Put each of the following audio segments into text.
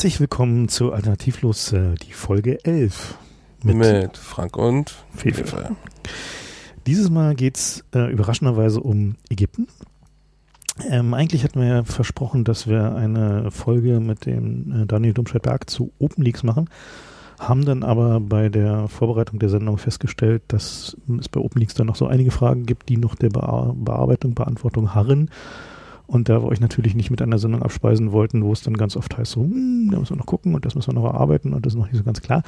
Herzlich willkommen zu Alternativlos, äh, die Folge 11. Mit, mit Frank und Fefe. Dieses Mal geht es äh, überraschenderweise um Ägypten. Ähm, eigentlich hatten wir ja versprochen, dass wir eine Folge mit dem äh, Daniel Domscheit-Berg zu Open Leaks machen, haben dann aber bei der Vorbereitung der Sendung festgestellt, dass es bei Open Leaks dann noch so einige Fragen gibt, die noch der Bear Bearbeitung, Beantwortung harren. Und da wir euch natürlich nicht mit einer Sendung abspeisen wollten, wo es dann ganz oft heißt, so, hm, da müssen wir noch gucken und das müssen wir noch erarbeiten und das ist noch nicht so ganz klar,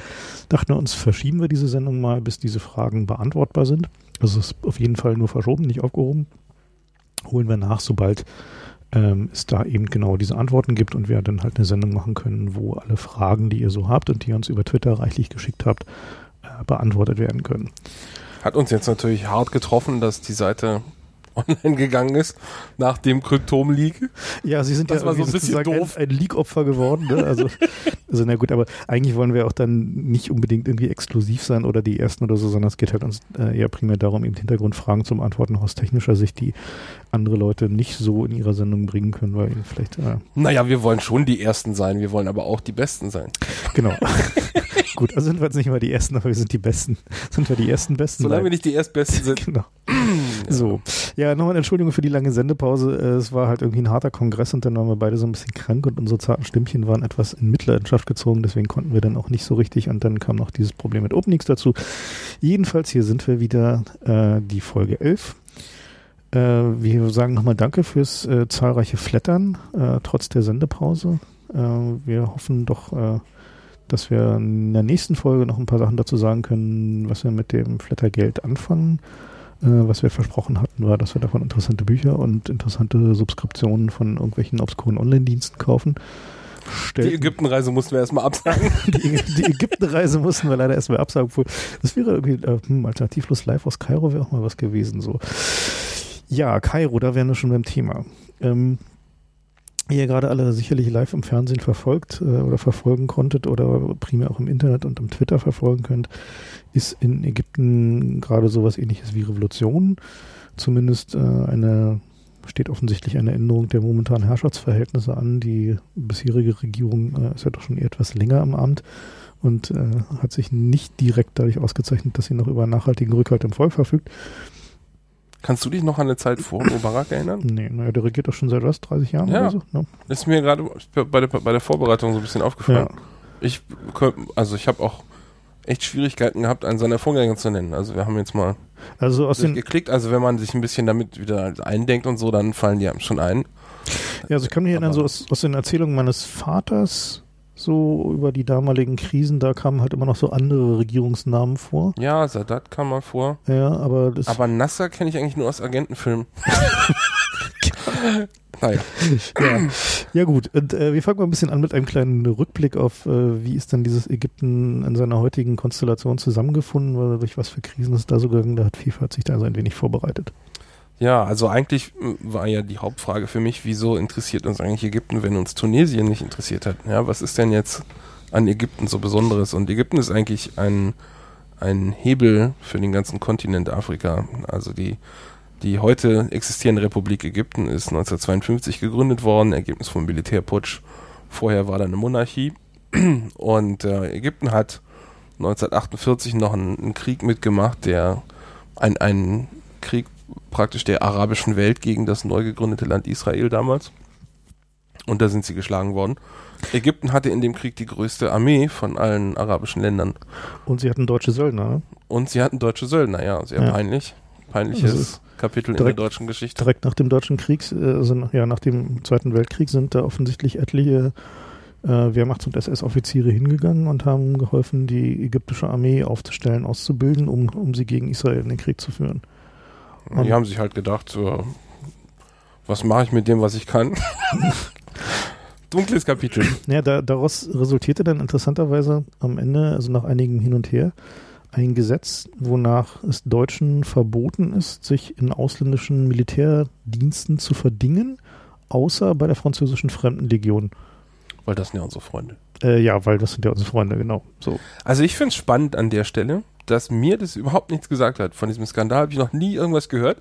dachten wir uns, verschieben wir diese Sendung mal, bis diese Fragen beantwortbar sind. Also es ist auf jeden Fall nur verschoben, nicht aufgehoben. Holen wir nach, sobald ähm, es da eben genau diese Antworten gibt und wir dann halt eine Sendung machen können, wo alle Fragen, die ihr so habt und die ihr uns über Twitter reichlich geschickt habt, äh, beantwortet werden können. Hat uns jetzt natürlich hart getroffen, dass die Seite online gegangen ist nach dem Kryptom-Leak. Ja, sie sind das ja war so ein bisschen doof. ein, ein Leak-Opfer geworden. Ne? Also, also na gut, aber eigentlich wollen wir auch dann nicht unbedingt irgendwie exklusiv sein oder die Ersten oder so, sondern es geht halt uns äh, eher primär darum, eben Hintergrundfragen zum Antworten aus technischer Sicht, die andere Leute nicht so in ihrer Sendung bringen können, weil ihnen vielleicht... Äh naja, wir wollen schon die Ersten sein, wir wollen aber auch die Besten sein. Genau. gut, also sind wir jetzt nicht mal die Ersten, aber wir sind die Besten. Sind wir die ersten Besten? Solange wir nicht die Erstbesten sind. genau. So. Ja, nochmal Entschuldigung für die lange Sendepause. Äh, es war halt irgendwie ein harter Kongress und dann waren wir beide so ein bisschen krank und unsere zarten Stimmchen waren etwas in Mitleidenschaft gezogen, deswegen konnten wir dann auch nicht so richtig und dann kam noch dieses Problem mit Openings dazu. Jedenfalls, hier sind wir wieder, äh, die Folge 11. Äh, wir sagen nochmal Danke fürs äh, zahlreiche Flattern, äh, trotz der Sendepause. Äh, wir hoffen doch, äh, dass wir in der nächsten Folge noch ein paar Sachen dazu sagen können, was wir mit dem Flattergeld anfangen. Äh, was wir versprochen hatten, war, dass wir davon interessante Bücher und interessante Subskriptionen von irgendwelchen obskuren Online-Diensten kaufen. Stellten. Die Ägyptenreise mussten wir erstmal absagen. die, die Ägyptenreise mussten wir leider erstmal absagen. Das wäre irgendwie äh, hm, alternativlos live aus Kairo wäre auch mal was gewesen. So. Ja, Kairo, da wären wir schon beim Thema. Ähm, ihr gerade alle sicherlich live im Fernsehen verfolgt äh, oder verfolgen konntet oder primär auch im Internet und am Twitter verfolgen könnt, ist in Ägypten gerade sowas ähnliches wie Revolution. Zumindest äh, eine steht offensichtlich eine Änderung der momentanen Herrschaftsverhältnisse an. Die bisherige Regierung äh, ist ja doch schon etwas länger im Amt und äh, hat sich nicht direkt dadurch ausgezeichnet, dass sie noch über nachhaltigen Rückhalt im Volk verfügt. Kannst du dich noch an eine Zeit vor Mubarak erinnern? Nee, naja, der regiert doch schon seit was, 30 Jahren ja. oder so? Ja. Ist mir gerade bei der, bei der Vorbereitung so ein bisschen aufgefallen. Ja. Ich, also ich habe auch echt Schwierigkeiten gehabt, einen seiner Vorgänger zu nennen. Also wir haben jetzt mal also aus den geklickt. Also wenn man sich ein bisschen damit wieder eindenkt und so, dann fallen die einem schon ein. Ja, also ich kann mich erinnern, so aus, aus den Erzählungen meines Vaters, so über die damaligen Krisen, da kamen halt immer noch so andere Regierungsnamen vor. Ja, Sadat kam mal vor. Ja, aber das. Aber Nasser kenne ich eigentlich nur aus Agentenfilmen. naja. Ja. ja gut, und äh, wir fangen mal ein bisschen an mit einem kleinen Rückblick auf, äh, wie ist denn dieses Ägypten in seiner heutigen Konstellation zusammengefunden, weil durch was für Krisen ist da so gegangen, da hat FIFA hat sich da so ein wenig vorbereitet. Ja, also eigentlich war ja die Hauptfrage für mich, wieso interessiert uns eigentlich Ägypten, wenn uns Tunesien nicht interessiert hat? Ja, was ist denn jetzt an Ägypten so Besonderes? Und Ägypten ist eigentlich ein, ein Hebel für den ganzen Kontinent Afrika. Also die, die heute existierende Republik Ägypten ist 1952 gegründet worden, Ergebnis vom Militärputsch. Vorher war da eine Monarchie. Und äh, Ägypten hat 1948 noch einen, einen Krieg mitgemacht, der ein, ein Krieg praktisch der arabischen Welt gegen das neu gegründete Land Israel damals. Und da sind sie geschlagen worden. Ägypten hatte in dem Krieg die größte Armee von allen arabischen Ländern. Und sie hatten deutsche Söldner. Ne? Und sie hatten deutsche Söldner, ja, sehr ja. peinlich. Peinliches Kapitel direkt, in der deutschen Geschichte. Direkt nach dem deutschen Krieg, also ja, nach dem Zweiten Weltkrieg sind da offensichtlich etliche äh, Wehrmachts- und SS-Offiziere hingegangen und haben geholfen, die ägyptische Armee aufzustellen, auszubilden, um, um sie gegen Israel in den Krieg zu führen. Und die haben sich halt gedacht, so, was mache ich mit dem, was ich kann? Dunkles Kapitel. Ja, da, daraus resultierte dann interessanterweise am Ende, also nach einigem Hin und Her, ein Gesetz, wonach es Deutschen verboten ist, sich in ausländischen Militärdiensten zu verdingen, außer bei der französischen Fremdenlegion. Weil das sind ja unsere Freunde. Äh, ja, weil das sind ja unsere Freunde, genau. So. Also ich finde es spannend an der Stelle, dass mir das überhaupt nichts gesagt hat. Von diesem Skandal habe ich noch nie irgendwas gehört.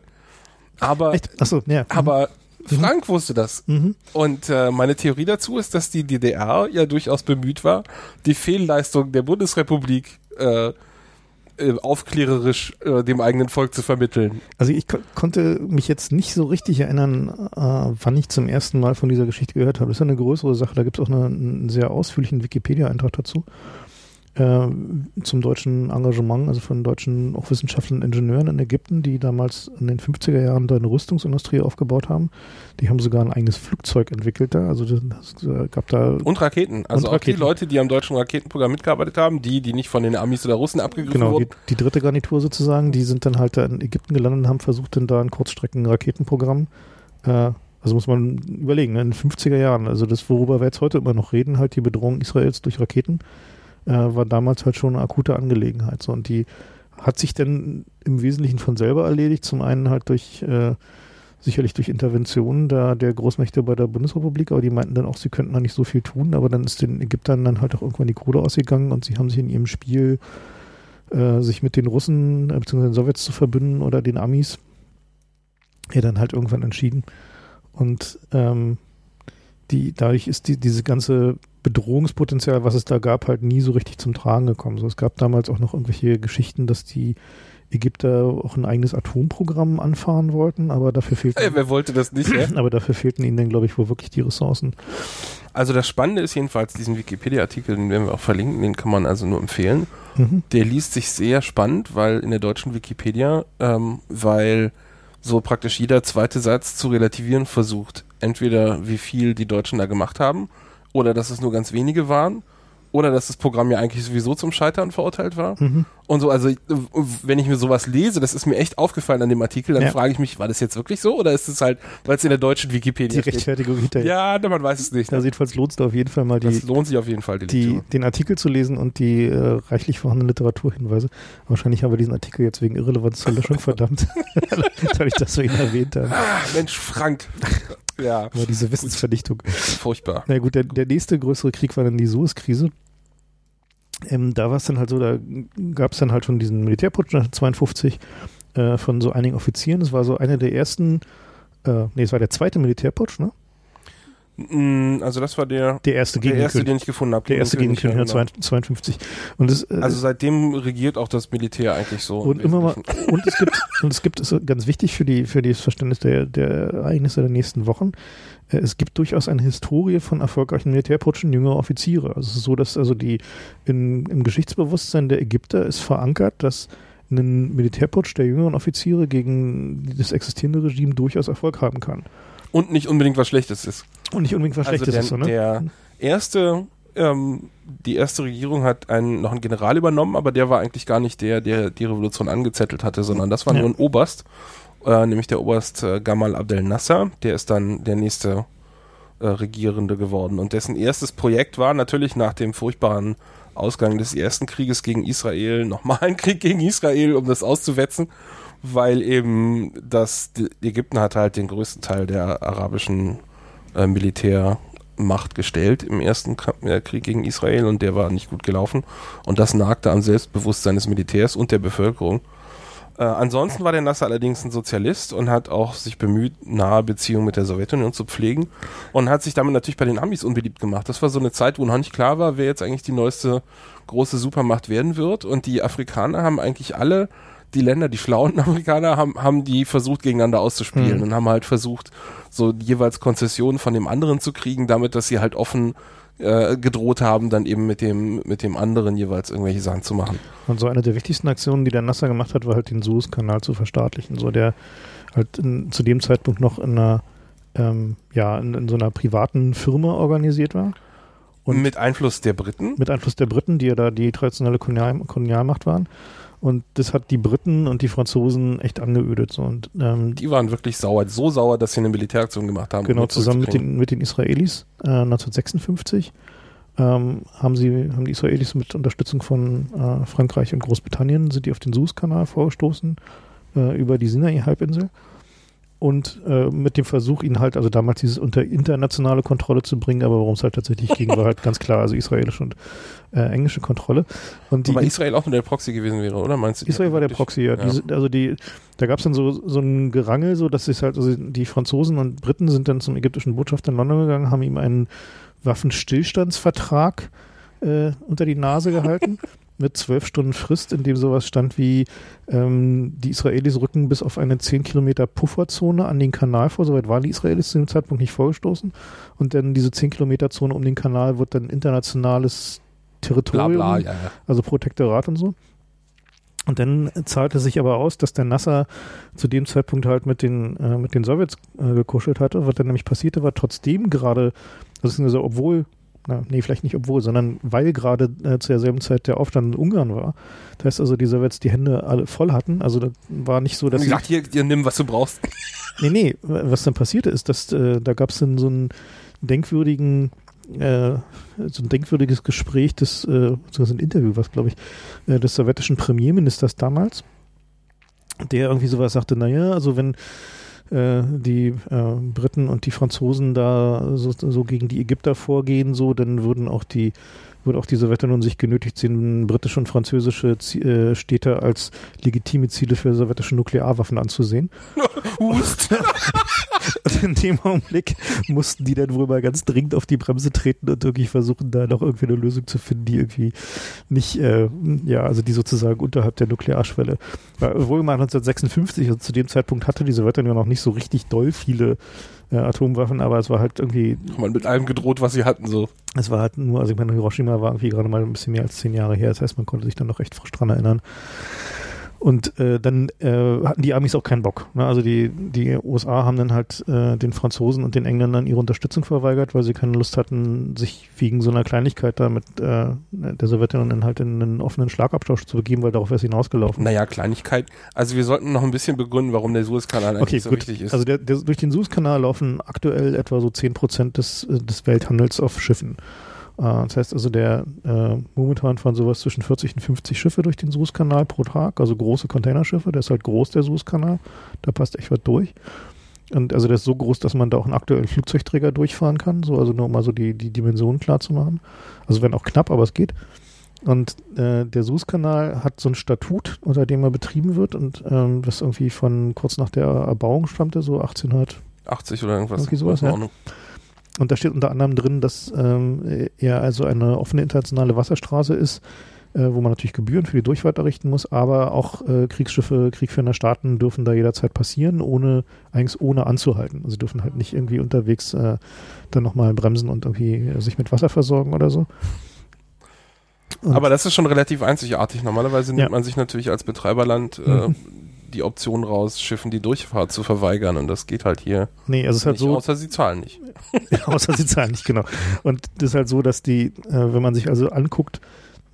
Aber, Echt? Achso, ja. aber Frank wusste das. Mhm. Und äh, meine Theorie dazu ist, dass die DDR ja durchaus bemüht war, die Fehlleistung der Bundesrepublik äh, äh, aufklärerisch äh, dem eigenen Volk zu vermitteln. Also ich ko konnte mich jetzt nicht so richtig erinnern, äh, wann ich zum ersten Mal von dieser Geschichte gehört habe. Das ist ja eine größere Sache. Da gibt es auch eine, einen sehr ausführlichen Wikipedia-Eintrag dazu. Äh, zum deutschen Engagement, also von deutschen auch Wissenschaftlern und Ingenieuren in Ägypten, die damals in den 50er Jahren da eine Rüstungsindustrie aufgebaut haben. Die haben sogar ein eigenes Flugzeug entwickelt da. Also das, das gab da Und Raketen. Also Und auch Raketen. die Leute, die am deutschen Raketenprogramm mitgearbeitet haben, die, die nicht von den Amis oder Russen abgegriffen Genau, die, wurden. die dritte Garnitur sozusagen, die sind dann halt da in Ägypten gelandet und haben versucht, dann da ein Kurzstrecken-Raketenprogramm, äh, also muss man überlegen, ne, in den 50er Jahren, also das, worüber wir jetzt heute immer noch reden, halt die Bedrohung Israels durch Raketen, äh, war damals halt schon eine akute Angelegenheit. So, und die hat sich dann im Wesentlichen von selber erledigt, zum einen halt durch äh, sicherlich durch Interventionen der, der Großmächte bei der Bundesrepublik, aber die meinten dann auch, sie könnten da nicht so viel tun, aber dann ist den Ägyptern dann halt auch irgendwann die Kohle ausgegangen und sie haben sich in ihrem Spiel äh, sich mit den Russen äh, bzw. den Sowjets zu verbünden oder den Amis ja dann halt irgendwann entschieden. Und ähm, die, dadurch ist die, diese ganze Bedrohungspotenzial, was es da gab, halt nie so richtig zum Tragen gekommen. So, es gab damals auch noch irgendwelche Geschichten, dass die Ägypter auch ein eigenes Atomprogramm anfahren wollten, aber dafür fehlten, Ey, wer wollte das nicht, ja? aber dafür fehlten ihnen dann, glaube ich, wohl wirklich die Ressourcen. Also das Spannende ist jedenfalls diesen Wikipedia-Artikel, den werden wir auch verlinken, den kann man also nur empfehlen. Mhm. Der liest sich sehr spannend, weil in der deutschen Wikipedia, ähm, weil so praktisch jeder zweite Satz zu relativieren versucht. Entweder wie viel die Deutschen da gemacht haben oder dass es nur ganz wenige waren oder dass das Programm ja eigentlich sowieso zum Scheitern verurteilt war. Mhm. Und so, also ich- wenn ich mir sowas lese, das ist mir echt aufgefallen an dem Artikel, dann Ja. frage ich mich, war das jetzt wirklich so oder ist es halt, weil es in der deutschen Die Wikipedia steht? Rechtfertigung hinterher. Ja, man weiß es nicht. Also jedenfalls lohnt es da auf jeden Fall mal die, Das lohnt sich auf jeden Fall, die, die, den Artikel zu lesen und die äh, reichlich vorhandenen Literaturhinweise. Wahrscheinlich haben wir diesen Artikel jetzt wegen Irrelevanz zur Löschung verdammt, dadurch, dass wir ihn erwähnt haben. Ah, Mensch, Frank. Ja, Aber diese Wissensverdichtung. furchtbar. Na gut, der, der nächste größere Krieg war dann die Suez-Krise. Ähm, da war es dann halt so, da gab es dann halt schon diesen Militärputsch 1952 äh, von so einigen Offizieren. Das war so einer der ersten, äh, nee, es war der zweite Militärputsch, ne? Mm, Also das war der, Der erste der erste, den ich gefunden habe. Der erste gegen den König ja, genau. 1952. Und das, äh, Also seitdem regiert auch das Militär eigentlich so. Und im immer mal, und es gibt, und es gibt, ist ganz wichtig für die, für das Verständnis der, der Ereignisse der nächsten Wochen. äh, Es gibt durchaus eine Historie von erfolgreichen Militärputschen jüngerer Offiziere. Also es ist so, dass also die in, im Geschichtsbewusstsein der Ägypter ist verankert, dass ein Militärputsch der jüngeren Offiziere gegen das existierende Regime durchaus Erfolg haben kann. Und nicht unbedingt was Schlechtes ist. Und nicht unbedingt was Also Schlechtes der, ist, so, ne? der erste, ähm, die erste Regierung hat einen, noch einen General übernommen, aber der war eigentlich gar nicht der, der die Revolution angezettelt hatte, sondern das war Ja. nur ein Oberst, äh, nämlich der Oberst äh, Gamal Abdel Nasser, der ist dann der nächste äh, Regierende geworden. Und dessen erstes Projekt war natürlich nach dem furchtbaren Ausgang des ersten Krieges gegen Israel nochmal ein Krieg gegen Israel, um das auszuwetzen, weil eben das Ägypten hat halt den größten Teil der arabischen äh, Militärmacht gestellt im ersten äh, Krieg gegen Israel und der war nicht gut gelaufen und das nagte am Selbstbewusstsein des Militärs und der Bevölkerung. Äh, ansonsten war der Nasser allerdings ein Sozialist und hat auch sich bemüht, nahe Beziehungen mit der Sowjetunion zu pflegen und hat sich damit natürlich bei den Amis unbeliebt gemacht. Das war so eine Zeit, wo noch nicht klar war, wer jetzt eigentlich die neueste große Supermacht werden wird und die Afrikaner haben eigentlich alle die Länder, die schlauen Amerikaner, haben, haben die versucht, gegeneinander auszuspielen Mhm. und haben halt versucht, so jeweils Konzessionen von dem anderen zu kriegen, damit, dass sie halt offen äh, gedroht haben, dann eben mit dem, mit dem anderen jeweils irgendwelche Sachen zu machen. Und so eine der wichtigsten Aktionen, die der Nasser gemacht hat, war halt den Suezkanal zu verstaatlichen. So der halt in, zu dem Zeitpunkt noch in einer, ähm, ja, in, in so einer privaten Firma organisiert war. Und mit Einfluss der Briten. mit Einfluss der Briten, die ja da die traditionelle Kolonial Kolonialmacht waren. Und das hat die Briten und die Franzosen echt angeödet. So. Und ähm, Die waren wirklich sauer, so sauer, dass sie eine Militäraktion gemacht haben. um genau ihn zusammen mit den, mit den Israelis äh, 1956 ähm, haben sie haben die Israelis mit Unterstützung von äh, Frankreich und Großbritannien sind die auf den Suezkanal vorgestoßen äh, über die Sinai-Halbinsel und äh, mit dem Versuch, ihn halt, also damals dieses unter internationale Kontrolle zu bringen, aber worum es halt tatsächlich ging, war halt ganz klar, also israelische und äh, englische Kontrolle. Und die, Aber Israel auch nur der Proxy gewesen wäre, oder meinst du? Israel war der Proxy, ja. ja. Die, also die, da gab es dann so, so ein Gerangel, so dass sich halt, also die Franzosen und Briten sind dann zum ägyptischen Botschafter in London gegangen, haben ihm einen Waffenstillstandsvertrag äh, unter die Nase gehalten. Mit zwölf Stunden Frist, in dem sowas stand wie, ähm, die Israelis rücken bis auf eine 10 Kilometer Pufferzone an den Kanal vor. Soweit waren die Israelis zu dem Zeitpunkt nicht vorgestoßen. Und dann diese 10 Kilometer Zone um den Kanal wird dann internationales Bla Territorium bla, ja, ja. also Protektorat und so. Und dann zahlte sich aber aus, dass der Nasser zu dem Zeitpunkt halt mit den, äh, mit den Sowjets äh, gekuschelt hatte. Was dann nämlich passierte, war trotzdem gerade, das ist also obwohl, na, nee, vielleicht nicht obwohl, sondern weil gerade äh, zu derselben Zeit der Aufstand in Ungarn war. Das heißt also, die Sowjets die Hände alle voll hatten. Also das war nicht so, dass wie gesagt, hier, hier nimm, was du brauchst. Nee, nee, was dann passierte ist, dass äh, da gab es dann so einen denkwürdigen, äh, so ein denkwürdiges Gespräch des, äh, so ein Interview, was glaube ich, äh, des sowjetischen Premierministers damals, der irgendwie sowas sagte, naja, also wenn äh, die äh, Briten und die Franzosen da so, so gegen die Ägypter vorgehen, so, dann würden auch die würde auch die Sowjetunion sich genötigt sehen, britische und französische äh, Städte als legitime Ziele für sowjetische Nuklearwaffen anzusehen. Hust. Und in dem Augenblick mussten die dann wohl mal ganz dringend auf die Bremse treten und irgendwie versuchen, da noch irgendwie eine Lösung zu finden, die irgendwie nicht, äh, ja, also die sozusagen unterhalb der Nuklearschwelle. Weil wohl mal 1956, also zu dem Zeitpunkt hatte die Sowjetunion noch nicht so richtig doll viele äh, Atomwaffen, aber es war halt irgendwie, Man mit allem gedroht, was sie hatten, so. es war halt nur, also ich meine, Hiroshima war irgendwie gerade mal ein bisschen mehr als zehn Jahre her, das heißt, man konnte sich dann noch recht frisch dran erinnern. Und äh, dann äh, hatten die Amis auch keinen Bock. Ne? Also die, die USA haben dann halt äh, den Franzosen und den Engländern ihre Unterstützung verweigert, weil sie keine Lust hatten, sich wegen so einer Kleinigkeit da mit äh, der Sowjetunion dann halt in einen offenen Schlagabtausch zu begeben, weil darauf wäre es hinausgelaufen. Naja, Kleinigkeit. Also wir sollten noch ein bisschen begründen, warum der Suezkanal eigentlich Okay, so gut. wichtig ist. Also der, der, durch den Suezkanal laufen aktuell etwa so 10% des, äh, des Welthandels auf Schiffen. Äh, Das heißt also, der äh, momentan fahren sowas zwischen 40 und 50 Schiffe durch den Suezkanal pro Tag, also große Containerschiffe. Der ist halt groß, der Suezkanal. Da passt echt was durch. Und also der ist so groß, dass man da auch einen aktuellen Flugzeugträger durchfahren kann. So, also nur um mal so die, die Dimensionen klar zu machen. Also wenn auch knapp, aber es geht. Und äh, der Suezkanal hat so ein Statut, unter dem er betrieben wird und ähm, das irgendwie von kurz nach der Erbauung stammte, so 1800 80 oder irgendwas. Irgendwie sowas, ja. Und da steht unter anderem drin, dass ähm, er also eine offene internationale Wasserstraße ist, äh, wo man natürlich Gebühren für die Durchfahrt errichten muss, aber auch äh, Kriegsschiffe, kriegführende Staaten dürfen da jederzeit passieren, ohne eigentlich ohne anzuhalten. Also sie dürfen halt nicht irgendwie unterwegs äh, dann nochmal bremsen und irgendwie äh, sich mit Wasser versorgen oder so. Und- Aber das ist schon relativ einzigartig. Normalerweise nimmt Ja. man sich natürlich als Betreiberland äh, Mhm. Die Option raus, Schiffen die Durchfahrt zu verweigern. Und das geht halt hier Nee, also es ist halt so, außer sie zahlen nicht. außer sie zahlen nicht, genau. Und das ist halt so, dass die, äh, wenn man sich also anguckt,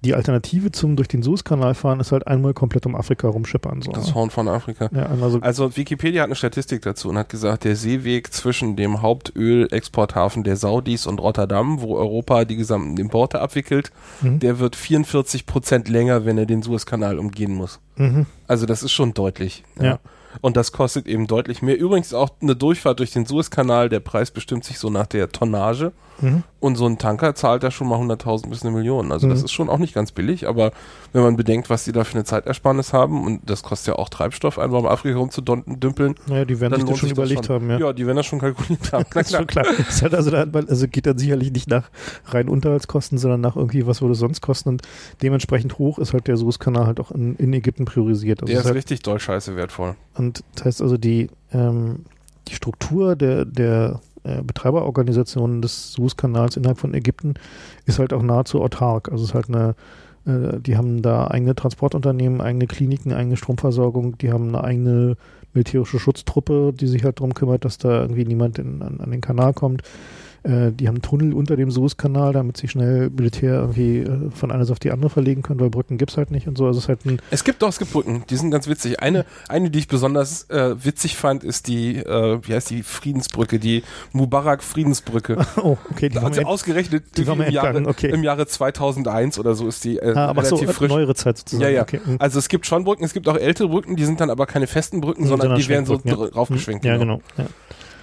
die Alternative zum durch den Suezkanal fahren ist halt einmal komplett um Afrika rumschippern. So. Das Horn von Afrika. Ja, einmal so Also Wikipedia hat eine Statistik dazu und hat gesagt, der Seeweg zwischen dem Hauptölexporthafen der Saudis und Rotterdam, wo Europa die gesamten Importe abwickelt, Mhm. der wird 44 Prozent länger, wenn er den Suezkanal umgehen muss. Mhm. Also das ist schon deutlich. Ja. Und das kostet eben deutlich mehr. Übrigens auch eine Durchfahrt durch den Suezkanal, der Preis bestimmt sich so nach der Tonnage. Mhm. Und so ein Tanker zahlt da schon mal 100.000 bis eine Million. Also das Mhm. ist schon auch nicht ganz billig, aber wenn man bedenkt, was die da für eine Zeitersparnis haben, und das kostet ja auch Treibstoff, einfach um Afrika rumzudümpeln, Naja, die werden sich das schon sich das überlegt schon. haben, ja. Ja, die werden das schon kalkuliert haben. Das ist schon klar. Das halt also, da, also geht dann sicherlich nicht nach rein Unterhaltskosten, sondern nach irgendwie, was würde sonst kosten. Und dementsprechend hoch ist halt der Suezkanal halt auch in, in Ägypten priorisiert. Also Der ist halt, richtig doll scheiße wertvoll. und das heißt also, die, ähm, die Struktur der, der äh, Betreiberorganisationen des Suezkanals innerhalb von Ägypten ist halt auch nahezu autark. Also es ist halt eine, äh, die haben da eigene Transportunternehmen, eigene Kliniken, eigene Stromversorgung, die haben eine eigene militärische Schutztruppe, die sich halt darum kümmert, dass da irgendwie niemand in, an, an den Kanal kommt. Äh, die haben einen Tunnel unter dem Suezkanal, damit sie schnell Militär irgendwie äh, von einer auf die andere verlegen können, weil Brücken gibt's halt nicht und so. Also es ist halt ein Es gibt doch, es gibt Brücken, die sind ganz witzig. Eine, eine die ich besonders äh, witzig fand, ist die, äh, wie heißt die, Friedensbrücke, die Mubarak-Friedensbrücke. oh, okay, die Da haben hat sie ausgerechnet die wir im, Jahre, okay. im Jahre 2001 oder so ist die äh, ah, aber so relativ äh, frisch. neuere Zeit sozusagen. Ja, ja. Okay. hm. Also es gibt schon Brücken, es gibt auch ältere Brücken, die sind dann aber keine festen Brücken, sondern die werden so ja. draufgeschwenkt. Ja, genau. Ja.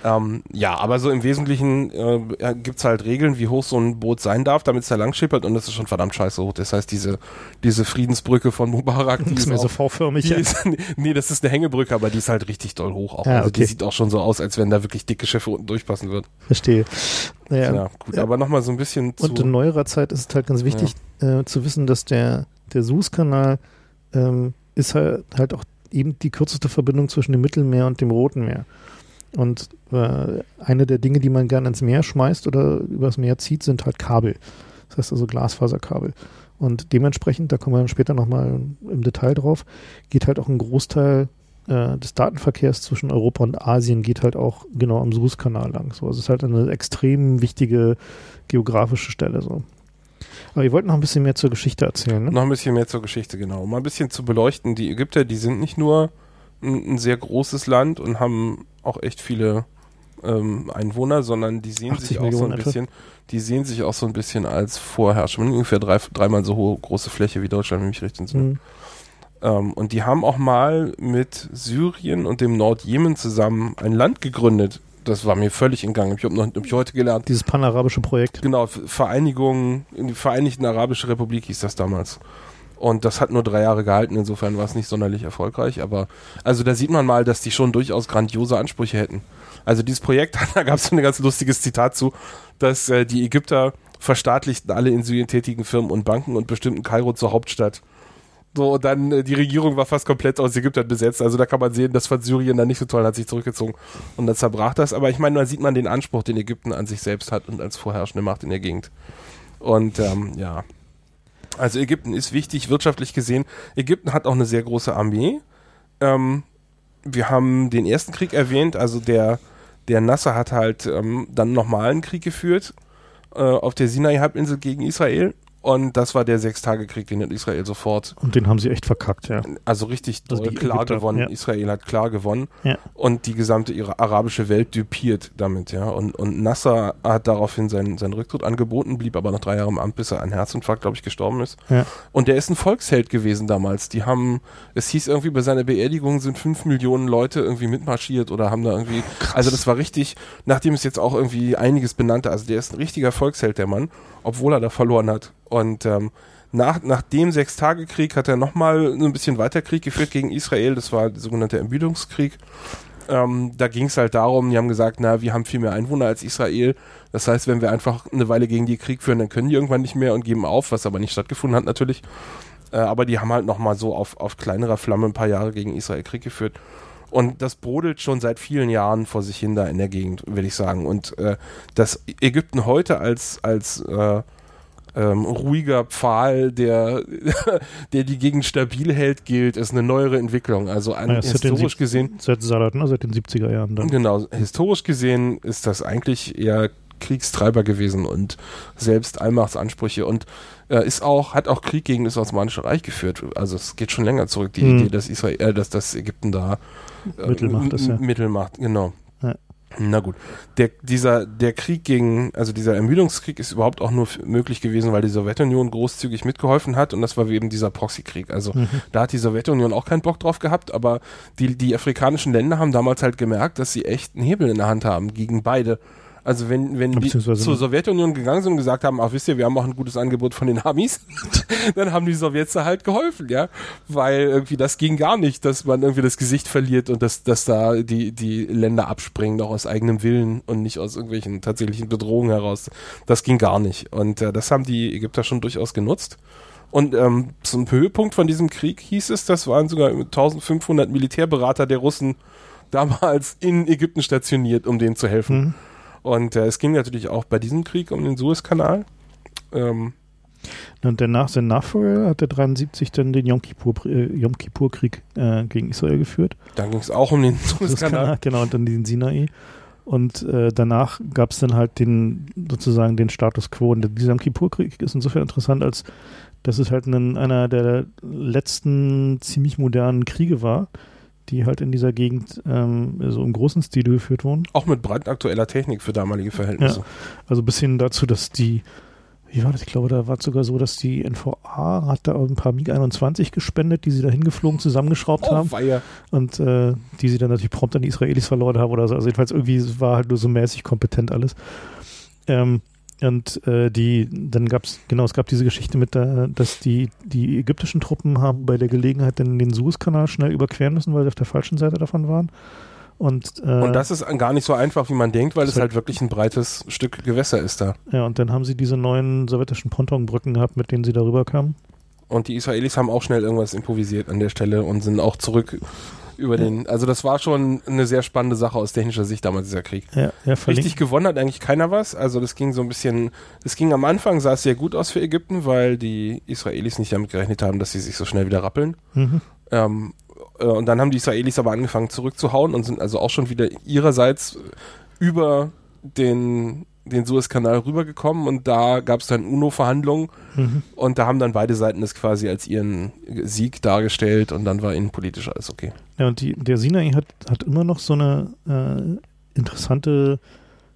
Ähm, ja, aber so im Wesentlichen äh, ja, gibt's halt Regeln, wie hoch so ein Boot sein darf, damit es da lang schippert und das ist schon verdammt scheiße hoch. Das heißt, diese, diese Friedensbrücke von Mubarak, die ist ist, mehr so V-förmig. die ja. nee, das ist eine Hängebrücke, aber die ist halt richtig doll hoch auch. Ah, also die okay. sieht auch schon so aus, als wenn da wirklich dicke Schiffe unten durchpassen würden. Verstehe. Naja, Ja, gut, ja. aber nochmal so ein bisschen zu... Und in neuerer Zeit ist es halt ganz wichtig äh, zu wissen, dass der, der Suezkanal ähm, ist halt, halt auch eben die kürzeste Verbindung zwischen dem Mittelmeer und dem Roten Meer. Und äh, eine der Dinge, die man gerne ins Meer schmeißt oder übers Meer zieht, sind halt Kabel. Das heißt also Glasfaserkabel. Und dementsprechend, da kommen wir dann später nochmal im Detail drauf, geht halt auch ein Großteil äh, des Datenverkehrs zwischen Europa und Asien geht halt auch genau am Suezkanal lang. So, also es ist halt eine extrem wichtige geografische Stelle. So. Aber ihr wollt noch ein bisschen mehr zur Geschichte erzählen, ne? Noch ein bisschen mehr zur Geschichte, genau. Um mal ein bisschen zu beleuchten. Die Ägypter, die sind nicht nur ein, ein sehr großes Land und haben auch echt viele ähm, Einwohner, sondern die sehen 80 sich auch so ein etwa. bisschen, die sehen sich auch so ein bisschen als Vorherrscher. Ungefähr drei, dreimal so hohe große Fläche wie Deutschland, wenn ich mich recht entsinne. Hm. Ähm, und die haben auch mal mit Syrien und dem Nordjemen zusammen ein Land gegründet. Das war mir völlig entgangen. Ich habe noch hab ich heute gelernt. Dieses panarabische Projekt. Genau, Vereinigung, in die Vereinigten Arabische Republik hieß das damals. Und das hat nur drei Jahre gehalten, insofern war es nicht sonderlich erfolgreich. Aber also da sieht man mal, dass die schon durchaus grandiose Ansprüche hätten. Also dieses Projekt, da gab es so ein ganz lustiges Zitat zu, dass äh, die Ägypter verstaatlichten alle in Syrien tätigen Firmen und Banken und bestimmten Kairo zur Hauptstadt. So, und dann äh, die Regierung war fast komplett aus Ägyptern besetzt. Also da kann man sehen, das fand Syrien dann nicht so toll, hat sich zurückgezogen und dann zerbrach das. Aber ich meine, da sieht man den Anspruch, den Ägypten an sich selbst hat und als vorherrschende Macht in der Gegend. Und ähm, ja, also Ägypten ist wichtig wirtschaftlich gesehen. Ägypten hat auch eine sehr große Armee. Ähm, wir haben den ersten Krieg erwähnt, also der, der Nasser hat halt ähm, dann nochmal einen Krieg geführt äh, auf der Sinai-Halbinsel gegen Israel. Und das war der Sechstagekrieg, den hat Israel sofort, Und den haben sie echt verkackt, ja. also richtig Also klar Ägypter, gewonnen. ja. Israel hat klar gewonnen Ja. und die gesamte ihre arabische Welt düpiert damit, ja. Und, und Nasser hat daraufhin seinen, seinen Rücktritt angeboten, blieb aber noch drei Jahre im Amt, bis er an Herzinfarkt, glaube ich, gestorben ist. Ja. Und der ist ein Volksheld gewesen damals. Die haben, es hieß irgendwie, bei seiner Beerdigung sind fünf Millionen Leute irgendwie mitmarschiert oder haben da irgendwie, also das war richtig, nachdem es jetzt auch irgendwie einiges benannte, also der ist ein richtiger Volksheld, der Mann, obwohl er da verloren hat. Und ähm, nach, nach dem Sechstagekrieg hat er nochmal ein bisschen weiter Krieg geführt gegen Israel. Das war der sogenannte Ermüdungskrieg. Ähm, da ging es halt darum, die haben gesagt, na, wir haben viel mehr Einwohner als Israel. Das heißt, wenn wir einfach eine Weile gegen die Krieg führen, dann können die irgendwann nicht mehr und geben auf, was aber nicht stattgefunden hat natürlich. Äh, aber die haben halt nochmal so auf, auf kleinerer Flamme ein paar Jahre gegen Israel Krieg geführt. Und das brodelt schon seit vielen Jahren vor sich hin da in der Gegend, will ich sagen. Und äh, dass Ägypten heute als, als äh, ähm, ruhiger Pfahl, der, der die Gegend stabil hält, gilt, ist eine neuere Entwicklung. Also an, Naja, seit den historisch gesehen, Seit Salat, ne? Seit den 70er Jahren dann. genau, historisch gesehen ist das eigentlich eher Kriegstreiber gewesen und selbst Allmachtsansprüche und äh, ist auch, hat auch Krieg gegen das Osmanische Reich geführt. Also es geht schon länger zurück, die Hm. Idee, dass Israel, äh, dass das Ägypten da äh, Mittelmacht ist, ja. Mittelmacht, genau. Ja. Na gut. Der, dieser, der Krieg gegen, also dieser Ermüdungskrieg ist überhaupt auch nur möglich gewesen, weil die Sowjetunion großzügig mitgeholfen hat und das war eben dieser Proxykrieg. Also Mhm. da hat die Sowjetunion auch keinen Bock drauf gehabt, aber die, die afrikanischen Länder haben damals halt gemerkt, dass sie echt einen Hebel in der Hand haben gegen beide. Also wenn, wenn die zur Sowjetunion gegangen sind und gesagt haben, ach wisst ihr, wir haben auch ein gutes Angebot von den Amis, dann haben die Sowjets da halt geholfen, ja. Weil irgendwie das ging gar nicht, dass man irgendwie das Gesicht verliert und dass, dass da die, die Länder abspringen, auch aus eigenem Willen und nicht aus irgendwelchen tatsächlichen Bedrohungen heraus. Das ging gar nicht. Und äh, das haben die Ägypter schon durchaus genutzt. Und ähm, zum Höhepunkt von diesem Krieg hieß es, das waren sogar 1500 Militärberater der Russen damals in Ägypten stationiert, um denen zu helfen. Mhm. Und äh, es ging natürlich auch bei diesem Krieg um den Suezkanal. Ähm, Und danach, sein Nachfolger hat der 73 dann den Yom Kippur, äh, Yom Kippur-Krieg äh, gegen Israel geführt. dann ging es auch um den Suezkanal, genau, und dann den Sinai. Und äh, danach gab es dann halt den sozusagen den Status quo. Und dieser Yom Kippur-Krieg ist insofern interessant, als dass es halt ein, einer der letzten ziemlich modernen Kriege war, die halt in dieser Gegend ähm, so im großen Stil geführt wurden. Auch mit brandaktueller Technik für damalige Verhältnisse. Ja, also bis hin dazu, dass die, wie war das? Ich glaube, da war es sogar so, dass die NVA hat da ein paar MiG-21 gespendet, die sie da hingeflogen zusammengeschraubt Oh, haben Weihe. und äh, die sie dann natürlich prompt an die Israelis verloren haben oder so. Also jedenfalls irgendwie war halt nur so mäßig kompetent alles. Ähm, und äh, die, dann gab es, genau, es gab diese Geschichte mit, der, dass die, die ägyptischen Truppen haben bei der Gelegenheit dann den Suezkanal schnell überqueren müssen, weil sie auf der falschen Seite davon waren. Und, äh, Und das ist gar nicht so einfach, wie man denkt, weil es halt wirklich ein breites Stück Gewässer ist da. ja, und dann haben sie diese neuen sowjetischen Pontonbrücken gehabt, mit denen sie darüber kamen. Und die Israelis haben auch schnell irgendwas improvisiert an der Stelle und sind auch zurück über den. Also das war schon eine sehr spannende Sache aus technischer Sicht damals, dieser Krieg. Ja, ja. Richtig gewonnen hat eigentlich keiner was. Also das ging so ein bisschen, das ging am Anfang, sah es sehr gut aus für Ägypten, weil die Israelis nicht damit gerechnet haben, dass sie sich so schnell wieder rappeln. Mhm. Ähm, äh, und dann haben die Israelis aber angefangen zurückzuhauen und sind also auch schon wieder ihrerseits über den, den Suezkanal rübergekommen und da gab es dann UNO-Verhandlungen Mhm. und da haben dann beide Seiten das quasi als ihren Sieg dargestellt und dann war innenpolitisch alles okay. Ja, und die, der Sinai hat, hat immer noch so eine äh, interessante,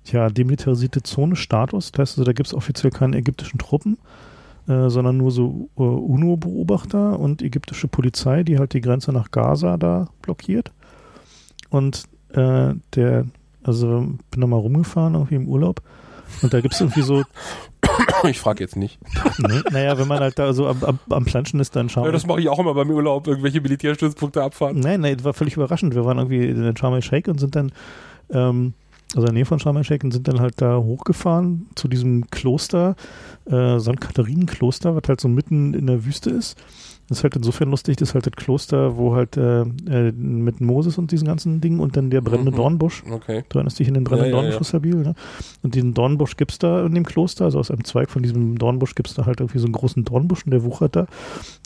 ja, demilitarisierte Zone-Status. Das heißt also, da gibt es offiziell keine ägyptischen Truppen, äh, sondern nur so äh, UNO-Beobachter und ägyptische Polizei, die halt die Grenze nach Gaza da blockiert. Und äh, der, also bin da mal rumgefahren, irgendwie im Urlaub. Und da gibt es irgendwie so, Ich frage jetzt nicht. nee, naja, wenn man halt da so am, am, am Planschen ist, dann schauen Ja, das mache ich auch immer beim Urlaub, irgendwelche Militärstützpunkte abfahren. Nein, nein, das war völlig überraschend. Wir waren irgendwie in Sharm el-Sheikh und sind dann, ähm, also in der Nähe von Sharm el-Sheikh und sind dann halt da hochgefahren zu diesem Kloster, äh, St. Katharinen-Kloster, was halt so mitten in der Wüste ist. Das ist halt insofern lustig, das ist halt das Kloster, wo halt äh, äh, mit Moses und diesen ganzen Dingen und dann der brennende Mhm. Dornbusch. Okay. Du erinnerst dich in den brennenden Ja, ja, Dornbusch, Sabil, ne? Und diesen Dornbusch gibt es da in dem Kloster, also aus einem Zweig von diesem Dornbusch gibt es da halt irgendwie so einen großen Dornbusch und der wuchert da.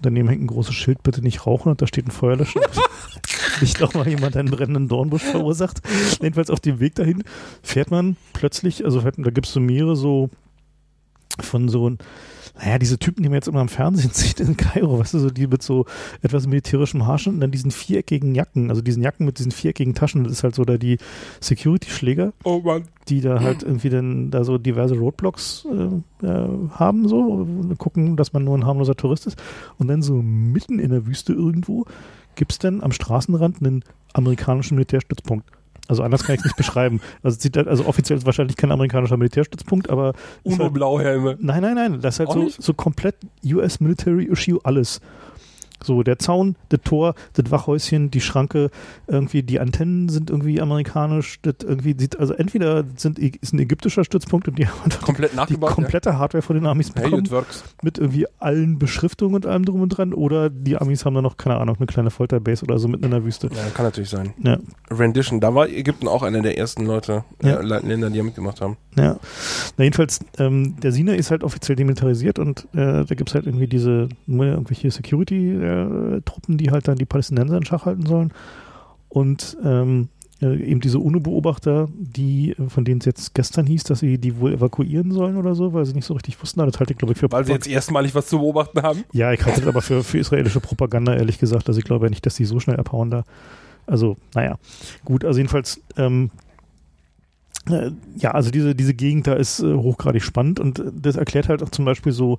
Daneben hängt ein großes Schild, bitte nicht rauchen und da steht ein Feuerlöscher. ich glaube mal, jemand einen brennenden Dornbusch verursacht. Jedenfalls auf dem Weg dahin fährt man plötzlich, also da gibt es so mehrere so von so, naja, diese Typen, die man jetzt immer im Fernsehen sieht in Kairo, weißt du, so die mit so etwas militärischem Haarschnitt und dann diesen viereckigen Jacken, also diesen Jacken mit diesen viereckigen Taschen, das ist halt so da die Security-Schläger, Oh die da halt irgendwie dann da so diverse Roadblocks äh, äh, haben, so, gucken, dass man nur ein harmloser Tourist ist. Und dann so mitten in der Wüste irgendwo gibt es dann am Straßenrand einen amerikanischen Militärstützpunkt. Also anders kann ich es nicht beschreiben. Also, sieht halt, also offiziell ist wahrscheinlich kein amerikanischer Militärstützpunkt, aber ist halt, UNO-Blauhelme. Nein, nein, nein. Das ist halt Auch so, nicht? so komplett US Military Issue alles. So, der Zaun, das Tor, das Wachhäuschen, die Schranke, irgendwie die Antennen sind irgendwie amerikanisch. Das irgendwie sieht, also entweder sind, ist ein ägyptischer Stützpunkt und die haben Komplett die komplette Hardware von den Amis ja. Hey, bekommen, it works. mit irgendwie allen Beschriftungen und allem drum und dran. Oder die Amis haben da noch, keine Ahnung, eine kleine Folterbase oder so mitten in der Wüste. Ja, kann natürlich sein. Ja, Rendition, da war Ägypten auch einer der ersten Leute, Ja. äh, Länder, die da mitgemacht haben. Ja, na jedenfalls, ähm, der Sinai ist halt offiziell demilitarisiert und äh, da gibt es halt irgendwie diese irgendwelche Security-Truppen, die halt dann die Palästinenser in Schach halten sollen. Und ähm, äh, eben diese UNO-Beobachter, die, äh, von denen es jetzt gestern hieß, dass sie die wohl evakuieren sollen oder so, weil sie nicht so richtig wussten, das halte ich, glaube ich, für Weil sie jetzt erstmalig was zu beobachten haben. ja, ich halte das aber für, für israelische Propaganda, ehrlich gesagt. Also ich glaube ja nicht, dass die so schnell abhauen da. Also, naja. Gut, also jedenfalls, ähm, äh, ja, also diese, diese Gegend da ist äh, hochgradig spannend und äh, das erklärt halt auch zum Beispiel so,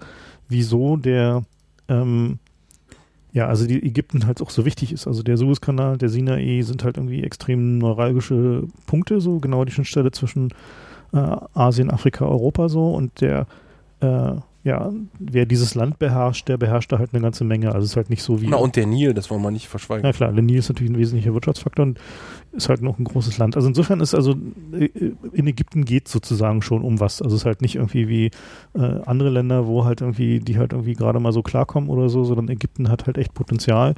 wieso der, ähm, ja, also die Ägypten halt auch so wichtig ist. Also der Suezkanal, der Sinai sind halt irgendwie extrem neuralgische Punkte, so genau die Schnittstelle zwischen äh, Asien, Afrika, Europa so und der äh, ja, wer dieses Land beherrscht, der beherrscht da halt eine ganze Menge. Also es ist halt nicht so wie. Na, und der Nil, das wollen wir nicht verschweigen. Na klar, der Nil ist natürlich ein wesentlicher Wirtschaftsfaktor und ist halt noch ein großes Land. Also insofern ist also äh, in Ägypten geht sozusagen schon um was. Also es ist halt nicht irgendwie wie äh, andere Länder, wo halt irgendwie, die halt irgendwie gerade mal so klarkommen oder so, sondern Ägypten hat halt echt Potenzial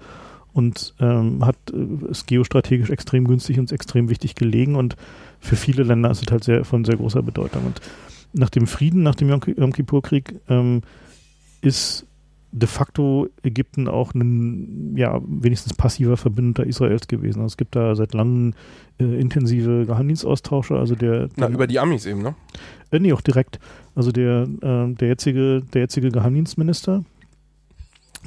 und ähm, hat äh, ist geostrategisch extrem günstig und extrem wichtig gelegen und für viele Länder ist es halt sehr von sehr großer Bedeutung. Und nach dem Frieden, nach dem Yom Ki- Yom Kippur-Krieg, ähm, ist de facto Ägypten auch ein, ja, wenigstens passiver Verbündeter Israels gewesen. Also es gibt da seit langem äh, intensive Geheimdienstaustausche. Also der, Na, über die Amis eben, ne? äh, nee, auch direkt. Also der, äh, der jetzige, der jetzige Geheimdienstminister,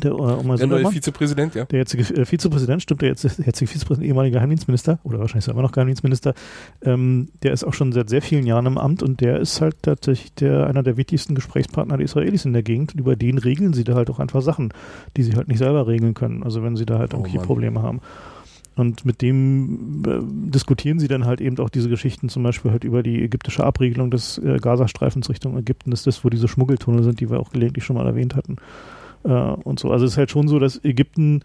der äh, Omar Der neue Sundermann, Vizepräsident, ja. der jetzige äh, Vizepräsident, stimmt, der jetzige Vizepräsident, ehemaliger Geheimdienstminister, oder wahrscheinlich ist er immer noch Geheimdienstminister, ähm, der ist auch schon seit sehr vielen Jahren im Amt und der ist halt tatsächlich der, einer der wichtigsten Gesprächspartner der Israelis in der Gegend. Und über den regeln sie da halt auch einfach Sachen, die sie halt nicht selber regeln können. Also wenn sie da halt Oh irgendwelche Mann. Probleme haben. Und mit dem äh, diskutieren sie dann halt eben auch diese Geschichten, zum Beispiel halt über die ägyptische Abregelung des äh, Gazastreifens Richtung Ägypten. Das ist das, wo diese Schmuggeltunnel sind, die wir auch gelegentlich schon mal erwähnt hatten. Äh, und so. Also es ist halt schon so, dass Ägypten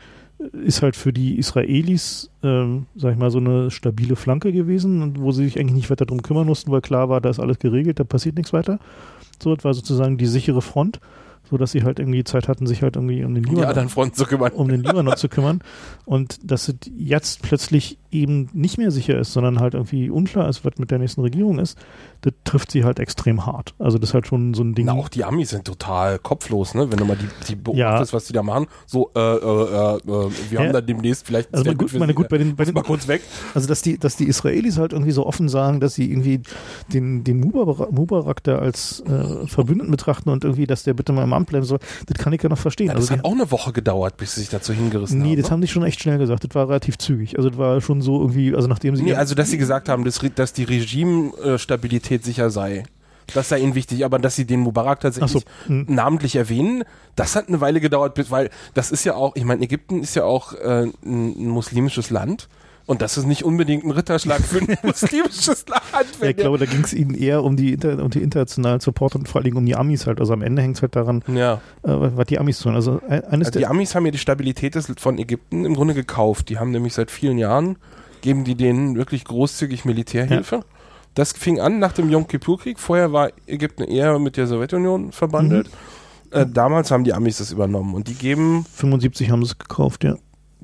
ist halt für die Israelis, ähm, sag ich mal, so eine stabile Flanke gewesen, und wo sie sich eigentlich nicht weiter drum kümmern mussten, weil klar war, da ist alles geregelt, da passiert nichts weiter. So, das war sozusagen die sichere Front, so dass sie halt irgendwie Zeit hatten, sich halt irgendwie um den Libanon kümmern. um den Libanon zu kümmern und dass es jetzt plötzlich eben nicht mehr sicher ist, sondern halt irgendwie unklar ist, was mit der nächsten Regierung ist, das trifft sie halt extrem hart. Also das ist halt schon so ein Ding. Na, auch die Amis sind total kopflos, ne? Wenn du mal die, die beobachtest, was die da machen. So, äh, äh, äh, äh, wir Ja. haben da demnächst vielleicht. Also gut, meine gut, bei den, bei den mal kurz weg. also dass die, dass die Israelis halt irgendwie so offen sagen, dass sie irgendwie den, den Mubarak, Mubarak da als äh, Verbündeten betrachten und irgendwie, dass der bitte mal im Amt bleiben soll, das kann ich ja noch verstehen. Ja, das also hat auch eine Woche gedauert, bis sie sich dazu hingerissen nee, haben. das ne? haben die schon echt schnell gesagt. Das war relativ zügig. Also das war schon so irgendwie, also nachdem sie Nee, also dass sie gesagt haben, dass, dass die Regimestabilität sicher sei. Das sei ihnen wichtig, aber dass sie den Mubarak Ach so, tatsächlich hm. namentlich erwähnen, das hat eine Weile gedauert, weil das ist ja auch, ich meine, Ägypten ist ja auch äh, ein muslimisches Land und das ist nicht unbedingt ein Ritterschlag für ein muslimisches Land. Ja, ich glaube, da ging es ihnen eher um die, Inter um die internationalen Support und vor allen Dingen um die Amis halt. Also am Ende hängt es halt daran, ja. äh, was die Amis tun. Also ein- eines Also die Amis haben ja die Stabilität des, von Ägypten im Grunde gekauft. Die haben nämlich seit vielen Jahren, geben die denen wirklich großzügig Militärhilfe. Das fing an nach dem Yom Kippur-Krieg. Vorher war Ägypten eher mit der Sowjetunion verbandelt. Mhm. Äh, damals haben die Amis das übernommen und die geben 75 haben sie es gekauft, ja.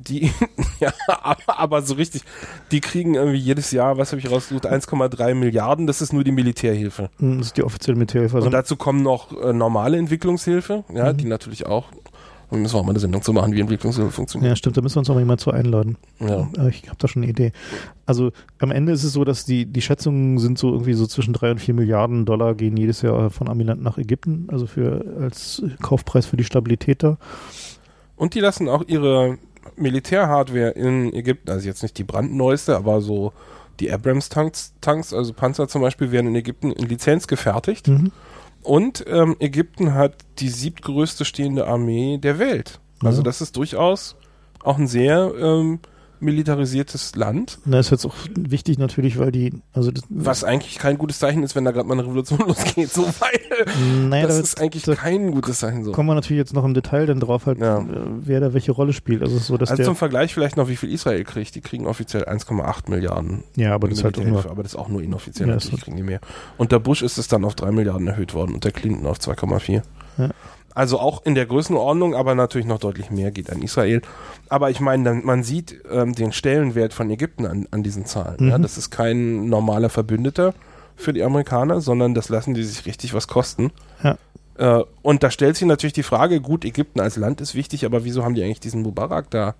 Die, ja, aber, aber so richtig, die kriegen irgendwie jedes Jahr, was habe ich rausgesucht, 1,3 Milliarden, das ist nur die Militärhilfe. Das ist die offizielle Militärhilfe. Also, Und dazu kommen noch äh, normale Entwicklungshilfe, ja, Mhm. die natürlich auch, da müssen wir auch mal eine Sendung zu machen, wie Entwicklungshilfe funktioniert. ja, stimmt, da müssen wir uns auch mal jemand zu einladen. Ja. Äh, Ich habe da schon eine Idee. Also am Ende ist es so, dass die, die Schätzungen sind so irgendwie so zwischen drei und vier Milliarden Dollar gehen jedes Jahr von Amiland nach Ägypten, also für als Kaufpreis für die Stabilität da. Und die lassen auch ihre Militärhardware in Ägypten, also jetzt nicht die brandneueste, aber so die Abrams-Tanks, Tanks, also Panzer zum Beispiel, werden in Ägypten in Lizenz gefertigt. Mhm. Und ähm, Ägypten hat die siebtgrößte stehende Armee der Welt. Also Ja. das ist durchaus auch ein sehr ähm, militarisiertes Land, Da ist jetzt auch wichtig natürlich, weil die, also das, was eigentlich kein gutes Zeichen ist, wenn da gerade mal eine Revolution losgeht, so weil naja, das da- ist eigentlich da kein gutes Zeichen so. kommen wir natürlich jetzt noch im Detail dann drauf, halt, Ja. äh, wer da welche Rolle spielt. Also so, dass Also der, zum Vergleich vielleicht noch, wie viel Israel kriegt. Die kriegen offiziell 1,8 Milliarden ja, aber das ist halt auch nur, aber das ist auch nur inoffiziell, Ja, natürlich ist- kriegen die mehr. Unter Bush ist es dann auf 3 Milliarden erhöht worden, unter Clinton auf 2,4. Ja. Also auch in der Größenordnung, aber natürlich noch deutlich mehr geht an Israel. Aber ich meine, man sieht ähm, den Stellenwert von Ägypten an, an diesen Zahlen. Ja? Mhm. Das ist kein normaler Verbündeter für die Amerikaner, sondern das lassen die sich richtig was kosten. Ja. Äh, und da stellt sich natürlich die Frage, gut, Ägypten als Land ist wichtig, aber wieso haben die eigentlich diesen Mubarak da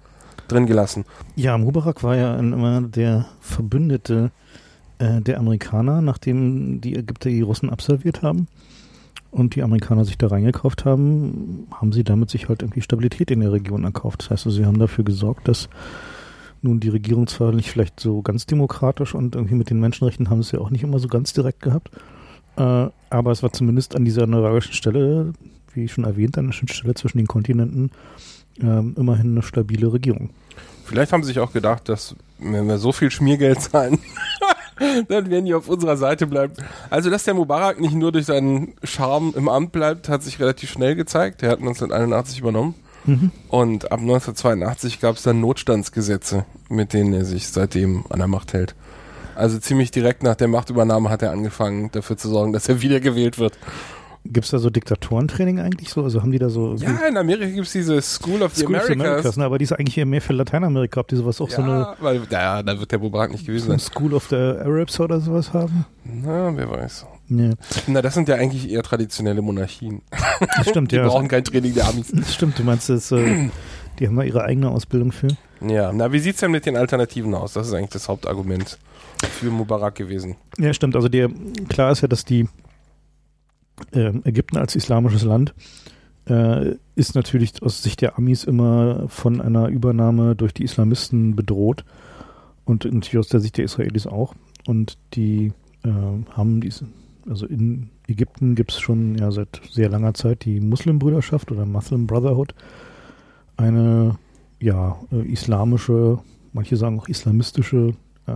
drin gelassen? ja, Mubarak war ja immer der Verbündete äh, der Amerikaner, nachdem die Ägypter die Russen absolviert haben und die Amerikaner sich da reingekauft haben, haben sie damit sich halt irgendwie Stabilität in der Region erkauft. Das heißt, also, sie haben dafür gesorgt, dass nun die Regierung zwar nicht vielleicht so ganz demokratisch und irgendwie mit den Menschenrechten haben sie ja auch nicht immer so ganz direkt gehabt, äh, aber es war zumindest an dieser neuralgischen Stelle, wie schon erwähnt, an der Schnittstelle zwischen den Kontinenten ähm, immerhin eine stabile Regierung. Vielleicht haben sie sich auch gedacht, dass wenn wir so viel Schmiergeld zahlen, dann werden die auf unserer Seite bleiben. Also, dass der Mubarak nicht nur durch seinen Charme im Amt bleibt, hat sich relativ schnell gezeigt. Er hat 1981 übernommen. Mhm. Und ab 1982 gab es dann Notstandsgesetze, mit denen er sich seitdem an der Macht hält. Also ziemlich direkt nach der Machtübernahme hat er angefangen, dafür zu sorgen, dass er wiedergewählt wird. Gibt es da so Diktatorentraining eigentlich so? Also haben die da so Ja, in Amerika gibt es diese School of the School of the Americas. Americas, ne? aber die ist eigentlich eher mehr für Lateinamerika, ob die sowas auch so eine, ja, weil, ja, da wird der Mubarak nicht gewesen sein. School of the Arabs oder sowas haben. Na, wer weiß. Ja. Na, das sind ja eigentlich eher traditionelle Monarchien. Das stimmt, Die ja. brauchen kein Training der Amis. Das stimmt, du meinst, das, äh, die haben da ihre eigene Ausbildung für. Ja, na, wie sieht's denn mit den Alternativen aus? Das ist eigentlich das Hauptargument für Mubarak gewesen. Ja, stimmt. Also der, klar ist ja, dass die Ägypten als islamisches Land äh, ist natürlich aus Sicht der Amis immer von einer Übernahme durch die Islamisten bedroht und natürlich aus der Sicht der Israelis auch. Und die äh, haben diese, also in Ägypten gibt es schon ja seit sehr langer Zeit die Muslimbrüderschaft oder Muslim Brotherhood, eine ja äh, islamische, manche sagen auch islamistische äh,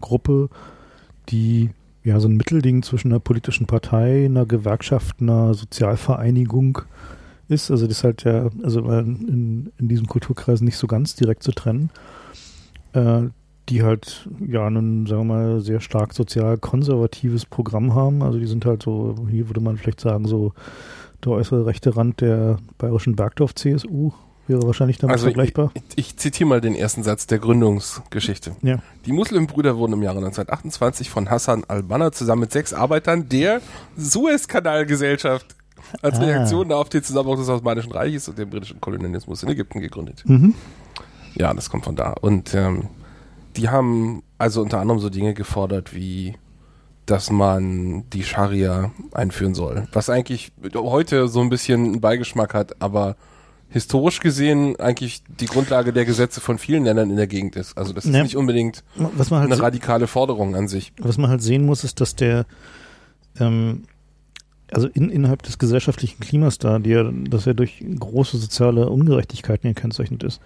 Gruppe, die ja so ein Mittelding zwischen einer politischen Partei, einer Gewerkschaft, einer Sozialvereinigung ist. Also das ist halt ja, also in, in diesem Kulturkreis nicht so ganz direkt zu trennen. Äh, die halt ja ein, sagen wir mal, sehr stark sozial konservatives Programm haben. Also die sind halt so, hier würde man vielleicht sagen, so der äußere rechte Rand der bayerischen Bergdorf-CSU wäre wahrscheinlich damit Also vergleichbar. ich, ich zitiere mal den ersten Satz der Gründungsgeschichte. Ja. Die Muslimbrüder wurden im Jahre 1928 von Hassan al-Banna zusammen mit sechs Arbeitern der Suezkanalgesellschaft als Ah. Reaktion auf den Zusammenbruch des Osmanischen Reiches und den britischen Kolonialismus in Ägypten gegründet. Mhm. Ja, das kommt von da. Und ähm, die haben also unter anderem so Dinge gefordert wie, dass man die Scharia einführen soll. Was eigentlich heute so ein bisschen einen Beigeschmack hat, aber historisch gesehen eigentlich die Grundlage der Gesetze von vielen Ländern in der Gegend ist. Also das ist Ja. nicht unbedingt halt eine radikale Forderung an sich. was man halt sehen muss, ist, dass der, ähm, also in, innerhalb des gesellschaftlichen Klimas da, die ja, das ja durch große soziale Ungerechtigkeiten gekennzeichnet ist,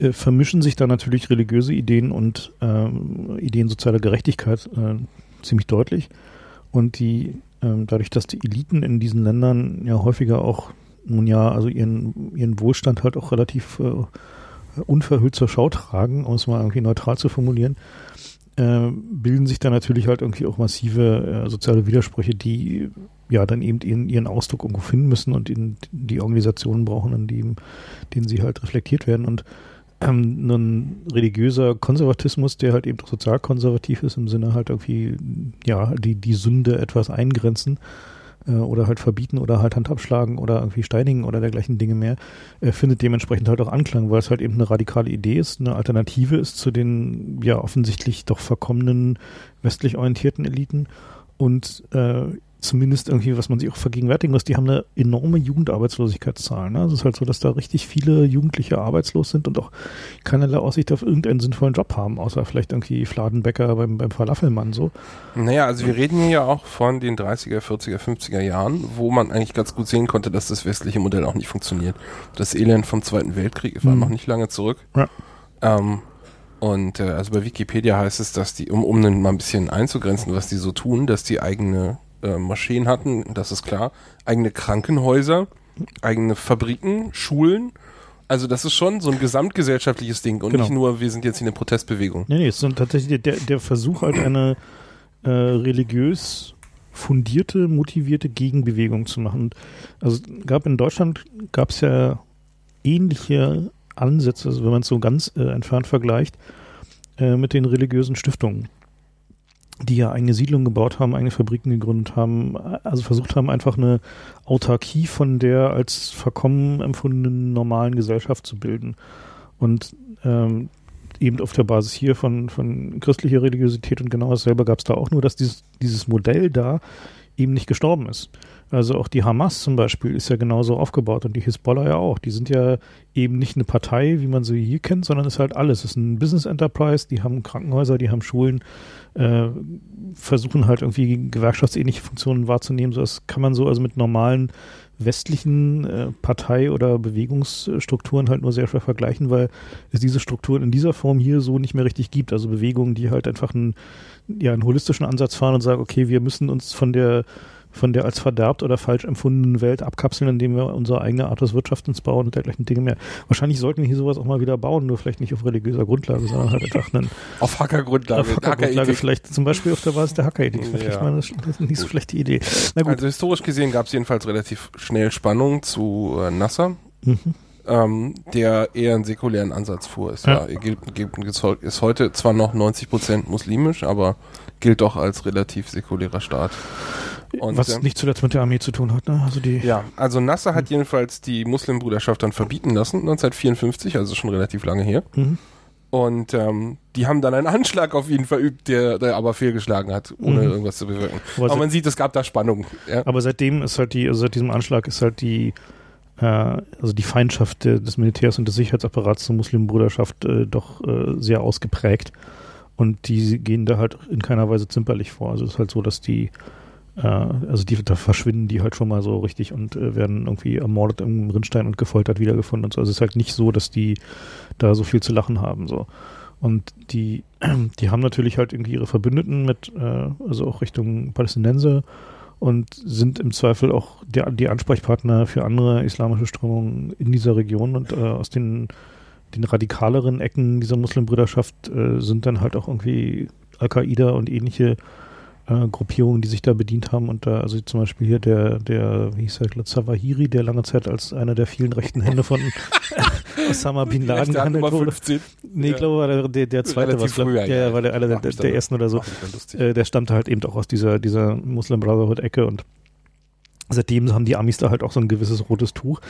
äh, vermischen sich da natürlich religiöse Ideen und ähm, Ideen sozialer Gerechtigkeit äh, ziemlich deutlich. Und die, ähm, dadurch, dass die Eliten in diesen Ländern ja häufiger auch, nun ja, also ihren, ihren Wohlstand halt auch relativ äh, unverhüllt zur Schau tragen, um es mal irgendwie neutral zu formulieren, äh, bilden sich da natürlich halt irgendwie auch massive äh, soziale Widersprüche, die ja dann eben ihren, ihren Ausdruck irgendwo finden müssen und in, die Organisationen brauchen, in dem, denen sie halt reflektiert werden. Und ähm, ein religiöser Konservatismus, der halt eben sozialkonservativ ist, im Sinne halt irgendwie, ja, die, die Sünde etwas eingrenzen äh, oder halt verbieten oder halt Hand abschlagen oder irgendwie steinigen oder dergleichen Dinge mehr, äh, findet dementsprechend halt auch Anklang, weil es halt eben eine radikale Idee ist, eine Alternative ist zu den ja offensichtlich doch verkommenen westlich orientierten Eliten. Und äh, zumindest irgendwie, was man sich auch vergegenwärtigen muss, die haben eine enorme Jugendarbeitslosigkeitszahl. Ne? Es ist halt so, dass da richtig viele Jugendliche arbeitslos sind und auch keinerlei Aussicht auf irgendeinen sinnvollen Job haben, außer vielleicht irgendwie Fladenbäcker beim, beim Falafelmann so. Naja, also wir reden hier ja auch von den 30er, 40er, 50er Jahren, wo man eigentlich ganz gut sehen konnte, dass das westliche Modell auch nicht funktioniert. Das Elend vom Zweiten Weltkrieg war Mhm. noch nicht lange zurück. Ja. Ähm, und äh, also bei Wikipedia heißt es, dass die, um, um mal ein bisschen einzugrenzen, was die so tun, dass die eigene äh, Maschinen hatten, das ist klar, eigene Krankenhäuser, eigene Fabriken, Schulen. Also das ist schon so ein gesamtgesellschaftliches Ding und Genau. nicht nur, wir sind jetzt hier eine Protestbewegung. Nee, nee, es ist tatsächlich der, der Versuch, halt eine äh, religiös fundierte, motivierte Gegenbewegung zu machen. Und Also gab in Deutschland gab es ja ähnliche Ansätze, also wenn man es so ganz äh, entfernt vergleicht, äh, mit den religiösen Stiftungen, die ja eigene Siedlungen gebaut haben, eigene Fabriken gegründet haben, also versucht haben, einfach eine Autarkie von der als verkommen empfundenen normalen Gesellschaft zu bilden. Und ähm, eben auf der Basis hier von, von christlicher Religiosität und genau dasselbe gab es da auch nur, dass dieses, dieses Modell da eben nicht gestorben ist. Also auch die Hamas zum Beispiel ist ja genauso aufgebaut und die Hisbollah ja auch. Die sind ja eben nicht eine Partei, wie man sie hier kennt, sondern ist halt alles. Es ist ein Business Enterprise, die haben Krankenhäuser, die haben Schulen, äh, versuchen halt irgendwie gewerkschaftsähnliche Funktionen wahrzunehmen. So, das kann man so also mit normalen westlichen äh, Partei- oder Bewegungsstrukturen halt nur sehr schwer vergleichen, weil es diese Strukturen in dieser Form hier so nicht mehr richtig gibt. Also Bewegungen, die halt einfach einen, ja, einen holistischen Ansatz fahren und sagen, okay, wir müssen uns von der von der als verderbt oder falsch empfundenen Welt abkapseln, indem wir unsere eigene Art des Wirtschaftens bauen und dergleichen Dinge mehr. Wahrscheinlich sollten wir hier sowas auch mal wieder bauen, nur vielleicht nicht auf religiöser Grundlage, sondern halt einfach einen, Auf Hackergrundlage. auf Hackergrundlage, Hackerethik. vielleicht zum Beispiel auf der Basis der wäre Ja. vielleicht mal eine, das ist nicht so schlechte Idee. Na gut. Also historisch gesehen gab es jedenfalls relativ schnell Spannung zu äh, Nasser. Mhm. ähm, der eher einen säkulären Ansatz fuhr. Ist, Ja. ja. Ägypten, Ägypten ist heu- ist heute zwar noch 90 Prozent muslimisch, aber gilt doch als relativ säkulärer Staat. Und, Was ähm, nicht zuletzt mit der Armee zu tun hat, ne? Also die. Ja, also Nasser hat jedenfalls die Muslimbruderschaft dann verbieten lassen, 1954, also schon relativ lange her. Mhm. Und ähm, die haben dann einen Anschlag auf ihn verübt, der, der aber fehlgeschlagen hat, ohne Mhm. irgendwas zu bewirken. Aber Aber man sieht, es gab da Spannung. Ja. Aber seitdem ist halt die, also seit diesem Anschlag ist halt die, äh, also die Feindschaft des Militärs und des Sicherheitsapparats zur Muslimbruderschaft äh, doch äh, sehr ausgeprägt. Und die gehen da halt in keiner Weise zimperlich vor. Also es ist halt so, dass die, äh, also die, da verschwinden die halt schon mal so richtig und äh, werden irgendwie ermordet im Rinnstein und gefoltert wiedergefunden und so. Also es ist halt nicht so, dass die da so viel zu lachen haben. So. Und die, die haben natürlich halt irgendwie ihre Verbündeten mit, äh, also auch Richtung Palästinenser und sind im Zweifel auch der, die Ansprechpartner für andere islamische Strömungen in dieser Region und äh, aus den, den radikaleren Ecken dieser Muslimbrüderschaft äh, sind dann halt auch irgendwie Al-Qaida und ähnliche äh, Gruppierungen, die sich da bedient haben und da, also zum Beispiel hier der, der, wie hieß er, glaub, Zawahiri, der lange Zeit als einer der vielen rechten Hände von Osama Bin Laden gehandelt Nummer wurde. 15. Nee, ich Ja. glaube, war der, der, der zweite, Relativ was glaub, früh, ja, der, ja. war der einer der, der, der ersten oder so. Äh, der stammte halt eben auch aus dieser, dieser Muslim Brotherhood-Ecke und seitdem haben die Amis da halt auch so ein gewisses rotes Tuch,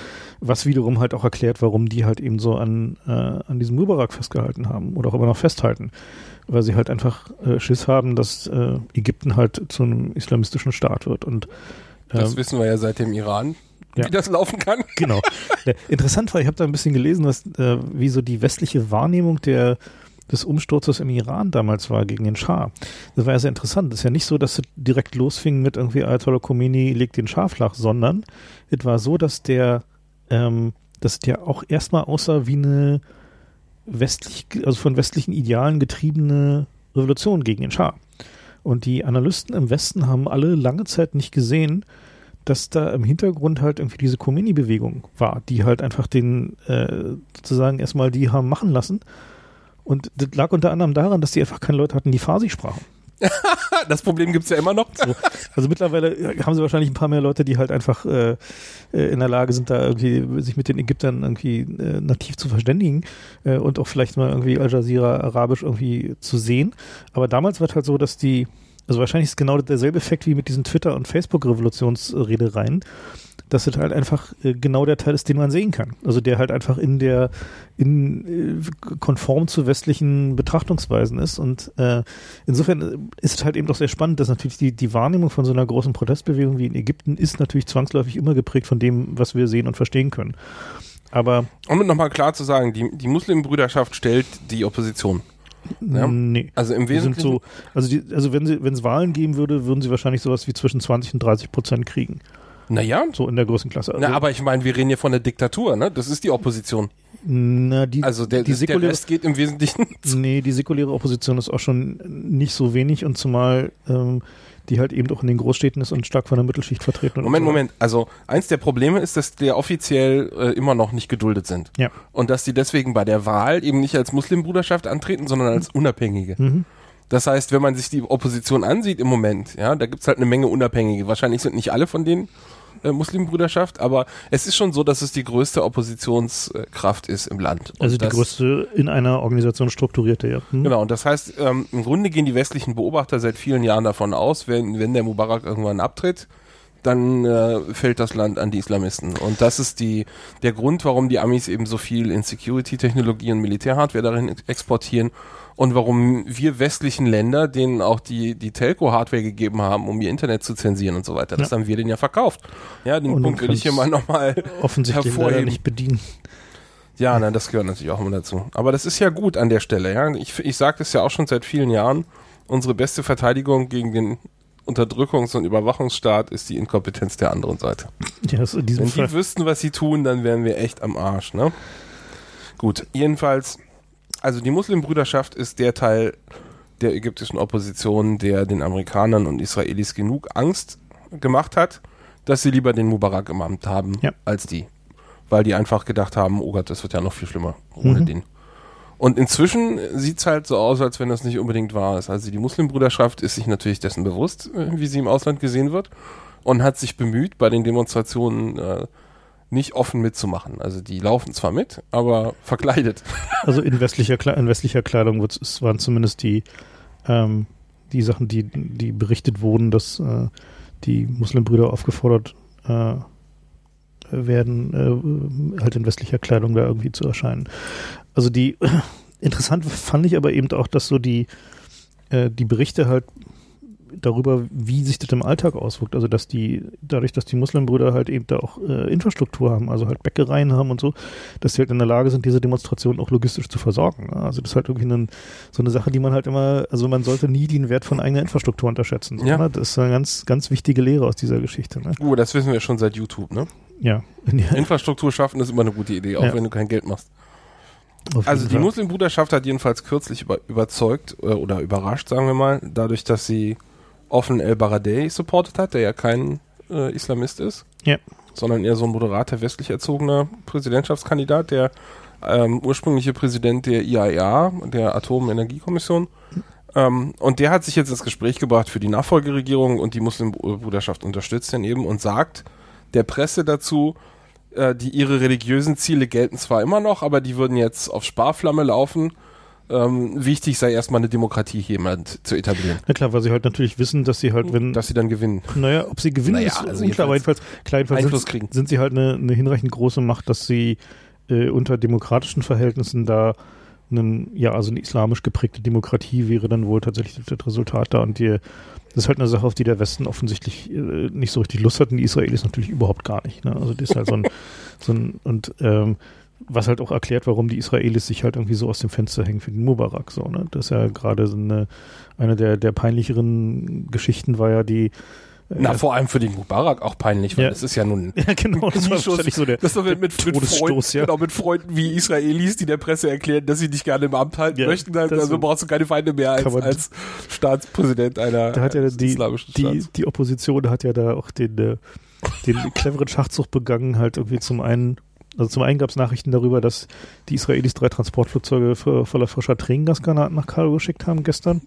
was wiederum halt auch erklärt, warum die halt eben so an, äh, an diesem Mubarak festgehalten haben oder auch immer noch festhalten. Weil sie halt einfach äh, Schiss haben, dass äh, Ägypten halt zu einem islamistischen Staat wird. Und Das ähm, wissen wir ja seit dem Iran, ja. wie das laufen kann. Genau. Äh, Interessant war, ich habe da ein bisschen gelesen, was, äh, wie so die westliche Wahrnehmung der, des Umsturzes im Iran damals war gegen den Schah. Das war ja sehr interessant. Es ist ja nicht so, dass es direkt losfing mit irgendwie Ayatollah Khomeini legt den Schah flach, sondern es war so, dass der, ähm, dass der auch erstmal aussah wie eine westlich, also von westlichen Idealen getriebene Revolution gegen den Schah. Und die Analysten im Westen haben alle lange Zeit nicht gesehen, dass da im Hintergrund halt irgendwie diese Khomeini-Bewegung war, die halt einfach den äh, sozusagen erstmal die haben machen lassen. Und das lag unter anderem daran, dass die einfach keine Leute hatten, die Farsi sprachen. Das Problem gibt's ja immer noch. So. Also mittlerweile äh, haben sie wahrscheinlich ein paar mehr Leute, die halt einfach äh, äh, in der Lage sind, da irgendwie sich mit den Ägyptern irgendwie äh, nativ zu verständigen äh, und auch vielleicht mal irgendwie Al Jazeera arabisch irgendwie zu sehen. Aber damals war es halt so, dass die, also wahrscheinlich ist genau derselbe Effekt wie mit diesen Twitter- und Facebook-Revolutionsredereien, dass es halt einfach äh, genau der Teil ist, den man sehen kann. Also der halt einfach in der, in äh, konform zu westlichen Betrachtungsweisen ist. Und äh, insofern äh, ist es halt eben doch sehr spannend, dass natürlich die, die Wahrnehmung von so einer großen Protestbewegung wie in Ägypten ist natürlich zwangsläufig immer geprägt von dem, was wir sehen und verstehen können. Aber Um nochmal klar zu sagen, die, die Muslimbrüderschaft stellt die Opposition. Ja. nee. Also im Wesentlichen. so, also, die, also wenn sie, wenn es Wahlen geben würde, würden sie wahrscheinlich sowas wie zwischen 20 und 30 Prozent kriegen. Naja, So in der Größenklasse. Also, na, aber ich meine, wir reden hier von der Diktatur, ne? Das ist die Opposition. na, die, Also der, die der säkuläre, Rest geht im Wesentlichen. Nee, die säkuläre Opposition ist auch schon nicht so wenig und zumal ähm, die halt eben auch in den Großstädten ist und stark von der Mittelschicht vertreten. Moment, so. Moment. Also eins der Probleme ist, dass die offiziell äh, immer noch nicht geduldet sind. Ja. Und dass die deswegen bei der Wahl eben nicht als Muslimbruderschaft antreten, sondern als Unabhängige. Mhm. Das heißt, wenn man sich die Opposition ansieht im Moment, ja, da gibt's halt eine Menge Unabhängige. Wahrscheinlich sind nicht alle von denen äh, Muslimbrüderschaft, aber es ist schon so, dass es die größte Oppositionskraft ist im Land. Und Also die das, größte in einer Organisation strukturierte, ja. Hm? Genau, und das heißt, ähm, im Grunde gehen die westlichen Beobachter seit vielen Jahren davon aus, wenn, wenn der Mubarak irgendwann abtritt, dann äh, fällt das Land an die Islamisten. Und das ist die, der Grund, warum die Amis eben so viel in Security-Technologie und Militärhardware darin ex- exportieren und warum wir westlichen Länder denen auch die, die Telco-Hardware gegeben haben, um ihr Internet zu zensieren und so weiter. Das Ja. haben wir denen ja verkauft. Ja, den Und Punkt will ich hier mal nochmal Offensichtlich hervorheben. nicht bedienen. Ja, nein, das gehört natürlich auch immer dazu. Aber das ist ja gut an der Stelle. Ja? Ich, ich sage das ja auch schon seit vielen Jahren. Unsere beste Verteidigung gegen den Unterdrückungs- und Überwachungsstaat ist die Inkompetenz der anderen Seite. Ja, in Wenn Fall. die wüssten, was sie tun, dann wären wir echt am Arsch. Ne? Gut, jedenfalls, also die Muslimbrüderschaft ist der Teil der ägyptischen Opposition, der den Amerikanern und Israelis genug Angst gemacht hat, dass sie lieber den Mubarak im Amt haben Ja. als die. Weil die einfach gedacht haben, oh Gott, das wird ja noch viel schlimmer ohne Mhm. den. Und inzwischen sieht's halt so aus, als wenn das nicht unbedingt wahr ist. Also die Muslimbrüderschaft ist sich natürlich dessen bewusst, äh, wie sie im Ausland gesehen wird und hat sich bemüht, bei den Demonstrationen äh, nicht offen mitzumachen. Also die laufen zwar mit, aber verkleidet. Also in westlicher, Kle in westlicher Kleidung waren zumindest die, ähm, die Sachen, die, die berichtet wurden, dass äh, die Muslimbrüder aufgefordert äh, werden, äh, halt in westlicher Kleidung da irgendwie zu erscheinen. Also die interessant fand ich aber eben auch, dass so die, äh, die Berichte halt darüber, wie sich das im Alltag auswirkt. Also dass die, dadurch, dass die Muslimbrüder halt eben da auch äh, Infrastruktur haben, also halt Bäckereien haben und so, dass sie halt in der Lage sind, diese Demonstrationen auch logistisch zu versorgen. Also das ist halt irgendwie ein, so eine Sache, die man halt immer, also man sollte nie den Wert von eigener Infrastruktur unterschätzen. So, Ja. ne? Das ist eine ganz, ganz wichtige Lehre aus dieser Geschichte. Ne? Uh, das wissen wir schon seit YouTube, ne? Ja. Infrastruktur schaffen ist immer eine gute Idee, auch Ja. wenn du kein Geld machst. Also die Fall. Muslimbruderschaft hat jedenfalls kürzlich über, überzeugt äh, oder überrascht, sagen wir mal, dadurch, dass sie offen El Baradei supportet hat, der ja kein äh, Islamist ist, Ja. sondern eher so ein moderater, westlich erzogener Präsidentschaftskandidat, der ähm, ursprüngliche Präsident der IAEA, der Atomenergiekommission. Ähm, und der hat sich jetzt ins Gespräch gebracht für die Nachfolgeregierung und die Muslimbruderschaft unterstützt den eben und sagt der Presse dazu, äh, die ihre religiösen Ziele gelten zwar immer noch, aber die würden jetzt auf Sparflamme laufen. Ähm, wichtig sei erstmal eine Demokratie hier im Land zu etablieren, Na klar, weil sie halt natürlich wissen, dass sie halt, wenn, dass sie dann gewinnen. naja, ob sie gewinnen, Naja, ist also unklar, aber jedenfalls, klar, jedenfalls Einfluss sind, kriegen. sind sie halt eine, eine hinreichend große Macht, dass sie äh, unter demokratischen Verhältnissen da einen, ja, also eine islamisch geprägte Demokratie wäre dann wohl tatsächlich das Resultat da und die, das ist halt eine Sache, auf die der Westen offensichtlich äh, nicht so richtig Lust hat und die Israelis natürlich überhaupt gar nicht. Ne? Also das ist halt so ein, so ein und ähm, was halt auch erklärt, warum die Israelis sich halt irgendwie so aus dem Fenster hängen für den Mubarak. So, ne? Das ist ja gerade so eine, eine der, der peinlicheren Geschichten war ja die äh, Na, vor allem für den Mubarak auch peinlich, weil Ja. das ist ja nun ja, genau, das war wahrscheinlich so der, Das doch mit, mit, Todesstoß, Freunden, ja. genau, mit Freunden wie Israelis, die der Presse erklären, dass sie dich gerne im Amt halten Ja, möchten. Also so. brauchst du keine Feinde mehr als, als Staatspräsident einer da hat ja die, islamischen die, Staats. die Opposition hat ja da auch den, äh, den cleveren Schachzug begangen, halt irgendwie zum einen, also zum einen gab es Nachrichten darüber, dass die Israelis drei Transportflugzeuge voller frischer Tränengasgranaten nach Kairo geschickt haben gestern.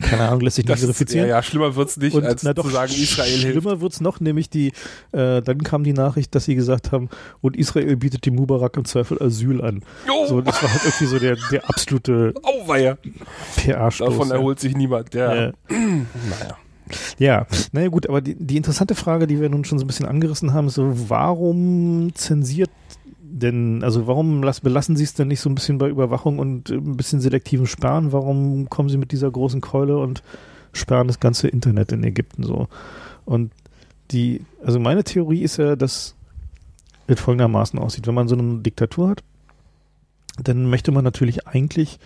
Keine Ahnung, lässt sich nicht Das ist, ja, verifizieren. ja, schlimmer wird's nicht, Und als na doch, zu sagen, Israel hilft. schlimmer wird's noch, nämlich die, äh, dann kam die Nachricht, dass sie gesagt haben, und Israel bietet dem Mubarak im Zweifel Asyl an. Oh, So, das war halt irgendwie so der, der absolute. PR-Stoß. Davon erholt sich niemand. Ja. naja. Ja, naja gut, aber die, die interessante Frage, die wir nun schon so ein bisschen angerissen haben, ist so, warum zensiert denn, also warum las, belassen Sie es denn nicht so ein bisschen bei Überwachung und äh, ein bisschen selektiven Sperren? Warum kommen Sie mit dieser großen Keule und sperren das ganze Internet in Ägypten so? Und die, also meine Theorie ist ja, dass es folgendermaßen aussieht. Wenn man so eine Diktatur hat, dann möchte man natürlich eigentlich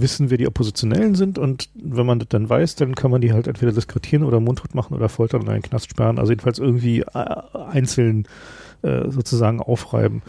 wissen, wer die Oppositionellen sind und wenn man das dann weiß, dann kann man die halt entweder diskretieren oder mundtot machen oder foltern oder in den Knast sperren, also jedenfalls irgendwie äh, einzeln äh, sozusagen aufreiben.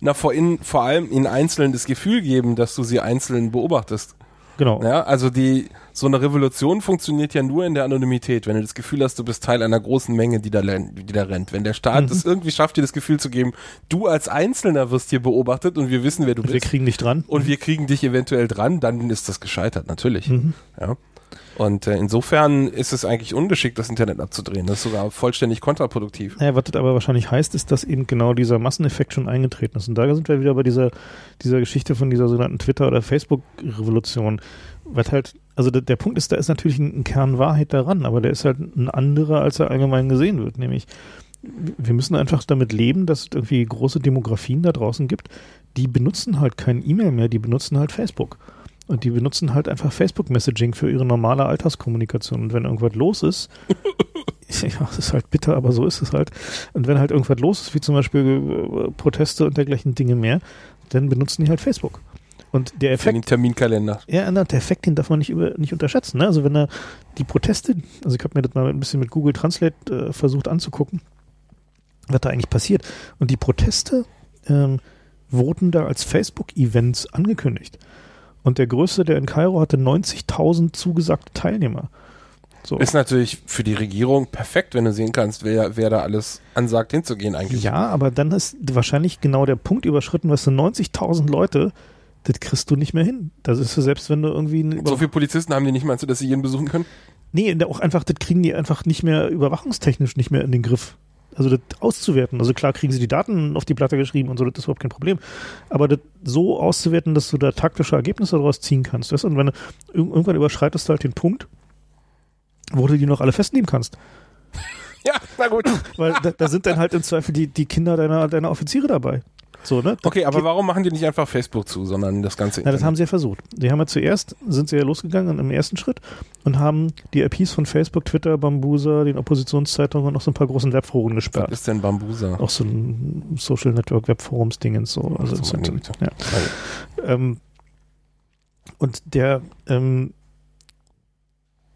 Na, vor, in, vor allem in Einzelnen das Gefühl geben, dass du sie einzeln beobachtest. Genau. Ja, also die, so eine Revolution funktioniert ja nur in der Anonymität, wenn du das Gefühl hast, du bist Teil einer großen Menge, die da, die da rennt. Wenn der Staat Mhm. es irgendwie schafft, dir das Gefühl zu geben, du als Einzelner wirst hier beobachtet und wir wissen, wer du Und wir bist. kriegen nicht dran. und wir kriegen dich eventuell dran, dann ist das gescheitert, natürlich. Mhm. Ja. Und äh, insofern ist es eigentlich ungeschickt, das Internet abzudrehen. Das ist sogar vollständig kontraproduktiv. Naja, was das aber wahrscheinlich heißt, ist, dass eben genau dieser Masseneffekt schon eingetreten ist. Und da sind wir wieder bei dieser, dieser Geschichte von dieser sogenannten Twitter- oder Facebook-Revolution. Was halt, also der, der Punkt ist, da ist natürlich ein, ein Kern Wahrheit daran, aber der ist halt ein anderer, als er allgemein gesehen wird. Nämlich, wir müssen einfach damit leben, dass es irgendwie große Demografien da draußen gibt, die benutzen halt kein E-Mail mehr, die benutzen halt Facebook. Und die benutzen halt einfach Facebook-Messaging für ihre normale Alltagskommunikation. Und wenn irgendwas los ist, ja, es ist halt bitter, aber so ist es halt. Und wenn halt irgendwas los ist, wie zum Beispiel äh, Proteste und dergleichen Dinge mehr, dann benutzen die halt Facebook. Und der Für den Effekt, Terminkalender. ja, der Effekt, den darf man nicht, über, nicht unterschätzen. Ne? Also wenn er die Proteste, also ich habe mir das mal ein bisschen mit Google Translate äh, versucht anzugucken, was da eigentlich passiert. Und die Proteste ähm, wurden da als Facebook-Events angekündigt. Und der größte, der in Kairo hatte 90.000 zugesagte Teilnehmer. So. Ist natürlich für die Regierung perfekt, wenn du sehen kannst, wer, wer da alles ansagt, hinzugehen eigentlich. Ja, aber dann ist wahrscheinlich genau der Punkt überschritten, was sind 90.000 Leute, das kriegst du nicht mehr hin. Das ist so, selbst wenn du irgendwie So viele Polizisten haben die nicht, meinst du, dass sie jeden besuchen können? Nee, auch einfach, das kriegen die einfach nicht mehr überwachungstechnisch nicht mehr in den Griff. Also das auszuwerten. Also klar kriegen sie die Daten auf die Platte geschrieben und so, das ist überhaupt kein Problem. Aber das so auszuwerten, dass du da taktische Ergebnisse daraus ziehen kannst. Das, und wenn du irgendwann überschreitest du halt den Punkt, wo du die noch alle festnehmen kannst. Ja, na gut. Weil da, da sind dann halt im Zweifel die, die Kinder deiner, deiner Offiziere dabei. So, ne? Okay, aber warum machen die nicht einfach Facebook zu, sondern das ganze Na, das haben sie ja versucht. Die haben ja zuerst, sind sie ja losgegangen im ersten Schritt und haben die IPs von Facebook, Twitter, Bambusa, den Oppositionszeitungen und noch so ein paar großen Webforen Was gesperrt. ist denn Bambusa? Auch so ein Social Network Webforums-Dingens so. Also So, Güte. ja. Ähm, und der, ähm,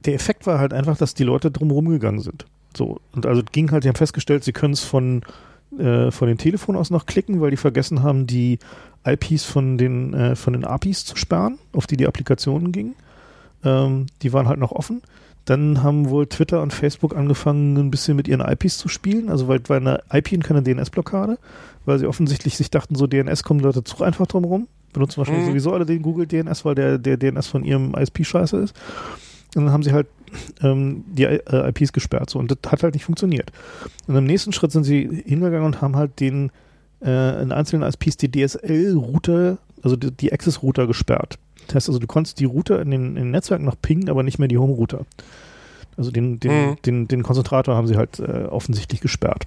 der Effekt war halt einfach, dass die Leute drumherum gegangen sind. So. Und also ging halt, die haben festgestellt, sie können es von, äh, von den Telefonen aus noch klicken, weil die vergessen haben, die IPs von den, äh, von den APIs zu sperren, auf die die Applikationen gingen. Ähm, die waren halt noch offen. Dann haben wohl Twitter und Facebook angefangen, ein bisschen mit ihren IPs zu spielen. Also weil, weil eine IP und keine DNS-Blockade, weil sie offensichtlich sich dachten, so DNS kommen Leute zu einfach drum rum. Benutzen wahrscheinlich Mhm. sowieso alle den Google DNS, weil der, der DNS von ihrem ISP scheiße ist. Und dann haben sie halt ähm, die äh, IPs gesperrt. So. Und das hat halt nicht funktioniert. Und im nächsten Schritt sind sie hingegangen und haben halt den äh, in einzelnen ISPs die DSL-Router, also die, die Access-Router gesperrt. Das heißt also, du konntest die Router in den, in den Netzwerken noch pingen, aber nicht mehr die Home-Router. Also den, den, Mhm. den, den Konzentrator haben sie halt äh, offensichtlich gesperrt.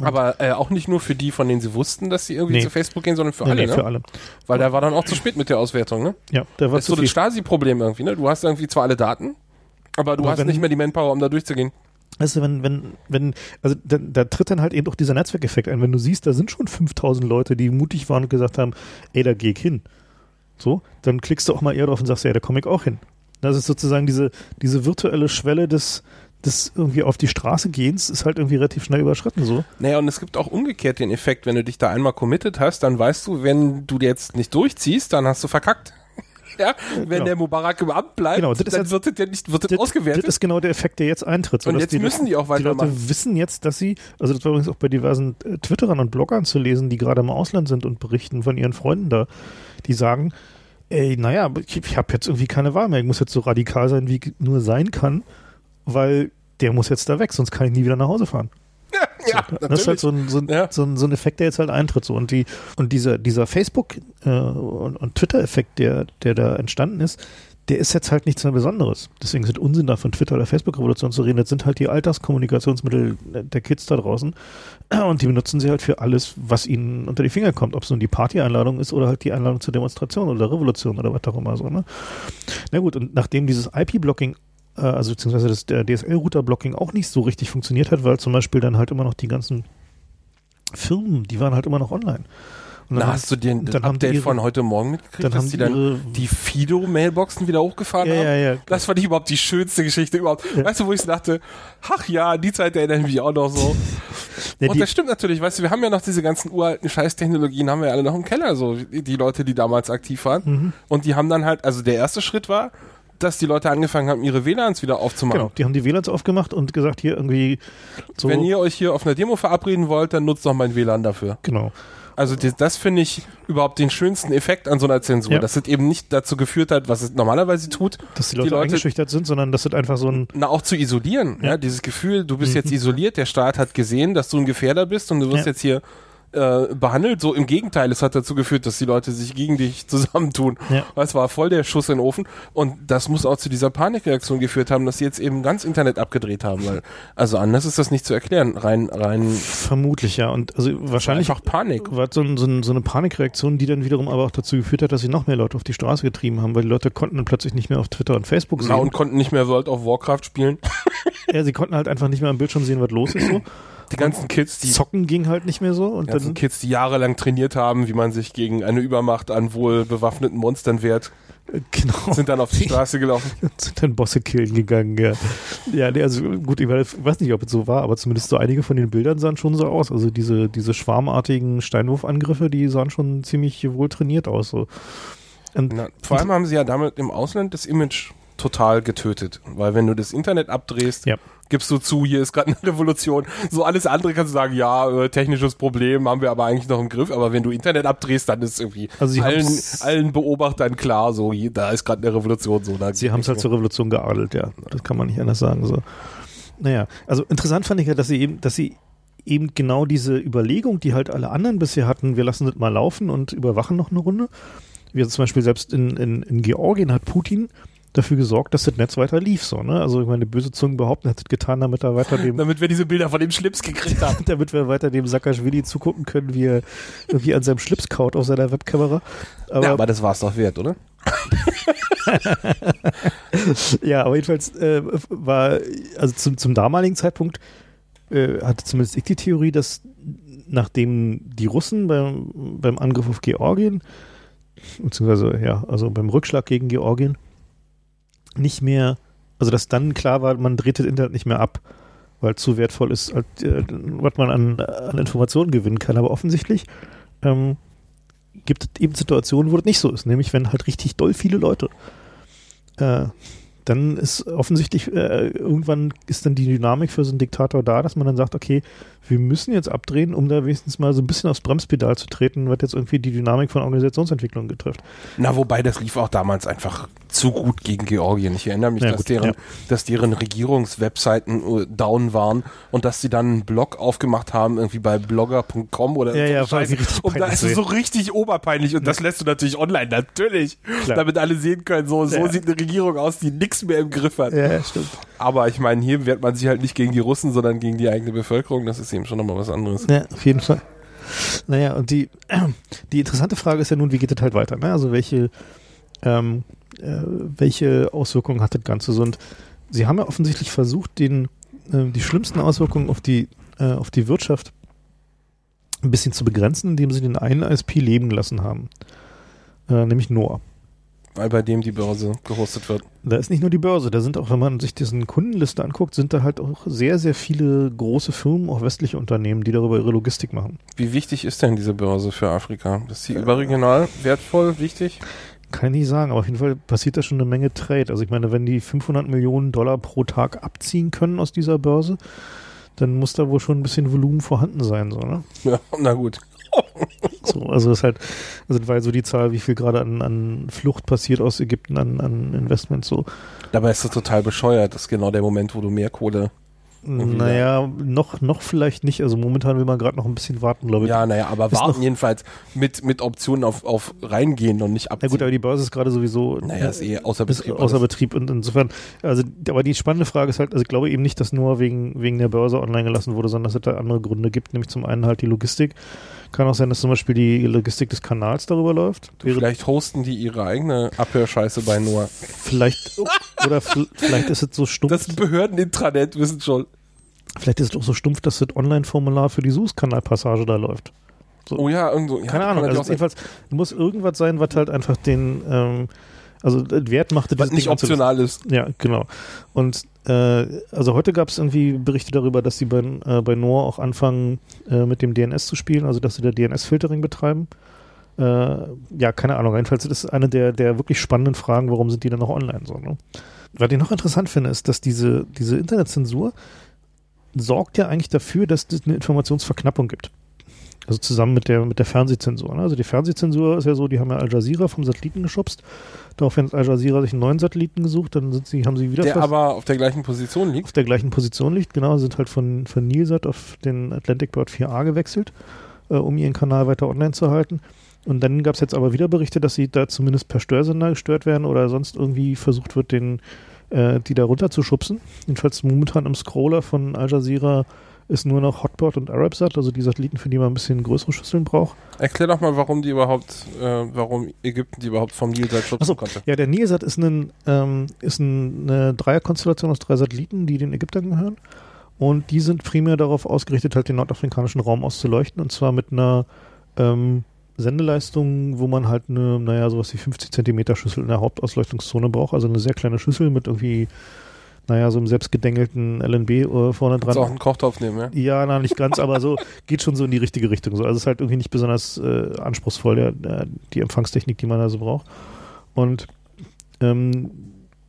Aber äh, auch nicht nur für die, von denen sie wussten, dass sie irgendwie Nee. zu Facebook gehen, sondern für Nee, alle, nee, ne? für alle. Weil da war dann auch zu spät mit der Auswertung, ne? Ja, da war Das ist so zu das viel. Stasi-Problem irgendwie, ne? Du hast irgendwie zwar alle Daten, aber du Aber hast wenn- nicht mehr die Manpower, um da durchzugehen. Weißt du, wenn, wenn, wenn, also da, da tritt dann halt eben auch dieser Netzwerkeffekt ein. Wenn du siehst, da sind schon 5000 Leute, die mutig waren und gesagt haben, ey, da geh ich hin. So, dann klickst du auch mal eher drauf und sagst, ja, da komme ich auch hin. Das ist sozusagen diese, diese virtuelle Schwelle des, des irgendwie auf die Straße gehens, ist halt irgendwie relativ schnell überschritten so. Naja, und es gibt auch umgekehrt den Effekt, wenn du dich da einmal committed hast, dann weißt du, wenn du jetzt nicht durchziehst, dann hast du verkackt. Ja, wenn Genau. der Mubarak im Amt bleibt, Genau, das dann wird das ja nicht, wird das, ausgewertet. das ist genau der Effekt, der jetzt eintritt. so Und jetzt müssen die auch Die Leute weitermachen. wissen jetzt, dass sie, also das war übrigens auch bei diversen äh, Twitterern und Bloggern zu lesen, die gerade im Ausland sind und berichten von ihren Freunden da, die sagen, ey, naja, ich, ich habe jetzt irgendwie keine Wahl mehr, ich muss jetzt so radikal sein, wie ich nur sein kann, weil der muss jetzt da weg, sonst kann ich nie wieder nach Hause fahren. Ja, Das ist halt so ein, so, ein, Ja. so, ein, so ein Effekt, der jetzt halt eintritt. So. Und, die, und dieser, dieser Facebook- äh, und, und Twitter-Effekt, der, der da entstanden ist, der ist jetzt halt nichts mehr Besonderes. Deswegen sind Unsinn da von Twitter oder Facebook-Revolution zu reden. Das sind halt die Alltagskommunikationsmittel der Kids da draußen. Und die benutzen sie halt für alles, was ihnen unter die Finger kommt. Ob es nun die Party-Einladung ist oder halt die Einladung zur Demonstration oder Revolution oder was auch immer so. Ne? Na gut, und nachdem dieses IP-Blocking äh, also beziehungsweise das der DSL-Router-Blocking auch nicht so richtig funktioniert hat, weil zum Beispiel dann halt immer noch die ganzen Firmen, die waren halt immer noch online. Und Na, dann hast du den die Update ihre- von heute Morgen mitgekriegt, dann dass haben die dann die Fido-Mailboxen wieder hochgefahren ja, haben? ja, ja. Das fand ich überhaupt die schönste Geschichte überhaupt. Ja. Weißt du, wo ich so dachte, ach ja, die Zeit erinnere ich mich auch noch so. ja Und das stimmt natürlich, weißt du, wir haben ja noch diese ganzen uralten Scheißtechnologien, haben wir ja alle noch im Keller, so die die Leute, die damals aktiv waren. Mhm. Und die haben dann halt, also der erste Schritt war, dass die Leute angefangen haben, ihre WLANs wieder aufzumachen. genau, die haben die WLANs aufgemacht und gesagt, hier irgendwie so. Wenn ihr euch hier auf einer Demo verabreden wollt, dann nutzt doch mein WLAN dafür. genau. Also das, das finde ich überhaupt den schönsten Effekt an so einer Zensur, Ja. dass es eben nicht dazu geführt hat, was es normalerweise tut, Dass die Leute, Leute- eingeschüchtert sind, sondern das ist einfach so ein. na auch zu isolieren. Ja, Ja. dieses Gefühl, du bist Mhm. jetzt isoliert, der Staat hat gesehen, dass du ein Gefährder bist und du wirst Ja. jetzt hier äh, behandelt. So im Gegenteil, es hat dazu geführt, dass die Leute sich gegen dich zusammentun. Ja. Das war voll der Schuss in den Ofen und das muss auch zu dieser Panikreaktion geführt haben, dass sie jetzt eben ganz Internet abgedreht haben, weil also anders ist das nicht zu erklären. Rein, rein Vermutlich, ja. Und also wahrscheinlich einfach Panik. war so, so, so eine Panikreaktion, die dann wiederum aber auch dazu geführt hat, dass sie noch mehr Leute auf die Straße getrieben haben, weil die Leute konnten dann plötzlich nicht mehr auf Twitter und Facebook sehen. und konnten nicht mehr World of Warcraft spielen. ja, sie konnten halt einfach nicht mehr am Bildschirm sehen, was los ist so. Die ganzen Kids, die Zocken ging halt nicht mehr so und ganzen dann Kids, die jahrelang trainiert haben, wie man sich gegen eine Übermacht an wohl bewaffneten Monstern wehrt, genau sind dann auf die Straße gelaufen. sind dann Bosse killen gegangen. Ja, ja nee, also gut, ich weiß ich weiß nicht, ob es so war, aber zumindest so einige von den Bildern sahen schon so aus. Also diese diese schwarmartigen Steinwurfangriffe, die sahen schon ziemlich wohl trainiert aus. So. Und Na, vor allem haben sie ja damit im Ausland das Image total getötet, weil wenn du das Internet abdrehst, Ja. Gibst du zu, hier ist gerade eine Revolution. So alles andere kannst du sagen, ja, äh, technisches Problem haben wir aber eigentlich noch im Griff, aber wenn du Internet abdrehst, dann ist irgendwie Also sie allen, allen Beobachtern klar, so hier, da ist gerade eine Revolution, so Sie haben es halt zur Revolution geadelt, ja. Das kann man nicht anders sagen. So. Naja, also interessant fand ich ja, dass sie eben, dass sie eben genau diese Überlegung, die halt alle anderen bisher hatten, wir lassen das mal laufen und überwachen noch eine Runde. Wie zum Beispiel selbst in, in, in Georgien hat Putin dafür gesorgt, dass das Netz weiter lief. So, ne? Also ich meine, böse Zungen behaupten, hat das getan, damit er weiter dem, Damit wir diese Bilder von dem Schlips gekriegt haben. damit wir weiter dem Saakashvili zugucken können, wie er irgendwie an seinem Schlips kaut auf seiner Webkamera. Aber, ja, aber das war es doch wert, oder? ja, aber jedenfalls äh, war, also zum, zum damaligen Zeitpunkt äh, hatte zumindest ich die Theorie, dass nachdem die Russen beim, beim Angriff auf Georgien, beziehungsweise ja, also beim Rückschlag gegen Georgien, nicht mehr, also dass dann klar war, man dreht das Internet nicht mehr ab, weil zu wertvoll ist, äh, was man an, an Informationen gewinnen kann. Aber offensichtlich ähm, gibt es eben Situationen, wo das nicht so ist, nämlich wenn halt richtig doll viele Leute äh, dann ist offensichtlich, äh, irgendwann ist dann die Dynamik für so einen Diktator da, dass man dann sagt, okay, wir müssen jetzt abdrehen, um da wenigstens mal so ein bisschen aufs Bremspedal zu treten, was jetzt irgendwie die Dynamik von Organisationsentwicklung betrifft. Na, wobei das lief auch damals einfach zu gut gegen Georgien. Ich erinnere mich, Ja, dass, gut, deren, ja. dass deren Regierungswebseiten äh, down waren und dass sie dann einen Blog aufgemacht haben, irgendwie bei blogger.com oder Ja, so ja, Scheiß. richtig Und da ist es so richtig oberpeinlich und das lässt du natürlich online, natürlich. Klar. Damit alle sehen können, so, so Ja. sieht eine Regierung aus, die nichts mehr im Griff hat. Ja, ja, stimmt. Aber ich meine, hier wehrt man sich halt nicht gegen die Russen, sondern gegen die eigene Bevölkerung. Das ist eben schon nochmal was anderes. Ja, auf jeden Fall. Naja, und die, die interessante Frage ist ja nun, wie geht das halt weiter? Ne? Also welche, ähm, äh, welche Auswirkungen hat das Ganze? Und sie haben ja offensichtlich versucht, den, äh, die schlimmsten Auswirkungen auf die, äh, auf die Wirtschaft ein bisschen zu begrenzen, indem sie den einen ISP leben gelassen haben. Äh, nämlich Noah. Weil bei dem die Börse gehostet wird. Da ist nicht nur die Börse, da sind auch, wenn man sich diesen Kundenliste anguckt, sind da halt auch sehr, sehr viele große Firmen, auch westliche Unternehmen, die darüber ihre Logistik machen. Wie wichtig ist denn diese Börse für Afrika? Ist sie überregional wertvoll, wichtig? Kann ich nicht sagen, aber auf jeden Fall passiert da schon eine Menge Trade. Also ich meine, wenn die 500 Millionen Dollar pro Tag abziehen können aus dieser Börse, dann muss da wohl schon ein bisschen Volumen vorhanden sein, so, ne? Ja, na gut. So, also das ist halt, also das war so die Zahl, wie viel gerade an, an Flucht passiert aus Ägypten an, an Investments so. Dabei ist das total bescheuert. Das ist genau der Moment, wo du mehr Kohle. Naja, noch, noch vielleicht nicht. Also momentan will man gerade noch ein bisschen warten, glaube ich. Ja, naja, aber Ist warten jedenfalls mit, mit Optionen auf, auf reingehen und nicht Na abziehen. gut, aber die Börse ist gerade sowieso naja, ist eh außer Betrieb. außer. Betrieb und insofern, also aber die spannende Frage ist halt, also ich glaube eben nicht, dass nur wegen, wegen der Börse online gelassen wurde, sondern dass es da andere Gründe gibt, nämlich zum einen halt die Logistik. Kann auch sein, dass zum Beispiel die Logistik des Kanals darüber läuft. Vielleicht hosten die ihre eigene Abhörscheiße bei Noah. vielleicht oder vielleicht ist es so stumpf, Das Behörden-Intranet wissen schon. vielleicht ist es auch so stumpf, dass das Online-Formular für die Suezkanalpassage da läuft. Oh ja, irgendwo. Ja, Keine Ahnung, also jedenfalls muss irgendwas sein, was halt einfach den, ähm, also das Wert machte dieses nicht Ding optional ist. Ja, genau. Und äh, also heute gab es irgendwie Berichte darüber, dass sie bei, äh, bei Noah auch anfangen, äh, mit dem DNS zu spielen, also dass sie da DNS-Filtering betreiben. Äh, ja, keine Ahnung. Jedenfalls das ist eine der, der wirklich spannenden Fragen, warum sind die dann noch online so. Ne? Was ich noch interessant finde, ist, dass diese, diese Internetzensur sorgt ja eigentlich dafür, dass es eine Informationsverknappung gibt. Also zusammen mit der, mit der Fernsehzensur. Ne? Also die Fernsehzensur ist ja so, die haben ja Al Jazeera vom Satelliten geschubst. Daraufhin hat Al Jazeera sich einen neuen Satelliten gesucht, dann sind sie, haben sie wieder Der vers- aber auf der gleichen Position liegt. auf der gleichen Position liegt, genau, sind halt von, von Nilsat auf den Atlantic Bird 4a gewechselt, äh, um ihren Kanal weiter online zu halten. Und dann gab es jetzt aber wieder Berichte, dass sie da zumindest per Störsender gestört werden oder sonst irgendwie versucht wird, den, äh, die da runterzuschubsen. Jedenfalls momentan im Scroller von Al Jazeera ist nur noch Hotbird und Arabsat, also die Satelliten, für die man ein bisschen größere Schüsseln braucht. Erklär doch mal, warum die überhaupt, äh, warum Ägypten die überhaupt vom Nil seit schützen Achso, konnte. ja, der Nilsat ist, ein, ähm, ist ein, eine Dreierkonstellation aus drei Satelliten, die den Ägyptern gehören. Und die sind primär darauf ausgerichtet, halt den nordafrikanischen Raum auszuleuchten. Und zwar mit einer ähm, Sendeleistung, wo man halt eine, naja, sowas wie 50 Zentimeter Schüssel in der Hauptausleuchtungszone braucht. Also eine sehr kleine Schüssel mit irgendwie, naja, so einem selbstgedengelten LNB äh, vorne Kannst du auch dran. einen Kochtopf nehmen, ja? Ja, na, nicht ganz, aber so geht schon so in die richtige Richtung. So. Also es ist halt irgendwie nicht besonders äh, anspruchsvoll, der, der, die Empfangstechnik, die man da so braucht. Und ähm,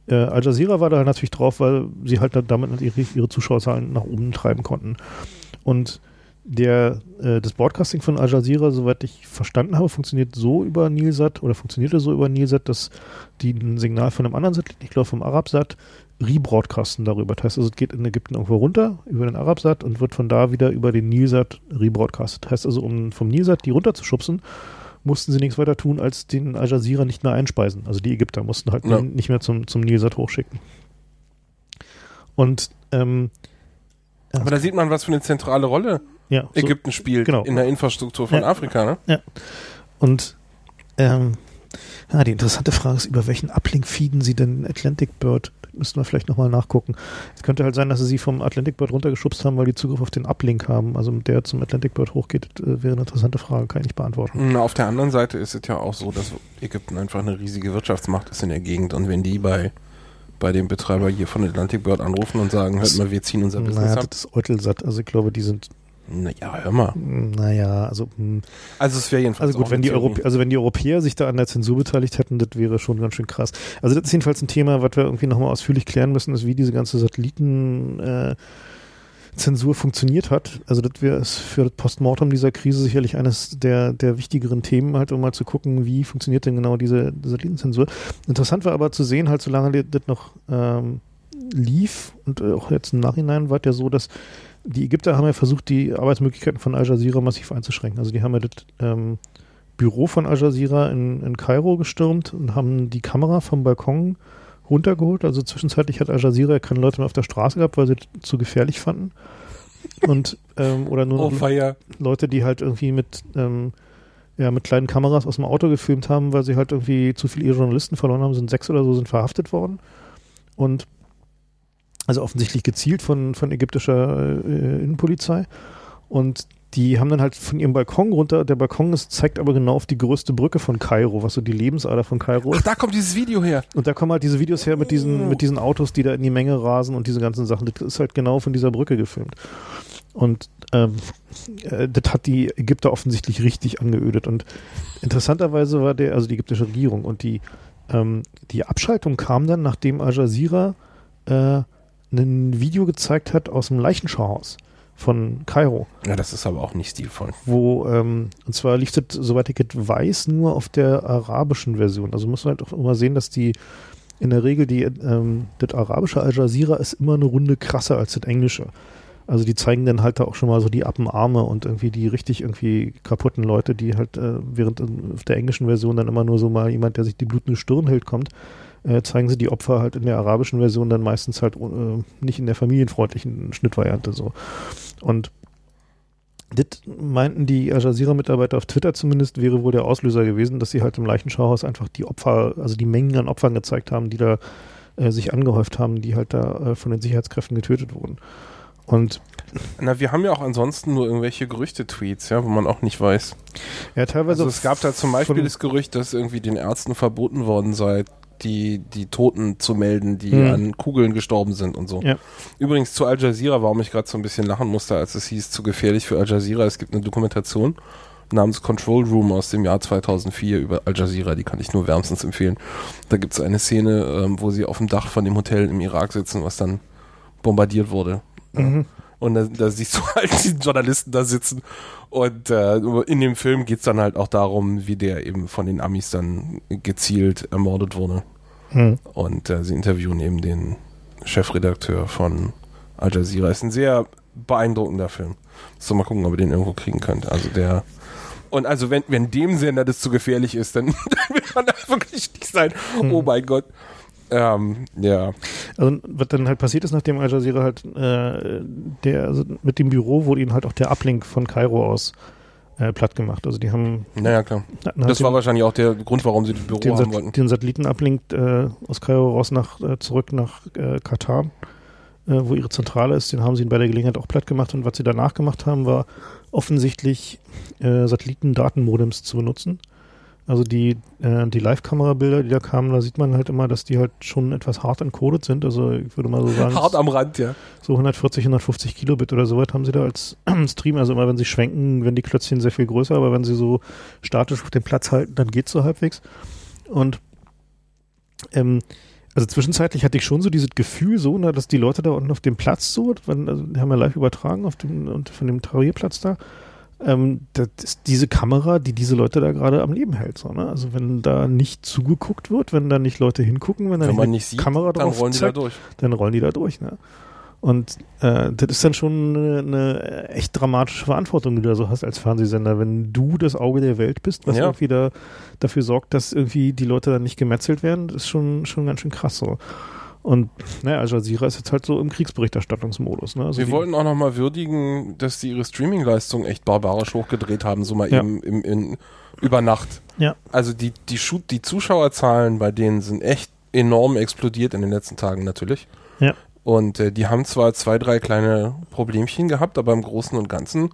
äh, Al Jazeera war da natürlich drauf, weil sie halt damit ihre, ihre Zuschauerzahlen nach oben treiben konnten. Und der, äh, das Broadcasting von Al Jazeera, soweit ich verstanden habe, funktioniert so über Nilsat oder funktionierte so über Nilsat, dass die ein Signal von einem anderen Satellit, ich glaube vom Arabsat, rebroadcasten darüber. Das heißt also, es geht in Ägypten irgendwo runter über den Arabsat und wird von da wieder über den Nilsat rebroadcastet. Das heißt also, um vom Nilsat die runterzuschubsen, mussten sie nichts weiter tun, als den Al Jazeera nicht mehr einspeisen. Also die Ägypter mussten halt Ja. nicht mehr zum, zum Nilsat hochschicken. Und ähm, Aber da sieht man, was für eine zentrale Rolle ja, so, Ägypten spielt genau. in der Infrastruktur von Ja. Afrika. Ne? Und ähm, ja, die interessante Frage ist, über welchen Uplink feeden sie denn Atlantic Bird? Das müssten wir vielleicht nochmal nachgucken. Es könnte halt sein, dass sie sie vom Atlantic Bird runtergeschubst haben, weil die Zugriff auf den Uplink haben. Also der zum Atlantic Bird hochgeht, äh, wäre eine interessante Frage, kann ich nicht beantworten. Auf der anderen Seite ist es ja auch so, dass Ägypten einfach eine riesige Wirtschaftsmacht ist in der Gegend. Und wenn die bei, bei dem Betreiber hier von Atlantic Bird anrufen und sagen, hört mal, wir ziehen unser Business Naja, ab. das ist Eutelsat. Also ich glaube, die sind, Naja, hör mal. naja, also mh, Also es wäre jedenfalls Also gut, auch wenn die. Europä also wenn die Europäer sich da an der Zensur beteiligt hätten, das wäre schon ganz schön krass. Also das ist jedenfalls ein Thema, was wir irgendwie nochmal ausführlich klären müssen, ist, wie diese ganze Satelliten-Zensur funktioniert hat. Also das wäre es für das Postmortem dieser Krise sicherlich eines der, der wichtigeren Themen, halt, um mal zu gucken, wie funktioniert denn genau diese Satellitenzensur. Interessant war aber zu sehen, halt, solange das noch ähm, lief und äh, auch jetzt im Nachhinein war es ja so, dass die Ägypter haben ja versucht, die Arbeitsmöglichkeiten von Al Jazeera massiv einzuschränken. Also die haben ja das ähm, Büro von Al Jazeera in, in Kairo gestürmt und haben die Kamera vom Balkon runtergeholt. Also zwischenzeitlich hat Al Jazeera keine Leute mehr auf der Straße gehabt, weil sie das zu gefährlich fanden. Und ähm, oder nur Oh, noch Feier. Leute, die halt irgendwie mit ähm, ja, mit kleinen Kameras aus dem Auto gefilmt haben, weil sie halt irgendwie zu viele Journalisten verloren haben, sind sechs oder so, sind verhaftet worden. Und also offensichtlich gezielt von, von ägyptischer äh, Innenpolizei. Und die haben dann halt von ihrem Balkon runter, der Balkon ist, zeigt aber genau auf die größte Brücke von Kairo, was so die Lebensader von Kairo Ach, ist. da kommt dieses Video her. Und da kommen halt diese Videos her mit diesen, mit diesen Autos, die da in die Menge rasen und diese ganzen Sachen. Das ist halt genau von dieser Brücke gefilmt. Und ähm, äh, das hat die Ägypter offensichtlich richtig angeödet. Und interessanterweise war der, also die ägyptische Regierung und die, ähm, die Abschaltung kam dann, nachdem Al Jazeera äh, ein Video gezeigt hat aus dem Leichenschauhaus von Kairo Ja, das ist aber auch nicht stilvoll. wo, ähm, und zwar lief das, soweit ich es weiß, nur auf der arabischen Version. Also muss man halt auch immer sehen, dass die in der Regel die, ähm, das arabische Al Jazeera ist immer eine Runde krasser als das englische. Also die zeigen dann halt da auch schon mal so die Appenarme und irgendwie die richtig irgendwie kaputten Leute, die halt äh, während in- auf der englischen Version dann immer nur so mal jemand, der sich die blutende Stirn hält, kommt, äh, zeigen sie die Opfer halt in der arabischen Version dann meistens halt äh, nicht in der familienfreundlichen Schnittvariante so. Und das meinten die Al Jazeera-Mitarbeiter auf Twitter zumindest, wäre wohl der Auslöser gewesen, dass sie halt im Leichenschauhaus einfach die Opfer, also die Mengen an Opfern gezeigt haben, die da äh, sich angehäuft haben, die halt da äh, von den Sicherheitskräften getötet wurden. Und Na, wir haben ja auch ansonsten nur irgendwelche Gerüchte-Tweets, ja, wo man auch nicht weiß. ja, teilweise. Also es gab da zum Beispiel das Gerücht, dass irgendwie den Ärzten verboten worden sei, die, die Toten zu melden, die Hm. an Kugeln gestorben sind und so. Ja. Übrigens zu Al Jazeera, warum ich gerade so ein bisschen lachen musste, als es hieß, zu gefährlich für Al Jazeera. Es gibt eine Dokumentation namens Control Room aus dem Jahr 2004 über Al Jazeera, die kann ich nur wärmstens empfehlen. Da gibt es eine Szene, ähm, wo sie auf dem Dach von dem Hotel im Irak sitzen, was dann bombardiert wurde. Mhm. Und da, da siehst du halt diesen Journalisten da sitzen. Und äh, in dem Film geht's dann halt auch darum, wie der eben von den Amis dann gezielt ermordet wurde. Hm. Und äh, sie interviewen eben den Chefredakteur von Al Jazeera. Ist ein sehr beeindruckender Film. So mal gucken, ob ihr den irgendwo kriegen könnt. Also der. Und also wenn, wenn dem Sender das zu gefährlich ist, dann, dann will man da wirklich nicht sein. Oh mein Gott. Ähm, ja. Also, was dann halt passiert ist, nachdem Al Jazeera halt äh, der, also mit dem Büro wurde ihnen halt auch der Uplink von Kairo aus äh, platt gemacht. Also die haben Naja, klar. Das den- war wahrscheinlich auch der Grund, warum sie das Büro den, haben Sat wollten. den Satellitenuplink äh, aus Kairo raus nach äh, zurück nach äh, Katar, äh, wo ihre Zentrale ist, den haben sie bei der Gelegenheit auch platt gemacht und was sie danach gemacht haben, war offensichtlich äh, Satellitendatenmodems zu benutzen. Also die, äh, die Live-Kamerabilder, die da kamen, da sieht man halt immer, dass die halt schon etwas hart encoded sind. Also ich würde mal so sagen, Hart am Rand, ja. so 140, 150 Kilobit oder so weit haben sie da als Stream. Also immer wenn sie schwenken, werden die Klötzchen sehr viel größer, aber wenn sie so statisch auf dem Platz halten, dann geht's so halbwegs. Und ähm, also zwischenzeitlich hatte ich schon so dieses Gefühl so, ne, dass die Leute da unten auf dem Platz so, wenn, also die haben ja live übertragen auf dem, und von dem Tarierplatz da, ähm, das ist diese Kamera, die diese Leute da gerade am Leben hält. So, ne? Also wenn da nicht zugeguckt wird, wenn da nicht Leute hingucken, wenn da Wenn nicht nicht sieht, Kamera dann drauf rollen die da zeigt, durch. dann rollen die da durch. Ne? Und äh, das ist dann schon eine, eine echt dramatische Verantwortung, die du da so hast als Fernsehsender, wenn du das Auge der Welt bist, was Ja. irgendwie da dafür sorgt, dass irgendwie die Leute dann nicht gemetzelt werden, das ist schon, schon ganz schön krass so. Und naja, Al Jazeera ist jetzt halt so im Kriegsberichterstattungsmodus. Ne? Also Wir wollten auch nochmal würdigen, dass die ihre Streaming-Leistung echt barbarisch hochgedreht haben, so mal Ja. eben im, in, über Nacht. Ja. Also die, die, die Zuschauerzahlen bei denen sind echt enorm explodiert in den letzten Tagen natürlich. Ja. Und äh, die haben zwar zwei, drei kleine Problemchen gehabt, aber im Großen und Ganzen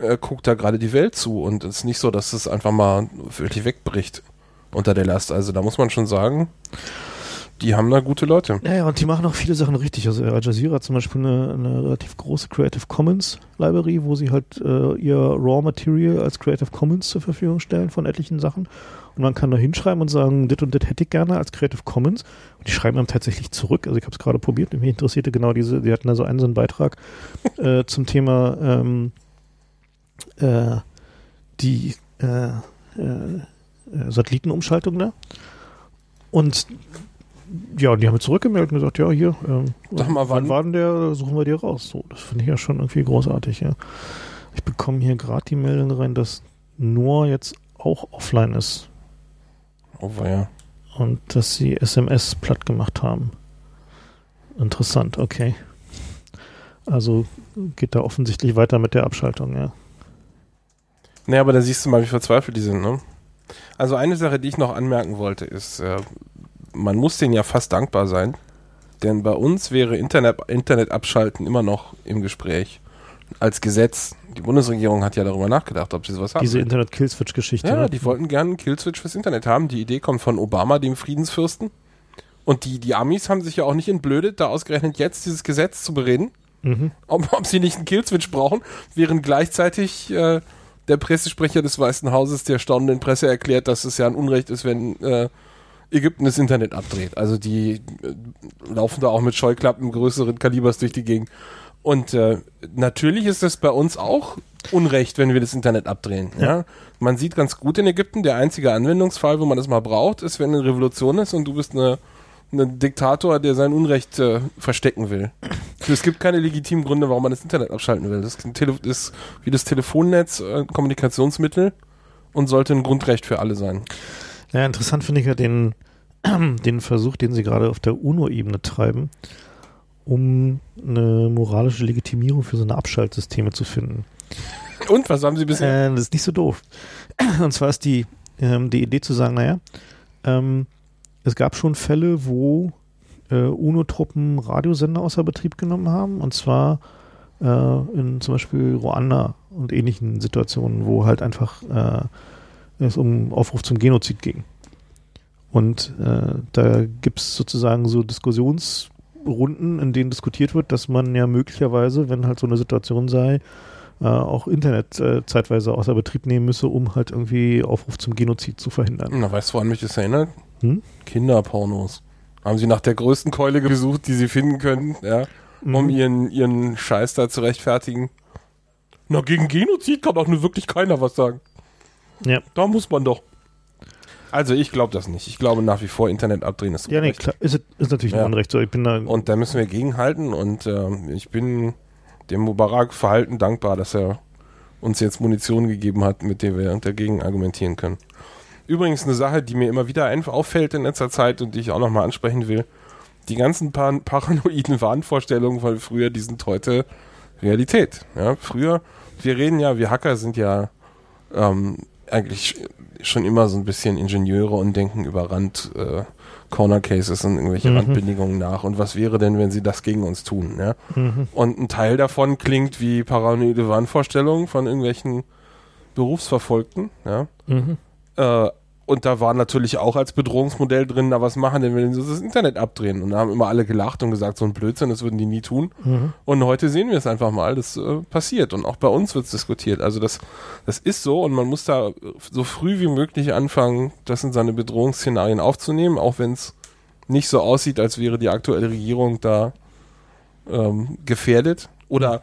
äh, guckt da gerade die Welt zu und es ist nicht so, dass es einfach mal wirklich wegbricht unter der Last. Also da muss man schon sagen, die haben da gute Leute. Ja, ja, und die machen auch viele Sachen richtig. Also Al Jazeera hat zum Beispiel eine, eine relativ große Creative Commons Library, wo sie halt äh, ihr Raw Material als Creative Commons zur Verfügung stellen von etlichen Sachen. Und man kann da hinschreiben und sagen, dit und dit hätte ich gerne als Creative Commons. Und die schreiben dann tatsächlich zurück. Also ich habe es gerade probiert, mich interessierte genau diese, die hatten da so einen, so einen Beitrag äh, zum Thema ähm, äh, die äh, äh, Satellitenumschaltung da. Und ja, die haben zurückgemeldet und gesagt, ja, hier, ähm, Sag mal, wann- wann war denn der, suchen wir dir raus. So, das finde ich ja schon irgendwie großartig, ja. Ich bekomme hier gerade die Meldung rein, dass Noah jetzt auch offline ist Oh, ja. und dass sie SMS platt gemacht haben. Interessant, okay. Also geht da offensichtlich weiter mit der Abschaltung, ja. Nee, aber da siehst du mal, wie verzweifelt die sind, ne? Also eine Sache, die ich noch anmerken wollte, ist, äh, man muss denen ja fast dankbar sein, denn bei uns wäre Internet, Internet abschalten immer noch im Gespräch. Als Gesetz. Die Bundesregierung hat ja darüber nachgedacht, ob sie sowas haben. Diese. Internet-Kill-Switch-Geschichte. ja, ne? die wollten gerne einen Killswitch fürs Internet haben. Die Idee kommt von Obama, dem Friedensfürsten. Und die, die Amis haben sich ja auch nicht entblödet, da ausgerechnet jetzt dieses Gesetz zu bereden Mhm. ob, ob sie nicht einen Killswitch brauchen, während gleichzeitig äh, der Pressesprecher des Weißen Hauses der staunenden Presse erklärt, dass es ja ein Unrecht ist, wenn äh, Ägypten das Internet abdreht. Also die äh, laufen da auch mit Scheuklappen größeren Kalibers durch die Gegend. Und äh, natürlich ist das bei uns auch Unrecht, wenn wir das Internet abdrehen. Ja. Man sieht ganz gut in Ägypten, der einzige Anwendungsfall, wo man das mal braucht, ist, wenn eine Revolution ist und du bist eine, ein Diktator, der sein Unrecht äh, verstecken will. Es gibt keine legitimen Gründe, warum man das Internet abschalten will. Das ist, wie das Telefonnetz äh, ein Kommunikationsmittel und sollte ein Grundrecht für alle sein. Ja, interessant finde ich ja den, den Versuch, den sie gerade auf der UNO-Ebene treiben, um eine moralische Legitimierung für so eine Abschaltsysteme zu finden. Und was haben Sie bisher? Äh, das ist nicht so doof. Und zwar ist die, ähm, die Idee zu sagen, naja, ähm, es gab schon Fälle, wo äh, UNO-Truppen Radiosender außer Betrieb genommen haben, und zwar äh, in zum Beispiel Ruanda und ähnlichen Situationen, wo halt einfach äh, es um Aufruf zum Genozid ging. Und äh, da gibt es sozusagen so Diskussionsrunden, in denen diskutiert wird, dass man ja möglicherweise, wenn halt so eine Situation sei, äh, auch Internet äh, zeitweise außer Betrieb nehmen müsse, um halt irgendwie Aufruf zum Genozid zu verhindern. Na, weißt du, woran mich das erinnert? Hm? Kinderpornos. Haben Sie nach der größten Keule gesucht, die Sie finden können, ja, um Mhm. ihren, ihren Scheiß da zu rechtfertigen? Na, gegen Genozid kann doch nur wirklich keiner was sagen. Ja. Da muss man doch. Also ich glaube das nicht. Ich glaube nach wie vor Internet abdrehen ist Ja, nee, klar, ist, ist natürlich ein Ja. Unrecht. So, ich bin da, Und da müssen wir gegenhalten und äh, ich bin dem Mubarak-Verhalten dankbar, dass er uns jetzt Munition gegeben hat, mit der wir dagegen argumentieren können. Übrigens eine Sache, die mir immer wieder ein- auffällt in letzter Zeit und die ich auch nochmal ansprechen will. Die ganzen par paranoiden Wahnvorstellungen von früher, die sind heute Realität. Ja, früher, wir reden ja, wir Hacker sind ja ähm, eigentlich schon immer so ein bisschen Ingenieure und denken über Rand äh, Corner Cases und irgendwelche Mhm. Randbedingungen nach. Und was wäre denn, wenn sie das gegen uns tun? Ja? mhm. Und ein Teil davon klingt wie paranoide Wahnvorstellungen von irgendwelchen Berufsverfolgten. Ja? Mhm. Äh, und da war natürlich auch als Bedrohungsmodell drin, na was machen denn, wenn sie das Internet abdrehen? Und da haben immer alle gelacht und gesagt, so ein Blödsinn, das würden die nie tun. Mhm. Und heute sehen wir es einfach mal, das äh, passiert. Und auch bei uns wird es diskutiert. Also das, das ist so und man muss da so früh wie möglich anfangen, das in seine Bedrohungsszenarien aufzunehmen, auch wenn es nicht so aussieht, als wäre die aktuelle Regierung da ähm, gefährdet. Oder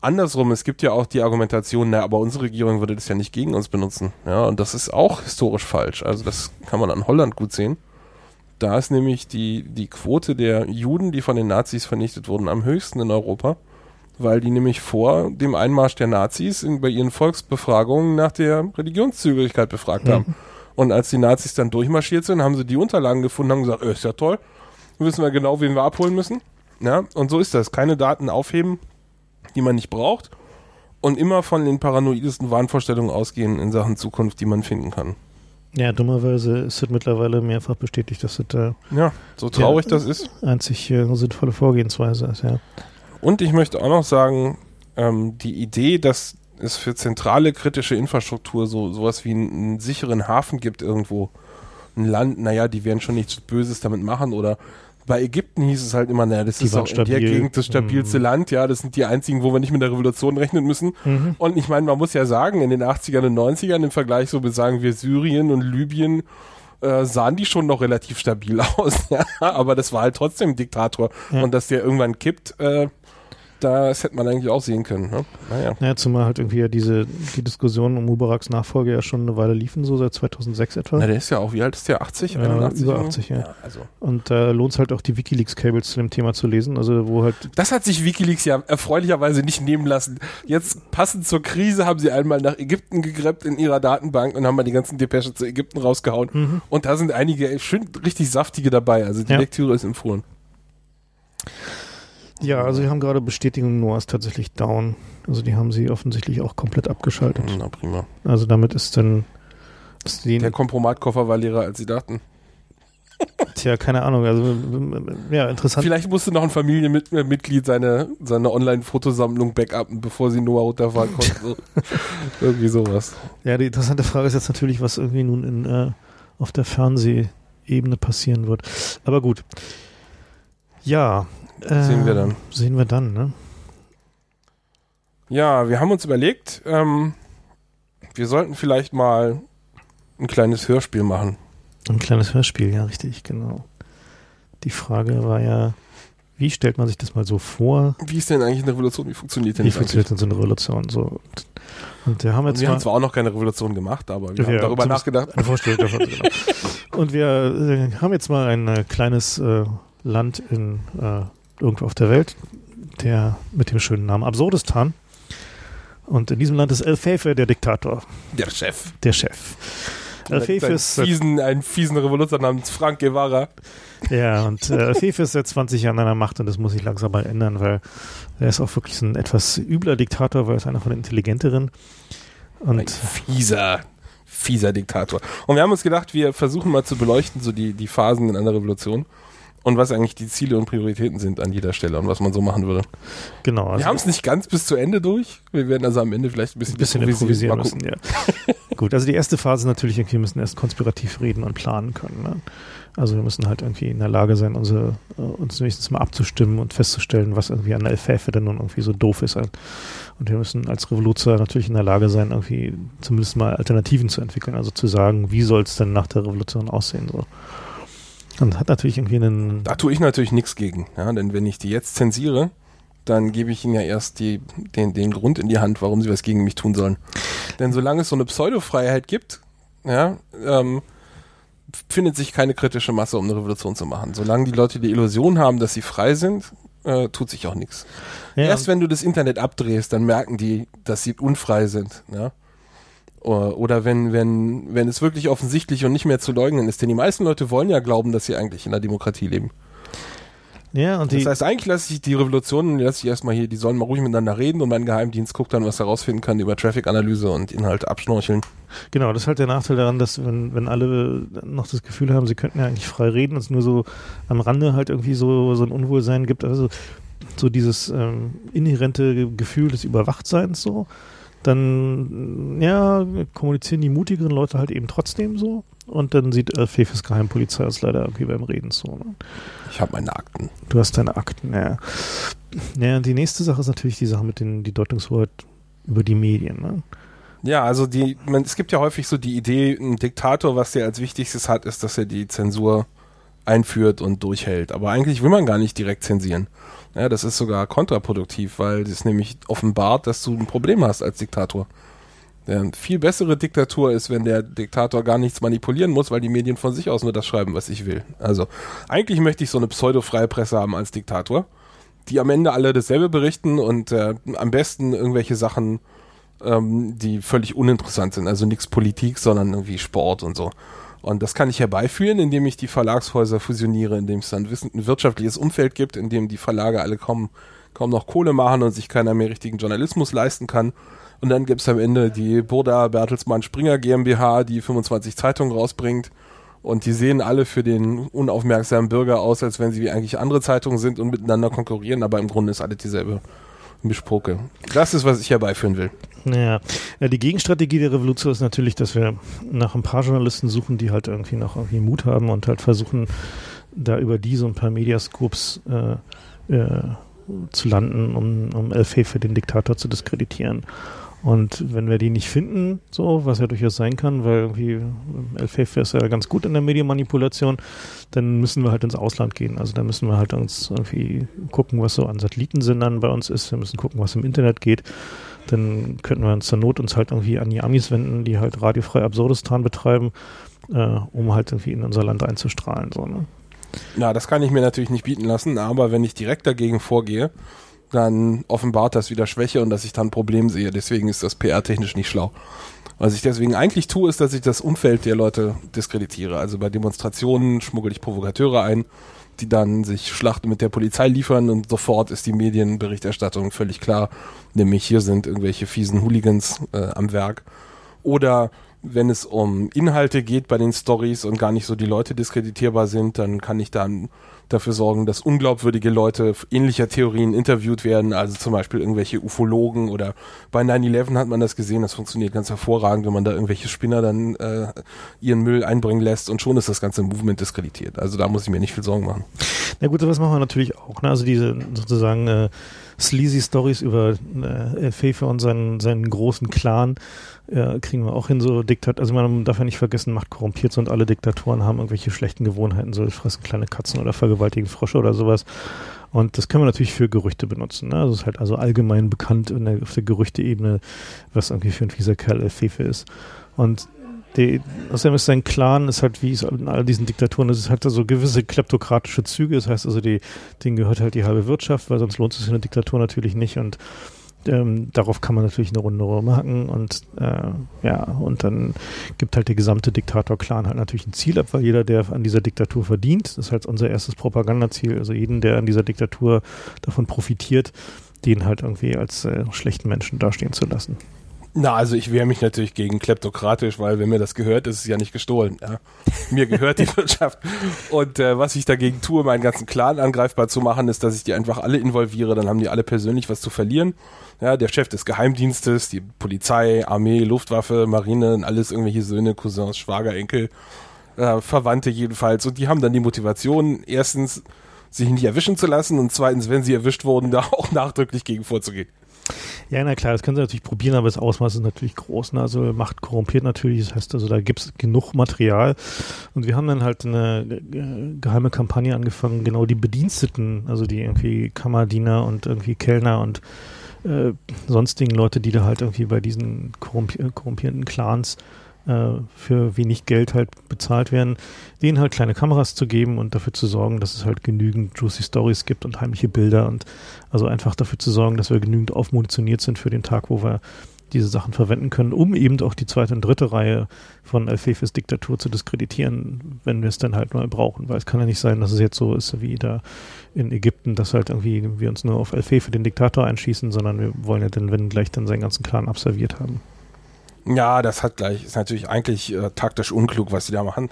andersrum, es gibt ja auch die Argumentation, na, aber unsere Regierung würde das ja nicht gegen uns benutzen. Ja, und das ist auch historisch falsch. Also das kann man an Holland gut sehen. Da ist nämlich die, die Quote der Juden, die von den Nazis vernichtet wurden, am höchsten in Europa, weil die nämlich vor dem Einmarsch der Nazis in, bei ihren Volksbefragungen nach der Religionszügigkeit befragt haben. Mhm. Und als die Nazis dann durchmarschiert sind, haben sie die Unterlagen gefunden, haben gesagt, äh, ist ja toll, wissen wir genau, wen wir abholen müssen. Ja, und so ist das. Keine Daten aufheben, die man nicht braucht. Und immer von den paranoidesten Wahnvorstellungen ausgehen in Sachen Zukunft, die man finden kann. Ja, dummerweise ist es mittlerweile mehrfach bestätigt, dass das der Ja, so traurig das ist. einzig äh, sinnvolle Vorgehensweise ist, ja. Und ich möchte auch noch sagen, ähm, die Idee, dass es für zentrale kritische Infrastruktur so sowas wie einen, einen sicheren Hafen gibt irgendwo, ein Land, naja, die werden schon nichts Böses damit machen oder bei Ägypten hieß es halt immer, naja, das Die ist auch in der stabil. Gegend das stabilste Mhm. Land, ja, das sind die einzigen, wo wir nicht mit der Revolution rechnen müssen. Mhm. Und ich meine, man muss ja sagen, in den 80ern und 90ern im Vergleich so sagen wir Syrien und Libyen, äh, sahen die schon noch relativ stabil aus. Ja, aber das war halt trotzdem ein Diktator. Ja. Und dass der irgendwann kippt, äh, das hätte man eigentlich auch sehen können. Ne? Naja. Naja, zumal halt irgendwie ja diese, die Diskussionen um Mubaraks Nachfolge ja schon eine Weile liefen, so seit 2006 etwa. Na, der ist ja auch, wie alt ist der? 80? Ja, 81? über oder? 80, ja. also. Und da lohnt es halt auch die Wikileaks-Cables zu dem Thema zu lesen, also wo halt Das hat sich Wikileaks ja erfreulicherweise nicht nehmen lassen. Jetzt passend zur Krise haben sie einmal nach Ägypten gegräbt in ihrer Datenbank und haben mal die ganzen Depeschen zu Ägypten rausgehauen. Mhm. Und da sind einige schön richtig saftige dabei. Also die Ja. Lektüre ist empfohlen. Ja, also wir haben gerade Bestätigung, Noah ist tatsächlich down. Also die haben sie offensichtlich auch komplett abgeschaltet. Na prima. Also damit ist dann ist Der Kompromatkoffer war leerer, als sie dachten. tja, keine Ahnung, also ja, interessant. Vielleicht musste noch ein Familienmitglied seine, seine Online-Fotosammlung backuppen, bevor sie Noah runterfahren konnten. So. Irgendwie sowas. Ja, die interessante Frage ist jetzt natürlich, was irgendwie nun in, äh, auf der Fernsehebene passieren wird. Aber gut. Ja. Äh, Sehen wir dann. Sehen wir dann, ne? Ja, wir haben uns überlegt, ähm, wir sollten vielleicht mal ein kleines Hörspiel machen. Ein kleines Hörspiel, ja, richtig, genau. Die Frage war ja, wie stellt man sich das mal so vor? Wie ist denn eigentlich eine Revolution? Wie funktioniert denn Wie das funktioniert denn so eine Revolution? So. Und, und wir haben jetzt Wir mal haben zwar auch noch keine Revolution gemacht, aber wir haben darüber nachgedacht. eine Vorstellung davon. genau. Und wir äh, haben jetzt mal ein äh, kleines äh, Land in äh, irgendwo auf der Welt, der mit dem schönen Namen Absurdistan. Und in diesem Land ist El Fefe der Diktator, Der Chef. der Chef. El Fefe ist fiesen, einen fiesen Revoluzer namens Frank Guevara. ja, und äh, El Fefe ist seit 20 Jahren an der Macht und das muss sich langsam mal ändern, weil er ist auch wirklich ein etwas übler Diktator, weil er ist einer von den intelligenteren. Ein Und fieser, fieser Diktator. Und wir haben uns gedacht, wir versuchen mal zu beleuchten, so die, die Phasen in einer Revolution und was eigentlich die Ziele und Prioritäten sind an jeder Stelle und was man so machen würde. genau, also wir haben es nicht ganz bis zu Ende durch. Wir werden also am Ende vielleicht ein bisschen, ein bisschen improvisieren Mal müssen, ja. Gut, also die erste Phase natürlich, irgendwie, wir müssen erst konspirativ reden und planen können. Ne? Also wir müssen halt irgendwie in der Lage sein, unsere, äh, uns wenigstens mal abzustimmen und festzustellen, was irgendwie an der Elfäfe denn nun irgendwie so doof ist. Und wir müssen als Revoluzer natürlich in der Lage sein, irgendwie zumindest mal Alternativen zu entwickeln. Also zu sagen, wie soll es denn nach der Revolution aussehen? So. Und hat natürlich irgendwie einen... Da tue ich natürlich nichts gegen. Ja, denn wenn ich die jetzt zensiere, dann gebe ich ihnen ja erst die, den, den Grund in die Hand, warum sie was gegen mich tun sollen. Denn solange es so eine Pseudofreiheit gibt, ja, ähm, findet sich keine kritische Masse, um eine Revolution zu machen. Solange die Leute die Illusion haben, dass sie frei sind, äh, tut sich auch nichts. Ja, Erst wenn du das Internet abdrehst, dann merken die, dass sie unfrei sind. Ja? Oder oder wenn, wenn, wenn es wirklich offensichtlich und nicht mehr zu leugnen ist. Denn die meisten Leute wollen ja glauben, dass sie eigentlich in einer Demokratie leben. ja, und die, Das heißt, eigentlich lasse ich die Revolutionen, lasse ich erstmal hier, die sollen mal ruhig miteinander reden und mein Geheimdienst guckt dann, was er rausfinden kann über Traffic-Analyse und Inhalte abschnorcheln. Genau, das ist halt der Nachteil daran, dass wenn, wenn alle noch das Gefühl haben, sie könnten ja eigentlich frei reden, es nur so am Rande halt irgendwie so, so ein Unwohlsein gibt, also so dieses ähm, inhärente Gefühl des Überwachtseins so, dann ja, kommunizieren die mutigeren Leute halt eben trotzdem so und dann sieht äh, Fefes Geheimpolizei uns leider irgendwie beim Reden so. Ne? Ich habe meine Akten. Du hast deine Akten, ja. Ja, die nächste Sache ist natürlich die Sache mit den, die Deutungshoheit über die Medien. Ne? Ja, also die, man, es gibt ja häufig so die Idee, ein Diktator, was der als wichtigstes hat, ist, dass er die Zensur einführt und durchhält. Aber eigentlich will man gar nicht direkt zensieren. Ja, das ist sogar kontraproduktiv, weil es nämlich offenbart, dass du ein Problem hast als Diktator. Eine viel bessere Diktatur ist, wenn der Diktator gar nichts manipulieren muss, weil die Medien von sich aus nur das schreiben, was ich will. Also eigentlich möchte ich so eine pseudo-freie Presse haben als Diktator, die am Ende alle dasselbe berichten und äh, am besten irgendwelche Sachen, ähm, die völlig uninteressant sind. Also nichts Politik, sondern irgendwie Sport und so. Und das kann ich herbeiführen, indem ich die Verlagshäuser fusioniere, indem es dann ein wirtschaftliches Umfeld gibt, in dem die Verlage alle kaum, kaum noch Kohle machen und sich keiner mehr richtigen Journalismus leisten kann und dann gibt es am Ende die Burda Bertelsmann Springer GmbH, die 25 Zeitungen rausbringt. Und die sehen alle für den unaufmerksamen Bürger aus, als wenn sie wie eigentlich andere Zeitungen sind und miteinander konkurrieren, aber im Grunde ist alles dieselbe Mischpoke. Das ist, was ich herbeiführen will. Naja, ja, die Gegenstrategie der Revolution ist natürlich, dass wir nach ein paar Journalisten suchen, die halt irgendwie noch irgendwie Mut haben und halt versuchen, da über die so ein paar Mediascopes äh, äh, zu landen, um, um El für den Diktator zu diskreditieren. Und wenn wir die nicht finden, so, was ja durchaus sein kann, weil irgendwie El ist ja ganz gut in der Medienmanipulation, dann müssen wir halt ins Ausland gehen. Also da müssen wir halt uns irgendwie gucken, was so an Satellitensendern bei uns ist. Wir müssen gucken, was im Internet geht. Dann könnten wir uns zur Not uns halt irgendwie an die Amis wenden, die halt radiofrei Absurdistan betreiben, äh, um halt irgendwie in unser Land einzustrahlen. So, ne? Ja, das kann ich mir natürlich nicht bieten lassen, aber wenn ich direkt dagegen vorgehe, dann offenbart das wieder Schwäche und dass ich dann ein Problem sehe. Deswegen ist das PR-technisch nicht schlau. Was ich deswegen eigentlich tue, ist, dass ich das Umfeld der Leute diskreditiere. Also bei Demonstrationen schmuggel ich Provokateure ein, die dann sich Schlachten mit der Polizei liefern und sofort ist die Medienberichterstattung völlig klar. Nämlich hier sind irgendwelche fiesen Hooligans äh, am Werk. Oder wenn es um Inhalte geht bei den Stories und gar nicht so die Leute diskreditierbar sind, dann kann ich dann dafür sorgen, dass unglaubwürdige Leute ähnlicher Theorien interviewt werden, also zum Beispiel irgendwelche Ufologen oder bei 9-11 hat man das gesehen, das funktioniert ganz hervorragend, wenn man da irgendwelche Spinner dann äh, ihren Müll einbringen lässt und schon ist das ganze Movement diskreditiert. Also da muss ich mir nicht viel Sorgen machen. Na gut, sowas machen wir natürlich auch. Ne? Also diese sozusagen äh, sleazy Stories über äh, Fefe und seinen, seinen großen Clan ja, kriegen wir auch hin, so Diktat, also man darf ja nicht vergessen, Macht korrumpiert sind und alle Diktatoren haben irgendwelche schlechten Gewohnheiten, so fressen kleine Katzen oder vergewaltigen Frösche oder sowas. Und das können wir natürlich für Gerüchte benutzen. Ne? Also es ist halt also allgemein bekannt der, auf der Gerüchteebene, was irgendwie für ein fieser Kerl El Fefe ist. Und die, außerdem ist sein Clan, ist halt wie es in all diesen Diktaturen, es hat so gewisse kleptokratische Züge. Das heißt also, die, denen gehört halt die halbe Wirtschaft, weil sonst lohnt es sich in der Diktatur natürlich nicht. Und ähm, darauf kann man natürlich eine Runde rumhacken und äh, ja, und dann gibt halt der gesamte Diktator-Clan halt natürlich ein Ziel ab, weil jeder, der an dieser Diktatur verdient, das ist halt unser erstes Propagandaziel, also jeden, der an dieser Diktatur davon profitiert, den halt irgendwie als äh, schlechten Menschen dastehen zu lassen. Na, also ich wehre mich natürlich gegen kleptokratisch, weil wenn mir das gehört, ist es ja nicht gestohlen. Ja. Mir gehört die Wirtschaft. Und äh, was ich dagegen tue, meinen ganzen Clan angreifbar zu machen, ist, dass ich die einfach alle involviere. Dann haben die alle persönlich was zu verlieren. Ja, der Chef des Geheimdienstes, die Polizei, Armee, Luftwaffe, Marine, alles irgendwelche Söhne, Cousins, Schwager, Enkel, äh, Verwandte jedenfalls. Und die haben dann die Motivation, erstens sich nicht erwischen zu lassen und zweitens, wenn sie erwischt wurden, da auch nachdrücklich gegen vorzugehen. Ja, na klar, das können sie natürlich probieren, aber das Ausmaß ist natürlich groß. Ne? Also Macht korrumpiert natürlich, das heißt also, da gibt es genug Material. Und wir haben dann halt eine äh, geheime Kampagne angefangen, genau die Bediensteten, also die irgendwie Kammerdiener und irgendwie Kellner und äh, sonstigen Leute, die da halt irgendwie bei diesen korrumpi korrumpierenden Clans äh, für wenig Geld halt bezahlt werden, denen halt kleine Kameras zu geben und dafür zu sorgen, dass es halt genügend Juicy Stories gibt und heimliche Bilder und also einfach dafür zu sorgen, dass wir genügend aufmunitioniert sind für den Tag, wo wir diese Sachen verwenden können, um eben auch die zweite und dritte Reihe von Al-Fefes Diktatur zu diskreditieren, wenn wir es dann halt mal brauchen. Weil es kann ja nicht sein, dass es jetzt so ist wie da in Ägypten, dass halt irgendwie wir uns nur auf Al-Fefe, den Diktator, einschießen, sondern wir wollen ja dann, wenn gleich dann seinen ganzen Clan absolviert haben. Ja, das hat gleich, ist natürlich eigentlich äh, taktisch unklug, was sie da machen.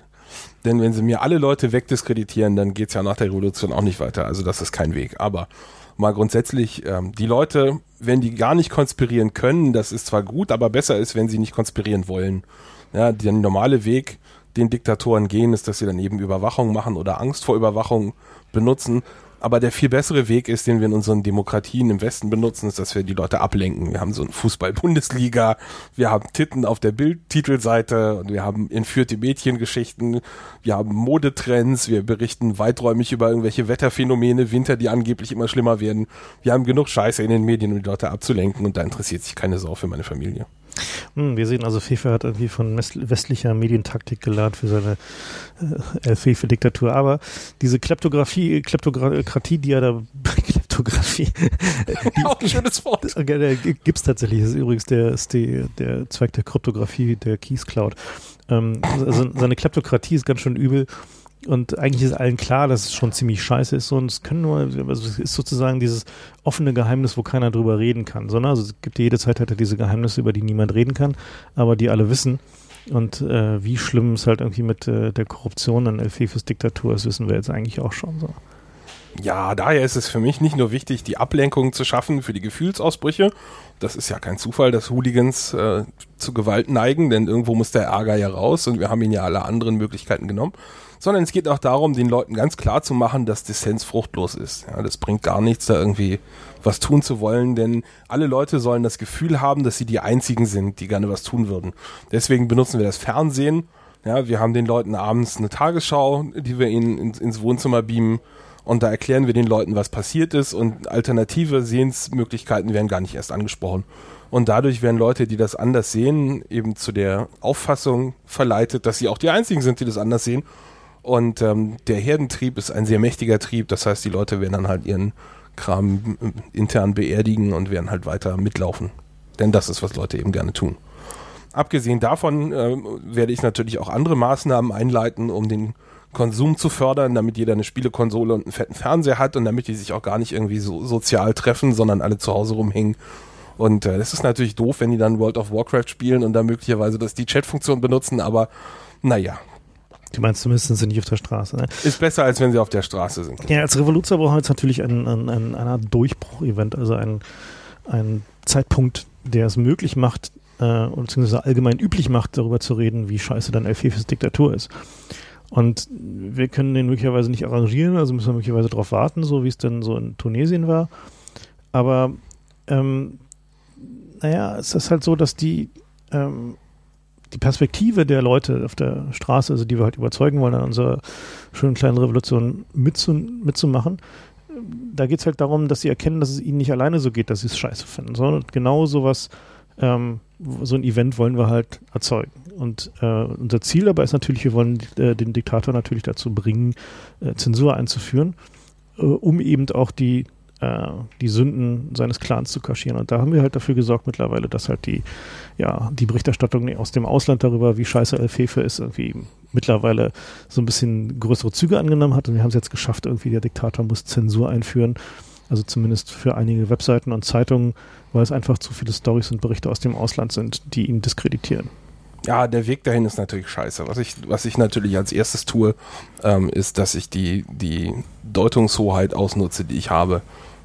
Denn wenn sie mir alle Leute wegdiskreditieren, dann geht's ja nach der Revolution auch nicht weiter. Also das ist kein Weg. Aber mal grundsätzlich, ähm, die Leute, wenn die gar nicht konspirieren können, das ist zwar gut, aber besser ist, wenn sie nicht konspirieren wollen. Ja, der normale Weg, den Diktatoren gehen, ist, dass sie dann eben Überwachung machen oder Angst vor Überwachung benutzen Aber der viel bessere Weg ist, den wir in unseren Demokratien im Westen benutzen, ist, dass wir die Leute ablenken. Wir haben so eine Fußball-Bundesliga, wir haben Titten auf der Bildtitelseite und wir haben entführte Mädchengeschichten, wir haben Modetrends, wir berichten weiträumig über irgendwelche Wetterphänomene, Winter, die angeblich immer schlimmer werden. Wir haben genug Scheiße in den Medien, um die Leute abzulenken und da interessiert sich keine Sau für meine Familie. Hm, wir sehen also, Fefe hat irgendwie von westlicher Medientaktik gelernt für seine äh, Fefe-Diktatur. Aber diese Kleptografie, Kleptokratie, die er da Kleptografie. Die, Auch ein schönes Wort. Äh, Gibt es tatsächlich. Das ist übrigens der, ist die, der Zweig der Kryptographie, der Keys Cloud. Ähm, also seine Kleptokratie ist ganz schön übel. Und eigentlich ist allen klar, dass es schon ziemlich scheiße ist. Und es können nur, also es ist sozusagen dieses offene Geheimnis, wo keiner drüber reden kann. Sondern also es gibt jede Zeit er diese Geheimnisse, über die niemand reden kann, aber die alle wissen. Und äh, wie schlimm es halt irgendwie mit äh, der Korruption an Elfefes Diktatur ist, wissen wir jetzt eigentlich auch schon so. Ja, daher ist es für mich nicht nur wichtig, die Ablenkung zu schaffen für die Gefühlsausbrüche. Das ist ja kein Zufall, dass Hooligans äh, zu Gewalt neigen, denn irgendwo muss der Ärger ja raus und wir haben ihnen ja alle anderen Möglichkeiten genommen sondern es geht auch darum, den Leuten ganz klar zu machen, dass Dissens fruchtlos ist. Ja, das bringt gar nichts, da irgendwie was tun zu wollen, denn alle Leute sollen das Gefühl haben, dass sie die einzigen sind, die gerne was tun würden. Deswegen benutzen wir das Fernsehen. Ja, wir haben den Leuten abends eine Tagesschau, die wir ihnen ins, ins Wohnzimmer beamen und da erklären wir den Leuten, was passiert ist und alternative Sehensmöglichkeiten werden gar nicht erst angesprochen. Und dadurch werden Leute, die das anders sehen, eben zu der Auffassung verleitet, dass sie auch die einzigen sind, die das anders sehen und ähm, der Herdentrieb ist ein sehr mächtiger Trieb. Das heißt, die Leute werden dann halt ihren Kram äh, intern beerdigen und werden halt weiter mitlaufen. Denn das ist, was Leute eben gerne tun. Abgesehen davon äh, werde ich natürlich auch andere Maßnahmen einleiten, um den Konsum zu fördern, damit jeder eine Spielekonsole und einen fetten Fernseher hat und damit die sich auch gar nicht irgendwie so sozial treffen, sondern alle zu Hause rumhängen. Und äh, das ist natürlich doof, wenn die dann World of Warcraft spielen und dann möglicherweise das die Chat-Funktion benutzen, aber naja, Du meinst zumindest sind sie nicht auf der Straße. Ne? Ist besser, als wenn sie auf der Straße sind. Ja, als Revoluzer brauchen wir jetzt natürlich ein, ein, ein, Art Durchbruch-Event, also ein, ein Zeitpunkt, der es möglich macht, äh, beziehungsweise allgemein üblich macht, darüber zu reden, wie scheiße dann Elfefes Diktatur ist. Und wir können den möglicherweise nicht arrangieren, also müssen wir möglicherweise darauf warten, so wie es dann so in Tunesien war. Aber ähm, naja, es ist halt so, dass die ähm, die Perspektive der Leute auf der Straße, also die wir halt überzeugen wollen, an unserer schönen kleinen Revolution mitzu, mitzumachen, da geht es halt darum, dass sie erkennen, dass es ihnen nicht alleine so geht, dass sie es scheiße finden, sondern genau sowas, ähm, so ein Event wollen wir halt erzeugen. Und äh, unser Ziel dabei ist natürlich, wir wollen äh, den Diktator natürlich dazu bringen, äh, Zensur einzuführen, äh, um eben auch die die Sünden seines Clans zu kaschieren. Und da haben wir halt dafür gesorgt mittlerweile, dass halt die, ja, die Berichterstattung aus dem Ausland darüber, wie scheiße Elfefe ist, irgendwie mittlerweile so ein bisschen größere Züge angenommen hat. Und wir haben es jetzt geschafft, irgendwie der Diktator muss Zensur einführen. Also zumindest für einige Webseiten und Zeitungen, weil es einfach zu viele Stories und Berichte aus dem Ausland sind, die ihn diskreditieren. Ja, der Weg dahin ist natürlich scheiße. Was ich, was ich natürlich als erstes tue, ähm, ist, dass ich die, die Deutungshoheit ausnutze, die ich habe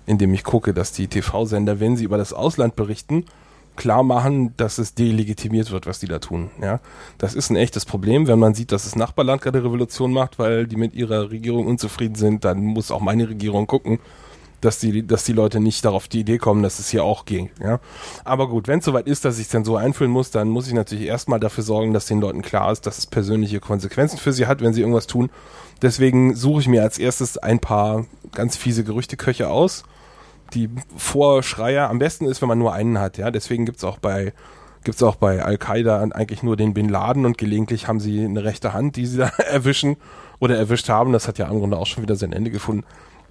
indem ich gucke, dass die TV-Sender, wenn sie über das Ausland berichten, klar machen, dass es delegitimiert wird, was die da tun. Ja, das ist ein echtes Problem, wenn man sieht, dass das Nachbarland gerade Revolution macht, weil die mit ihrer Regierung unzufrieden sind, dann muss auch meine Regierung gucken, dass die, dass die Leute nicht darauf die Idee kommen, dass es hier auch ging. Ja, aber gut, wenn es soweit ist, dass ich so einführen muss, dann muss ich natürlich erstmal dafür sorgen, dass den Leuten klar ist, dass es persönliche Konsequenzen für sie hat, wenn sie irgendwas tun. Deswegen suche ich mir als erstes ein paar ganz fiese Gerüchteköche aus die Vorschreier am besten ist, wenn man nur einen hat, ja. Deswegen gibt's auch bei gibt's auch bei Al-Qaida eigentlich nur den Bin Laden und gelegentlich haben sie eine rechte Hand, die sie da erwischen oder erwischt haben. Das hat ja im Grunde auch schon wieder sein Ende gefunden.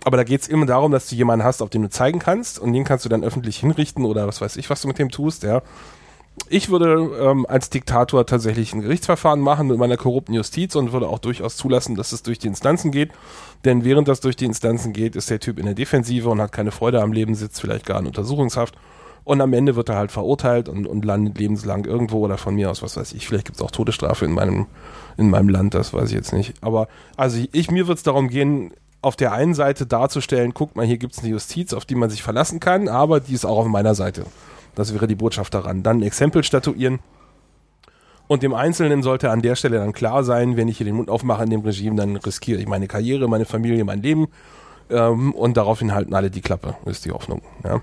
Aber da geht's immer darum, dass du jemanden hast, auf den du zeigen kannst und den kannst du dann öffentlich hinrichten oder was weiß ich, was du mit dem tust, ja. Ich würde ähm, als Diktator tatsächlich ein Gerichtsverfahren machen mit meiner korrupten Justiz und würde auch durchaus zulassen, dass es durch die Instanzen geht. Denn während das durch die Instanzen geht, ist der Typ in der Defensive und hat keine Freude am Leben, sitzt vielleicht gar in Untersuchungshaft. Und am Ende wird er halt verurteilt und, und landet lebenslang irgendwo oder von mir aus, was weiß ich. Vielleicht gibt es auch Todesstrafe in meinem, in meinem Land, das weiß ich jetzt nicht. Aber also ich, mir wird es darum gehen, auf der einen Seite darzustellen, guck mal, hier gibt es eine Justiz, auf die man sich verlassen kann, aber die ist auch auf meiner Seite. Das wäre die Botschaft daran. Dann ein Exempel statuieren. Und dem Einzelnen sollte an der Stelle dann klar sein, wenn ich hier den Mund aufmache in dem Regime, dann riskiere ich meine Karriere, meine Familie, mein Leben. Ähm, und daraufhin halten alle die Klappe, ist die Hoffnung. Ja.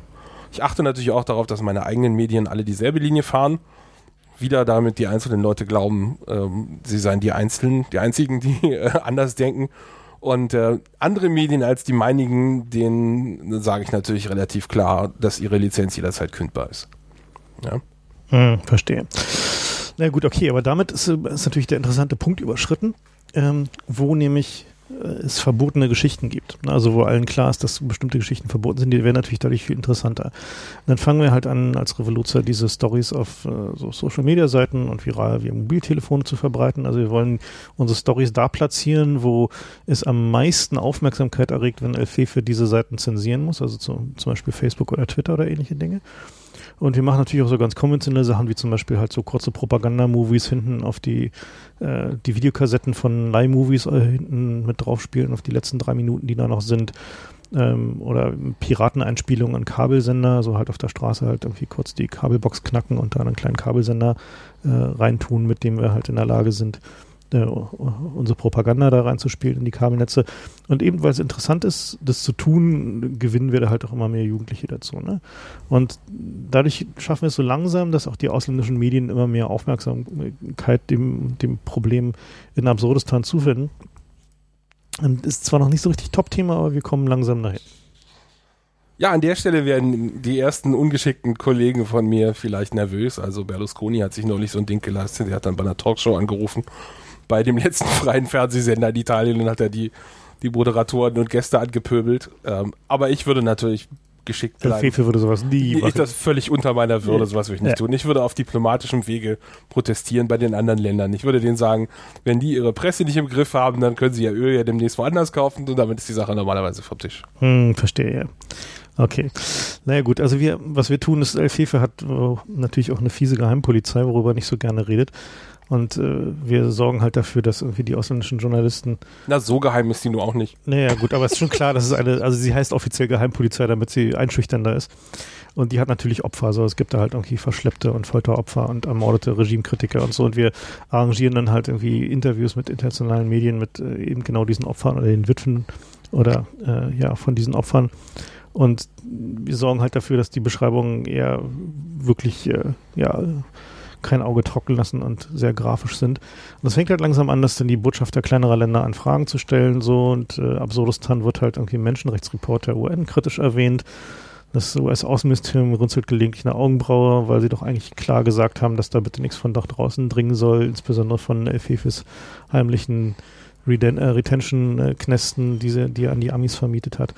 Ich achte natürlich auch darauf, dass meine eigenen Medien alle dieselbe Linie fahren. Wieder damit die einzelnen Leute glauben, ähm, sie seien die Einzelnen, die einzigen, die äh, anders denken. Und äh, andere Medien als die meinigen, denen sage ich natürlich relativ klar, dass ihre Lizenz jederzeit kündbar ist. Ja. Hm, verstehe. Na gut, okay, aber damit ist, ist natürlich der interessante Punkt überschritten, ähm, wo nämlich es verbotene Geschichten gibt. Also wo allen klar ist, dass bestimmte Geschichten verboten sind, die wären natürlich dadurch viel interessanter. Und dann fangen wir halt an, als Revoluzer diese Stories auf äh, so Social Media Seiten und viral via Mobiltelefone zu verbreiten. Also wir wollen unsere Stories da platzieren, wo es am meisten Aufmerksamkeit erregt, wenn LF für diese Seiten zensieren muss, also zu, zum Beispiel Facebook oder Twitter oder ähnliche Dinge. Und wir machen natürlich auch so ganz konventionelle Sachen, wie zum Beispiel halt so kurze Propaganda-Movies hinten auf die, äh, die Videokassetten von Leih-Movies äh, hinten mit drauf spielen, auf die letzten drei Minuten, die da noch sind. Ähm, oder Pirateneinspielungen an Kabelsender, so halt auf der Straße halt irgendwie kurz die Kabelbox knacken und da einen kleinen Kabelsender äh, reintun, mit dem wir halt in der Lage sind, äh, unsere Propaganda da reinzuspielen in die Kabelnetze. Und eben weil es interessant ist, das zu tun, gewinnen wir da halt auch immer mehr Jugendliche dazu. Ne? Und dadurch schaffen wir es so langsam, dass auch die ausländischen Medien immer mehr Aufmerksamkeit dem, dem Problem in Absurdistan zuwenden. Und ist zwar noch nicht so richtig Top-Thema, aber wir kommen langsam dahin. Ja, an der Stelle werden die ersten ungeschickten Kollegen von mir vielleicht nervös. Also Berlusconi hat sich neulich so ein Ding geleistet. Er hat dann bei einer Talkshow angerufen bei dem letzten freien Fernsehsender in Italien und hat er die, die Moderatoren und Gäste angepöbelt. Ähm, aber ich würde natürlich geschickt bleiben. Fefe würde sowas nie machen. Ich das völlig unter meiner Würde, sowas würde ich nicht ja. tun. Ich würde auf diplomatischem Wege protestieren bei den anderen Ländern. Ich würde denen sagen, wenn die ihre Presse nicht im Griff haben, dann können sie ja Öl ja demnächst woanders kaufen und damit ist die Sache normalerweise vom Tisch. Hm, verstehe, ja. Okay. Naja gut, also wir, was wir tun, ist, Elfefe hat oh, natürlich auch eine fiese Geheimpolizei, worüber er nicht so gerne redet. Und äh, wir sorgen halt dafür, dass irgendwie die ausländischen Journalisten. Na, so geheim ist die nur auch nicht. Naja, gut, aber es ist schon klar, dass es eine, also sie heißt offiziell Geheimpolizei, damit sie einschüchternder ist. Und die hat natürlich Opfer, so es gibt da halt irgendwie verschleppte und Folteropfer und ermordete Regimekritiker und so. Und wir arrangieren dann halt irgendwie Interviews mit internationalen Medien mit äh, eben genau diesen Opfern oder den Witwen oder äh, ja, von diesen Opfern. Und wir sorgen halt dafür, dass die Beschreibungen eher wirklich äh, ja kein Auge trocken lassen und sehr grafisch sind. Und das fängt halt langsam an, dass dann die Botschafter kleinerer Länder an Fragen zu stellen, so und äh, Absurdistan wird halt irgendwie Menschenrechtsreport der UN kritisch erwähnt. Das US-Außenministerium runzelt gelegentlich eine Augenbraue, weil sie doch eigentlich klar gesagt haben, dass da bitte nichts von dort draußen dringen soll, insbesondere von Elfefis heimlichen Reden äh, Retention-Knästen, die, die er an die Amis vermietet hat.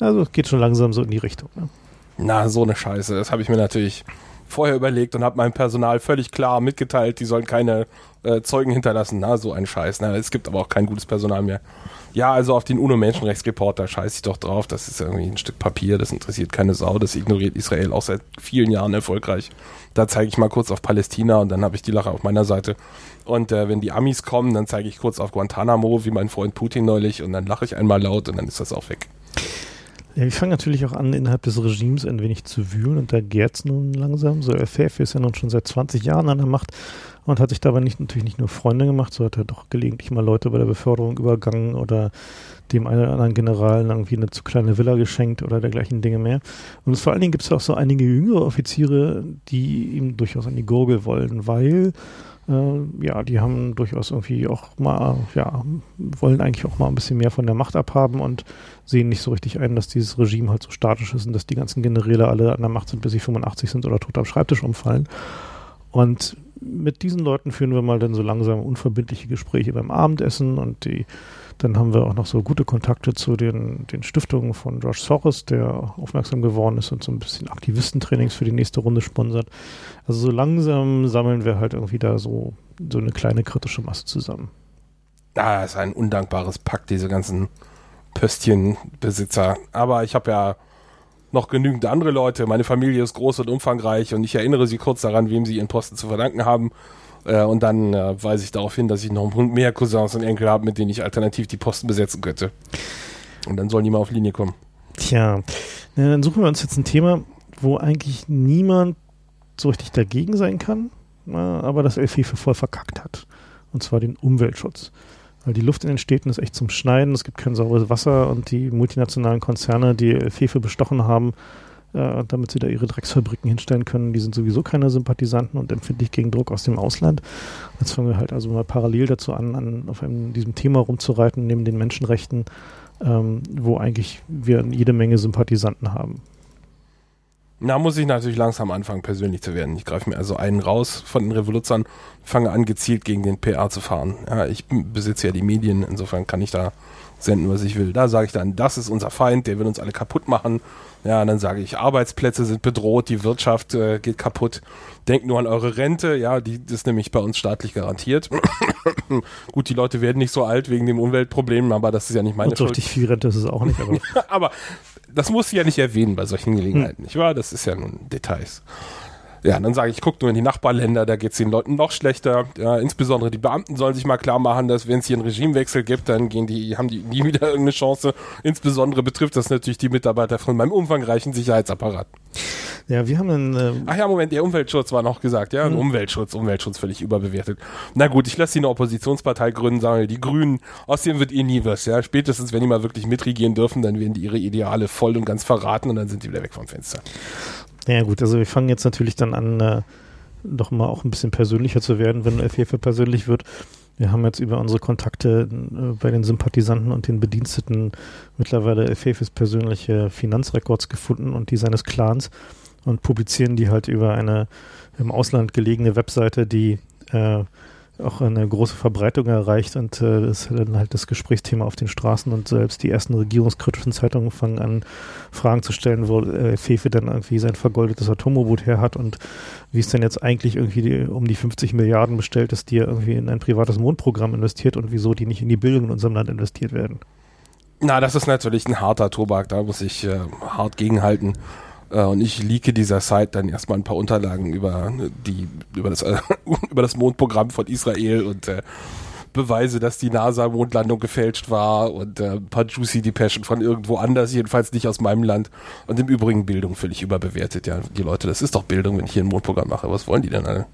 Also geht schon langsam so in die Richtung. Ne? Na, so eine Scheiße. Das habe ich mir natürlich vorher überlegt und habe meinem Personal völlig klar mitgeteilt, die sollen keine äh, Zeugen hinterlassen. Na, so ein Scheiß. Na, es gibt aber auch kein gutes Personal mehr. Ja, also auf den UNO-Menschenrechtsreport, da scheiße ich doch drauf. Das ist irgendwie ein Stück Papier, das interessiert keine Sau. Das ignoriert Israel auch seit vielen Jahren erfolgreich. Da zeige ich mal kurz auf Palästina und dann habe ich die Lache auf meiner Seite. Und äh, wenn die Amis kommen, dann zeige ich kurz auf Guantanamo, wie mein Freund Putin neulich, und dann lache ich einmal laut und dann ist das auch weg. Ja, wir fangen natürlich auch an, innerhalb des Regimes ein wenig zu wühlen und da gärt es nun langsam. So FF ist ja nun schon seit 20 Jahren an der Macht und hat sich dabei nicht, natürlich nicht nur Freunde gemacht, so hat er doch gelegentlich mal Leute bei der Beförderung übergangen oder dem einen oder anderen General irgendwie eine zu kleine Villa geschenkt oder dergleichen Dinge mehr. Und vor allen Dingen gibt es auch so einige jüngere Offiziere, die ihm durchaus an die Gurgel wollen, weil äh, ja, die haben durchaus irgendwie auch mal, ja, wollen eigentlich auch mal ein bisschen mehr von der Macht abhaben und sehen nicht so richtig ein, dass dieses Regime halt so statisch ist und dass die ganzen Generäle alle an der Macht sind, bis sie 85 sind oder tot am Schreibtisch umfallen. Und mit diesen Leuten führen wir mal dann so langsam unverbindliche Gespräche beim Abendessen und die dann haben wir auch noch so gute Kontakte zu den, den Stiftungen von George Soros, der aufmerksam geworden ist und so ein bisschen Aktivistentrainings für die nächste Runde sponsert. Also so langsam sammeln wir halt irgendwie da so, so eine kleine kritische Masse zusammen. Da ist ein undankbares Pack, diese ganzen Pöstchenbesitzer. Aber ich habe ja noch genügend andere Leute. Meine Familie ist groß und umfangreich und ich erinnere sie kurz daran, wem sie ihren Posten zu verdanken haben. Äh, und dann äh, weise ich darauf hin, dass ich noch mehr Cousins und Enkel habe, mit denen ich alternativ die Posten besetzen könnte. Und dann sollen die mal auf Linie kommen. Tja, dann suchen wir uns jetzt ein Thema, wo eigentlich niemand so richtig dagegen sein kann, aber das Elfefe voll verkackt hat. Und zwar den Umweltschutz. Weil die Luft in den Städten ist echt zum Schneiden, es gibt kein sauberes Wasser und die multinationalen Konzerne, die Fefe bestochen haben, äh, damit sie da ihre Drecksfabriken hinstellen können, die sind sowieso keine Sympathisanten und empfindlich gegen Druck aus dem Ausland. Jetzt fangen wir halt also mal parallel dazu an, an auf einem, diesem Thema rumzureiten, neben den Menschenrechten, ähm, wo eigentlich wir jede Menge Sympathisanten haben. Na, muss ich natürlich langsam anfangen, persönlich zu werden. Ich greife mir also einen raus von den Revoluzern, fange an, gezielt gegen den PR zu fahren. Ja, ich besitze ja die Medien, insofern kann ich da senden, was ich will. Da sage ich dann, das ist unser Feind, der will uns alle kaputt machen. Ja, und dann sage ich, Arbeitsplätze sind bedroht, die Wirtschaft äh, geht kaputt. Denkt nur an eure Rente, ja, die ist nämlich bei uns staatlich garantiert. Gut, die Leute werden nicht so alt wegen dem Umweltproblem, aber das ist ja nicht meine und Schuld. richtig viel Rente ist es auch nicht. Aber, aber das muss ich ja nicht erwähnen bei solchen Gelegenheiten, hm. nicht wahr? Das ist ja nun Details. Ja, dann sage ich, gucke nur in die Nachbarländer, da geht es den Leuten noch schlechter. Ja, insbesondere die Beamten sollen sich mal klar machen, dass wenn es hier einen Regimewechsel gibt, dann gehen die, haben die nie wieder irgendeine Chance. Insbesondere betrifft das natürlich die Mitarbeiter von meinem umfangreichen Sicherheitsapparat. Ja, wir haben einen. Ähm Ach ja, Moment, der Umweltschutz war noch gesagt, ja, mhm. Umweltschutz, Umweltschutz völlig überbewertet. Na gut, ich lasse die eine Oppositionspartei gründen, sagen die Grünen, außerdem wird eh nie was, ja. Spätestens, wenn die mal wirklich mitregieren dürfen, dann werden die ihre Ideale voll und ganz verraten und dann sind die wieder weg vom Fenster. Ja gut, also wir fangen jetzt natürlich dann an, äh, doch mal auch ein bisschen persönlicher zu werden, wenn Elfhefe persönlich wird. Wir haben jetzt über unsere Kontakte äh, bei den Sympathisanten und den Bediensteten mittlerweile Elfhefes persönliche Finanzrekords gefunden und die seines Clans und publizieren die halt über eine im Ausland gelegene Webseite, die äh, auch eine große Verbreitung erreicht und äh, ist dann halt das Gesprächsthema auf den Straßen und selbst die ersten regierungskritischen Zeitungen fangen an, Fragen zu stellen, wo äh, Fefe dann irgendwie sein vergoldetes Atomboot her hat und wie es denn jetzt eigentlich irgendwie die, um die 50 Milliarden bestellt ist, die er irgendwie in ein privates Mondprogramm investiert und wieso die nicht in die Bildung in unserem Land investiert werden. Na, das ist natürlich ein harter Tobak, da muss ich äh, hart gegenhalten. Äh, und ich leake dieser Site dann erstmal ein paar Unterlagen über die, über das, über das Mondprogramm von Israel und äh, Beweise, dass die NASA-Mondlandung gefälscht war und äh, ein paar Juicy Depeschen von irgendwo anders, jedenfalls nicht aus meinem Land. Und im Übrigen Bildung völlig überbewertet. Ja, die Leute, das ist doch Bildung, wenn ich hier ein Mondprogramm mache. Was wollen die denn alle?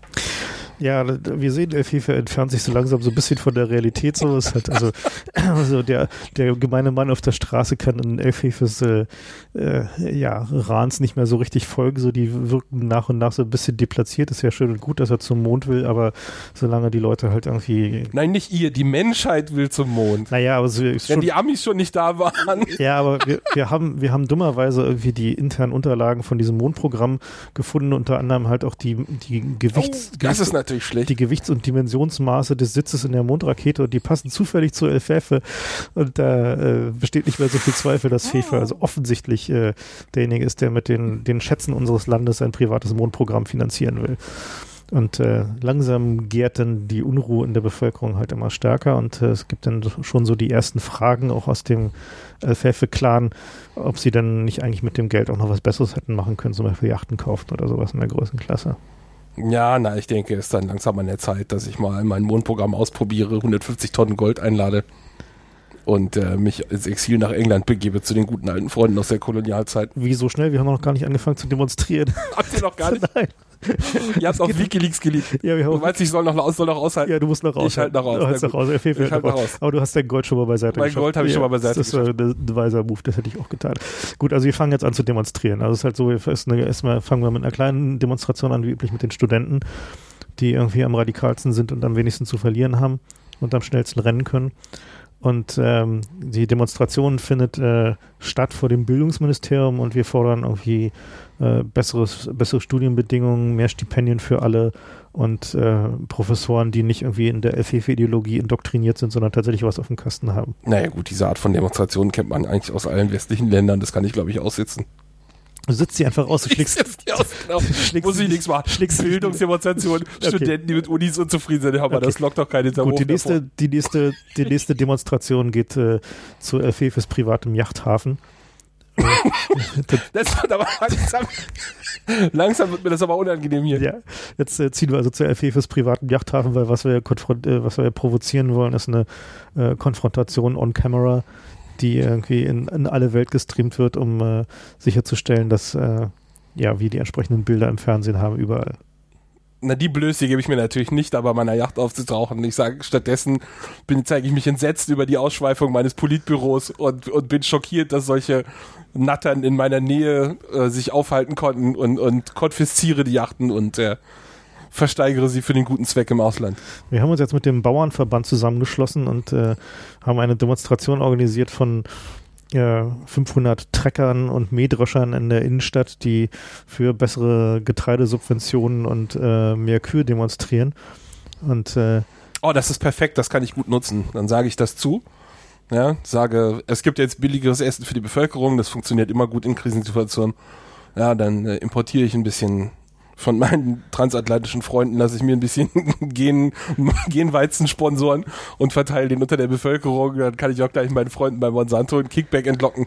Ja, wir sehen, El FIFA entfernt sich so langsam so ein bisschen von der Realität. So ist halt also, also der, der gemeine Mann auf der Straße kann in El Fifas äh, äh, ja, Rans nicht mehr so richtig folgen. So die wirken nach und nach so ein bisschen deplatziert. Ist ja schön und gut, dass er zum Mond will, aber solange die Leute halt irgendwie. Nein, nicht ihr, die Menschheit will zum Mond. Naja, aber so Wenn die Amis schon nicht da waren. Ja, aber wir, wir haben, wir haben dummerweise irgendwie die internen Unterlagen von diesem Mondprogramm gefunden, unter anderem halt auch die, die Gewichts. Oh, das ist natürlich schlecht. Die Gewichts- und Dimensionsmaße des Sitzes in der Mondrakete und die passen zufällig zur Elfefe und da äh, besteht nicht mehr so viel Zweifel, dass Fefe also offensichtlich äh, derjenige ist, der mit den, den Schätzen unseres Landes ein privates Mondprogramm finanzieren will. Und äh, langsam gärt dann die Unruhe in der Bevölkerung halt immer stärker und äh, es gibt dann schon so die ersten Fragen auch aus dem Elfefe-Clan, ob sie dann nicht eigentlich mit dem Geld auch noch was Besseres hätten machen können, zum Beispiel Yachten kaufen oder sowas in der Größenklasse. Ja, na, ich denke, es ist dann langsam an der Zeit, dass ich mal mein Mondprogramm ausprobiere, 150 Tonnen Gold einlade und äh, mich ins Exil nach England begebe zu den guten alten Freunden aus der Kolonialzeit. Wie so schnell? Wir haben noch gar nicht angefangen zu demonstrieren. Habt ihr noch gar nicht? Nein. Ihr habt auf Wikileaks geleakt. Ja, du meinst, ich soll noch, aus, soll noch aushalten? Ja, du musst noch raus. Ich halte noch raus. Du noch raus. Ich halt noch raus. Aber du hast dein Gold schon mal beiseite Mein Gold habe ich ja, schon mal beiseite Das ist ein weiser Move, das hätte ich auch getan. Gut, also wir fangen jetzt an zu demonstrieren. Also es ist halt so, erstmal fangen wir mit einer kleinen Demonstration an, wie üblich mit den Studenten, die irgendwie am radikalsten sind und am wenigsten zu verlieren haben und am schnellsten rennen können. Und ähm, die Demonstration findet äh, statt vor dem Bildungsministerium und wir fordern irgendwie äh, besseres, bessere Studienbedingungen, mehr Stipendien für alle und äh, Professoren, die nicht irgendwie in der FEF-Ideologie indoktriniert sind, sondern tatsächlich was auf dem Kasten haben. Naja gut, diese Art von Demonstration kennt man eigentlich aus allen westlichen Ländern, das kann ich glaube ich aussitzen. Du sitzt sie einfach aus, du schlägst, die aus, genau. schlägst Muss ich nichts machen. Schlägst Bildungsdemonstration, okay. Studenten, die mit Unis unzufrieden sind, aber okay. das lockt doch keine Gut, die nächste, die nächste, die nächste Demonstration geht äh, zu Elfefes privatem Yachthafen. das aber langsam, langsam wird mir das aber unangenehm hier. Ja, jetzt äh, ziehen wir also zu Elfefes privaten Yachthafen, weil was wir, äh, was wir provozieren wollen, ist eine äh, Konfrontation on camera die irgendwie in, in alle Welt gestreamt wird, um äh, sicherzustellen, dass äh, ja, wir die entsprechenden Bilder im Fernsehen haben überall. Na, die Blöße gebe ich mir natürlich nicht, aber meiner Yacht aufzutauchen. Ich sage, stattdessen bin, zeige ich mich entsetzt über die Ausschweifung meines Politbüros und, und bin schockiert, dass solche Nattern in meiner Nähe äh, sich aufhalten konnten und, und konfisziere die Yachten und äh, versteigere sie für den guten Zweck im Ausland. Wir haben uns jetzt mit dem Bauernverband zusammengeschlossen und äh, haben eine Demonstration organisiert von 500 Treckern und Mähdröschern in der Innenstadt, die für bessere Getreidesubventionen und äh, mehr Kühe demonstrieren. Und äh, Oh, das ist perfekt, das kann ich gut nutzen. Dann sage ich das zu. Ja, sage, es gibt jetzt billigeres Essen für die Bevölkerung, das funktioniert immer gut in Krisensituationen. Ja, dann äh, importiere ich ein bisschen von meinen transatlantischen Freunden lasse ich mir ein bisschen Gen, Genweizen sponsoren und verteile den unter der Bevölkerung. Dann kann ich auch gleich meinen Freunden bei Monsanto ein Kickback entlocken.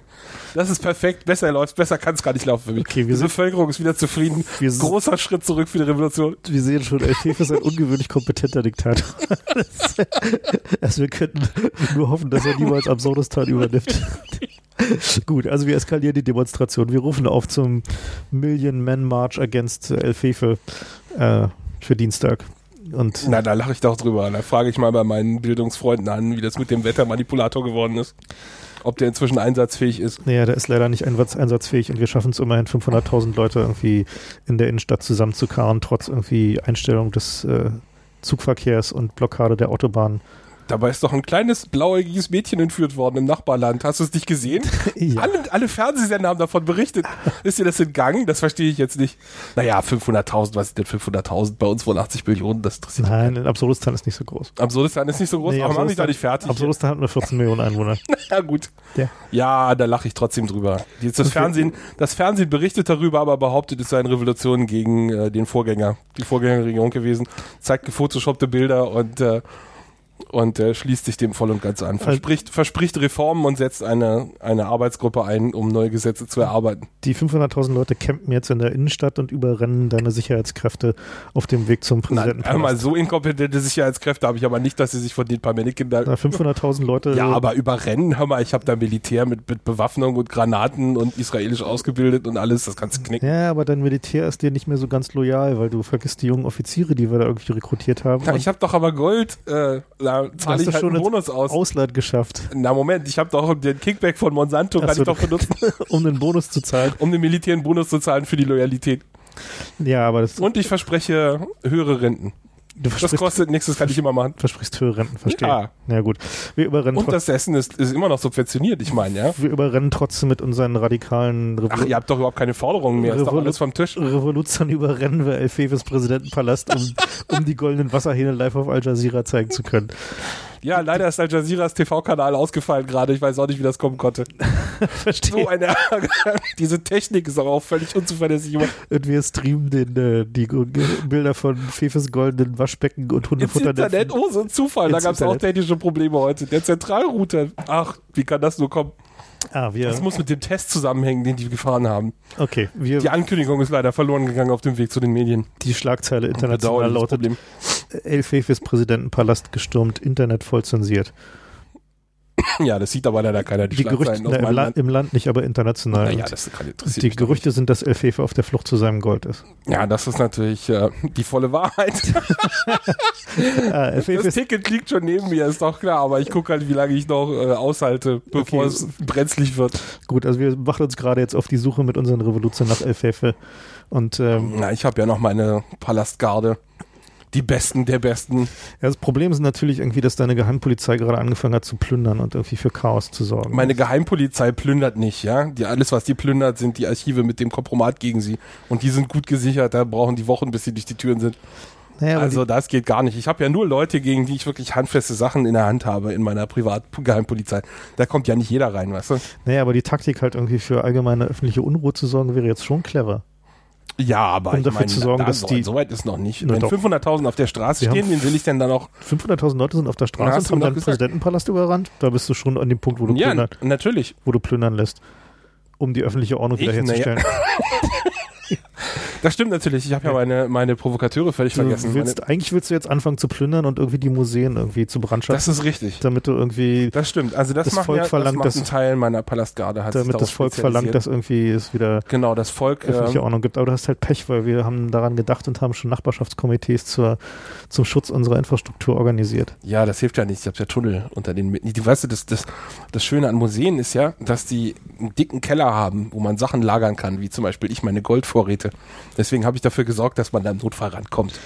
Das ist perfekt. Besser läuft, besser kann es gar nicht laufen für mich. Okay, wir die Bevölkerung ist wieder zufrieden. Sind- Großer Schritt zurück für die Revolution. wir sehen schon, El Fefe ist ein ungewöhnlich kompetenter Diktator. also wir könnten nur hoffen, dass er niemals Absurdistan übernimmt. Gut, also wir eskalieren die Demonstration. Wir rufen auf zum Million Man March against El Fefe äh, für Dienstag. Und Na, da lache ich doch drüber. Da frage ich mal bei meinen Bildungsfreunden an, wie das mit dem Wettermanipulator geworden ist. Ob der inzwischen einsatzfähig ist. naja, der ist leider nicht einsatz- einsatzfähig und wir schaffen es immerhin 500.000 Leute irgendwie in der Innenstadt zusammenzukarren, trotz irgendwie Einstellung des äh, Zugverkehrs und Blockade der Autobahn. Dabei ist doch ein kleines blauäugiges Mädchen entführt worden im Nachbarland. Hast du es nicht gesehen? Ja. Alle, alle Fernsehsender haben davon berichtet. Ist dir das entgangen? Das verstehe ich jetzt nicht. Naja, 500.000, was ist denn 500.000? Bei uns wohl 80 Millionen, das interessiert mich. Nein, in Absurdistan ist nicht so groß. Absurdistan ist nicht so groß, Nee, aber machen mich Absurdistan- da nicht fertig. Absurdistan hat nur 14 Millionen Einwohner. Ja, gut. Ja. Ja, da lache ich trotzdem drüber. Jetzt das, Okay. Fernsehen, das Fernsehen berichtet darüber, aber behauptet, es sei eine Revolution gegen äh, den Vorgänger, die Vorgängerregierung gewesen. Zeigt gefotoshoppte Bilder und, äh, und äh, schließt sich dem voll und ganz an. Verspricht, verspricht Reformen und setzt eine, eine Arbeitsgruppe ein, um neue Gesetze zu erarbeiten. Die 500.000 Leute campen jetzt in der Innenstadt und überrennen deine Sicherheitskräfte auf dem Weg zum Nein, Präsidenten. einmal so inkompetente Sicherheitskräfte habe ich aber nicht, dass sie sich von den paar Männchen Na, 500.000 Leute. Ja, aber überrennen, hör mal, ich habe da Militär mit, mit Bewaffnung und Granaten und israelisch ausgebildet und alles, das kannst du knicken. Ja, aber dein Militär ist dir nicht mehr so ganz loyal, weil du vergisst die jungen Offiziere, die wir da irgendwie rekrutiert haben. Ja, ich habe doch aber Gold, äh, da zahle ich halt schon einen Bonus aus. Ausland geschafft, Na Moment, ich habe doch den Kickback von Monsanto, Ach kann so, ich doch benutzen, um den Bonus zu zahlen. um den Militär einen Bonus zu zahlen für die Loyalität. Ja, aber das, Und ich verspreche höhere Renten. Du Das kostet nichts, das kann ich immer machen. versprichst höhere Renten, verstehe. Ja. Ja, gut. Wir überrennen, Und das Essen ist, ist immer noch subventioniert, ich meine, ja. wir überrennen trotzdem mit unseren radikalen Ach, Revolu ihr habt doch überhaupt keine Forderungen mehr, ist doch alles vom Tisch. Revolution überrennen wir El Fefes Präsidentenpalast, um, um die goldenen Wasserhähne live auf Al Jazeera zeigen zu können. Ja, leider ist Al Jazeeras TV-Kanal ausgefallen gerade, ich weiß auch nicht, wie das kommen konnte. Verstehe. So eine. Diese Technik ist auch, völlig unzuverlässig. Und wir streamen den, äh, die Bilder von Fefes goldenen Waschbecken und Ins Hundefutternetzen. Internet, oh, so ein Zufall. Da Ins gab es auch technische Probleme heute. Der Zentralrouter, ach, wie kann das nur kommen? Ah, wir, Das muss mit dem Test zusammenhängen, den die gefahren haben. okay, Die Ankündigung ist leider verloren gegangen auf dem Weg zu den Medien. die Schlagzeile international lautet, Problem. El Fefes Präsidentenpalast gestürmt, Internet voll zensiert. Ja, das sieht aber leider keiner. Die, Die Gerüchte, na, im, La Land. im Land nicht, aber international. Naja, das interessiert die Gerüchte sind, dass El Fefe auf der Flucht zu seinem Gold ist. nicht. Ja, das ist natürlich äh, die volle Wahrheit. Ah, Das Ticket liegt schon neben mir, ist doch klar. Aber ich gucke halt, wie lange ich noch äh, aushalte, bevor Okay. es brenzlig wird. gut, also wir machen uns gerade jetzt auf die Suche mit unseren Revolutionen nach El Fefe. Und ähm, Na, ich habe ja noch meine Palastgarde. Die Besten der Besten. ja, das Problem ist natürlich irgendwie, dass deine Geheimpolizei gerade angefangen hat zu plündern und irgendwie für Chaos zu sorgen. Meine Geheimpolizei plündert nicht, ja. Die, alles, was die plündert, sind die Archive mit dem Kompromat gegen sie. Und die sind gut gesichert, da brauchen die Wochen, bis sie durch die Türen sind. naja, also das geht gar nicht. Ich habe ja nur Leute, gegen die ich wirklich handfeste Sachen in der Hand habe in meiner Privatgeheimpolizei. Da kommt ja nicht jeder rein, weißt du? naja, aber die Taktik halt irgendwie für allgemeine öffentliche Unruhe zu sorgen, wäre jetzt schon clever. Ja, aber Um ich dafür meine, zu sorgen, da, dass so, die- weit ist noch nicht. Wenn doch. 500.000 auf der Straße stehen, wen will ich denn dann auch? 500.000 Leute sind auf der Straße und haben deinen gesagt. Präsidentenpalast überrannt. Da bist du schon an dem Punkt, wo du, Ja, plündern, natürlich. wo du plündern lässt, um die öffentliche Ordnung wiederherzustellen. Das stimmt natürlich. Ich habe ja meine, meine Provokateure völlig Du vergessen. willst, Meine, eigentlich willst du jetzt anfangen zu plündern und irgendwie die Museen irgendwie zu brandschatzen, das ist richtig. damit du irgendwie, Das stimmt. Also das, Das macht Volk ja, das verlangt, macht dass- ein Teil meiner Palastgarde. Hat damit das Volk verlangt, dass irgendwie es wieder Genau, das Volk. öffentliche ähm, Ordnung gibt. Aber du hast halt Pech, weil wir haben daran gedacht und haben schon Nachbarschaftskomitees zur, zum Schutz unserer Infrastruktur organisiert. Ja, das hilft ja nicht. Ich habe ja Tunnel unter den. Mit- Die, weißt du, das, das, das Schöne an Museen ist ja, dass die einen dicken Keller haben, wo man Sachen lagern kann, wie zum Beispiel ich meine Goldvorräte. Deswegen habe ich dafür gesorgt, dass man da im Notfall rankommt.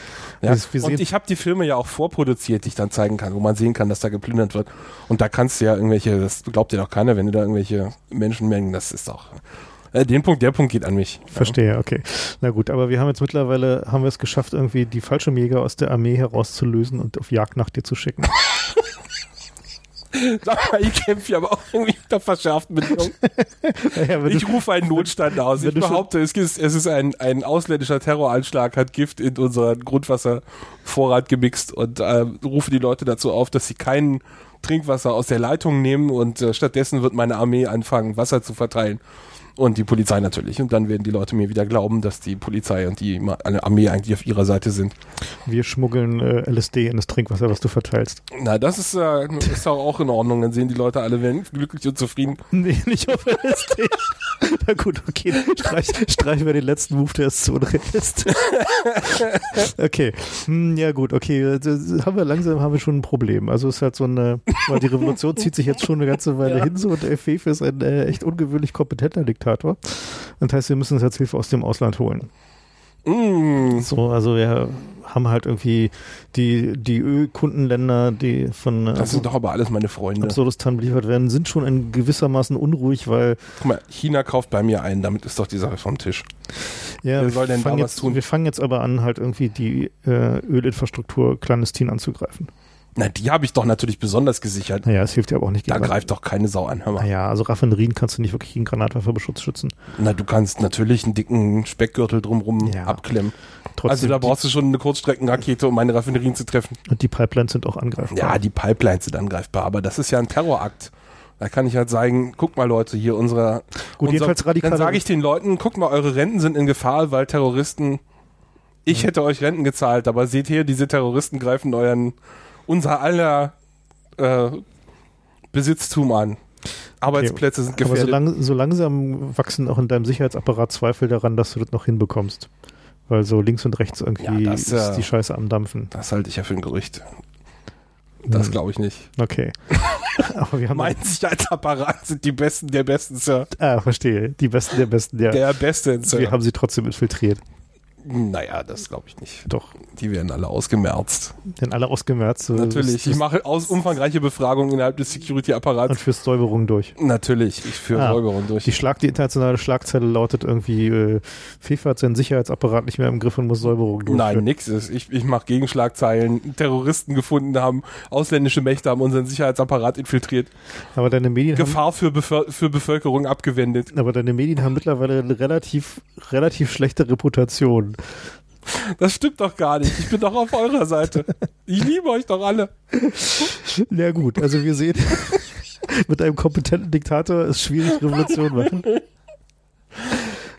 Ja? Und ich habe die Filme ja auch vorproduziert, die ich dann zeigen kann, wo man sehen kann, dass da geplündert wird. Und da kannst du ja irgendwelche, das glaubt dir doch keiner, wenn du da irgendwelche Menschenmengen, das ist doch. Äh, den Punkt, der Punkt geht an mich. Verstehe, okay. Na gut, aber wir haben jetzt mittlerweile, haben wir es geschafft, irgendwie die Fallschirmjäger aus der Armee herauszulösen und auf Jagd nach dir zu schicken. Sag mal, ich kämpfe ja aber auch irgendwie unter verschärften Bedingungen. naja, Ich rufe einen Notstand aus. Ich behaupte, es ist, es ist ein, ein ausländischer Terroranschlag, hat Gift in unseren Grundwasservorrat gemixt und äh, rufe die Leute dazu auf, dass sie kein Trinkwasser aus der Leitung nehmen und äh, stattdessen wird meine Armee anfangen, Wasser zu verteilen. Und die Polizei natürlich. Und dann werden die Leute mir wieder glauben, dass die Polizei und die Armee eigentlich auf ihrer Seite sind. wir schmuggeln äh, LSD in das Trinkwasser, was du verteilst. Na, das ist, äh, ist auch, auch in Ordnung. Dann sehen die Leute alle werden glücklich und zufrieden. Nee, nicht auf LSD. Na gut, okay. Streich, streichen wir den letzten Move, der ist zu unrealistisch. okay. Hm, ja gut, okay. Das haben wir langsam haben wir schon ein Problem. Also es ist halt so eine, weil die Revolution zieht sich jetzt schon eine ganze Weile Ja. hin so und Fefe ist ein äh, echt ungewöhnlich kompetenter Diktator. Das heißt, wir müssen uns jetzt Hilfe aus dem Ausland holen. Mm. So, also wir haben halt irgendwie die, die Ölkundenländer, die von äh, Das sind doch aber alles meine Freunde. Absurdistan beliefert werden, sind schon in gewissermaßen unruhig, weil Guck mal, China kauft bei mir ein, damit ist doch die Sache vom Tisch. Ja, Wer wir soll denn da fangen was jetzt, tun? Wir fangen jetzt aber an, halt irgendwie die äh, Ölinfrastruktur clandestin anzugreifen. Na, die habe ich doch natürlich besonders gesichert. Naja, es hilft ja aber auch nicht Da gegen greift doch keine Sau an, hör mal. Naja, also Raffinerien kannst du nicht wirklich gegen Granatwerferbeschutz schützen. Na, du kannst natürlich einen dicken Speckgürtel drumrum Ja. abklemmen. Trotzdem, also da brauchst du schon eine Kurzstreckenrakete, um meine Raffinerien zu treffen. und die Pipelines sind auch angreifbar. Ja, die Pipelines sind angreifbar, aber das ist ja ein Terrorakt. Da kann ich halt sagen, guck mal Leute, hier unserer... Gut, unser, jedenfalls radikale- Dann sage ich den Leuten, guck mal, eure Renten sind in Gefahr, weil Terroristen... Ich hätte euch Renten gezahlt, aber seht hier, diese Terroristen greifen euren... unser aller äh, Besitztum an. Arbeitsplätze sind aber so, gefährdet. lang, so langsam wachsen auch in deinem Sicherheitsapparat Zweifel daran, dass du das noch hinbekommst. Weil so links und rechts irgendwie Ja, das, ist äh, die Scheiße am Dampfen. Das halte ich ja für ein Gerücht. Das Hm, glaube ich nicht. Okay. aber wir haben. Mein Sicherheitsapparat sind die Besten der Besten, Sir. ah, verstehe. Die Besten der Besten. Ja. Der Beste, Sir. wir haben sie trotzdem infiltriert. Naja, das glaube ich nicht. Doch. Die werden alle ausgemerzt. Denn alle ausgemerzt. Natürlich. das- Ich mache aus umfangreiche Befragungen innerhalb des und Security-Apparats. führst Säuberung durch. Natürlich. Ich führe Ah, Säuberung durch. Die, Schlag, die internationale Schlagzeile lautet irgendwie, äh, FIFA hat seinen Sicherheitsapparat nicht mehr im Griff und muss Säuberung durchführen. Nein, nix. ist. Ich, ich mache Gegenschlagzeilen. Terroristen gefunden haben, ausländische Mächte haben unseren Sicherheitsapparat infiltriert. Aber deine Medien haben, Gefahr für, Bevölker für Bevölkerung abgewendet. aber deine Medien haben mittlerweile eine relativ, relativ schlechte Reputation. Das stimmt doch gar nicht. Ich bin doch auf eurer Seite. Ich liebe euch doch alle. Ja gut, also wir sehen, mit einem kompetenten Diktator ist schwierig Revolution machen.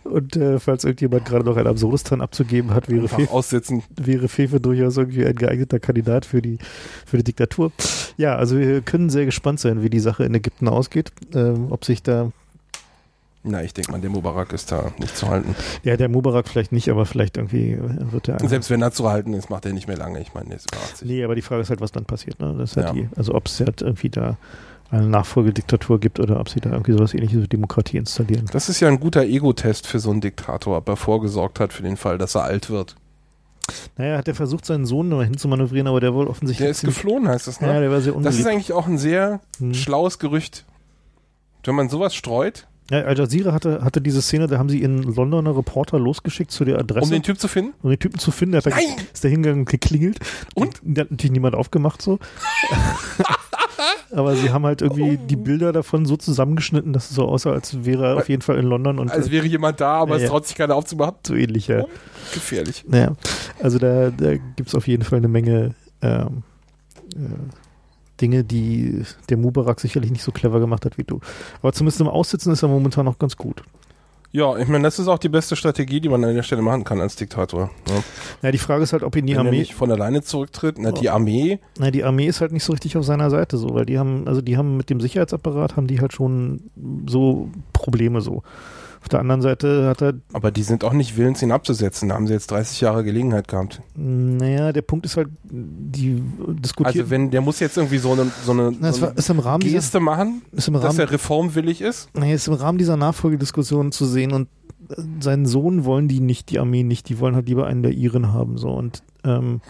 Und äh, falls irgendjemand gerade noch ein Absurdistan abzugeben hat, wäre, Fefe, aussitzen. wäre Fefe durchaus irgendwie ein geeigneter Kandidat für die, für die Diktatur. Ja, also wir können sehr gespannt sein, wie die Sache in Ägypten ausgeht. Ähm, ob sich da, Na, ich denke mal, der Mubarak ist da nicht zu halten. ja, der Mubarak vielleicht nicht, aber vielleicht irgendwie wird der. Selbst wenn er zu halten ist, macht er nicht mehr lange. Ich meine, der ist über 80. Nee, aber die Frage ist halt, was dann passiert. Ne? Das ist halt Ja. die, also ob es halt irgendwie da eine Nachfolgediktatur gibt oder ob sie da irgendwie sowas ähnliches wie Demokratie installieren. Das ist ja ein guter Ego-Test für so einen Diktator, ob er vorgesorgt hat für den Fall, dass er alt wird. Naja, hat er versucht, seinen Sohn noch hinzumanövrieren, aber der wohl offensichtlich. Der ist geflohen, heißt das, Ja, ne? der war sehr Das ist unbeliebt. eigentlich auch ein sehr Hm. schlaues Gerücht. Wenn man sowas streut, Ja, Al Jazeera hatte, hatte diese Szene, da haben sie ihren Londoner Reporter losgeschickt zu der Adresse, um den Typ zu finden. um den Typen zu finden. Der hat da, Nein! ist da hingegangen und geklingelt. Und? Der hat natürlich niemand aufgemacht so. aber sie haben halt irgendwie Oh. die Bilder davon so zusammengeschnitten, dass es so aussah, als wäre er auf jeden Fall in London und Als äh, wäre jemand da, aber Ja, es traut sich keiner aufzumachen. so ähnlich. Ja. Gefährlich. Naja, also da, da gibt es auf jeden Fall eine Menge ähm, äh, Dinge, die der Mubarak sicherlich nicht so clever gemacht hat wie du. Aber zumindest im Aussitzen ist er momentan noch ganz gut. Ja, ich meine, das ist auch die beste Strategie, die man an der Stelle machen kann als Diktator. Ja. Ja, die Frage ist halt, ob ihn die Wenn er Armee, nicht von alleine zurücktritt, na, die Armee, na, die Armee ist halt nicht so richtig auf seiner Seite so, weil die haben, also die haben mit dem Sicherheitsapparat haben die halt schon so Probleme so. Auf der anderen Seite hat er, aber die sind auch nicht willens, ihn abzusetzen. Da haben sie jetzt 30 Jahre Gelegenheit gehabt. naja, der Punkt ist halt, die diskutieren, Also wenn, der muss jetzt irgendwie so eine, so eine, na, so eine ist im Rahmen dieser, Geste machen, ist im dass Rahmen, er reformwillig ist. nee, ist im Rahmen dieser Nachfolgediskussion zu sehen und äh, seinen Sohn wollen die nicht, die Armee nicht, die wollen halt lieber einen der Iren haben so und ähm,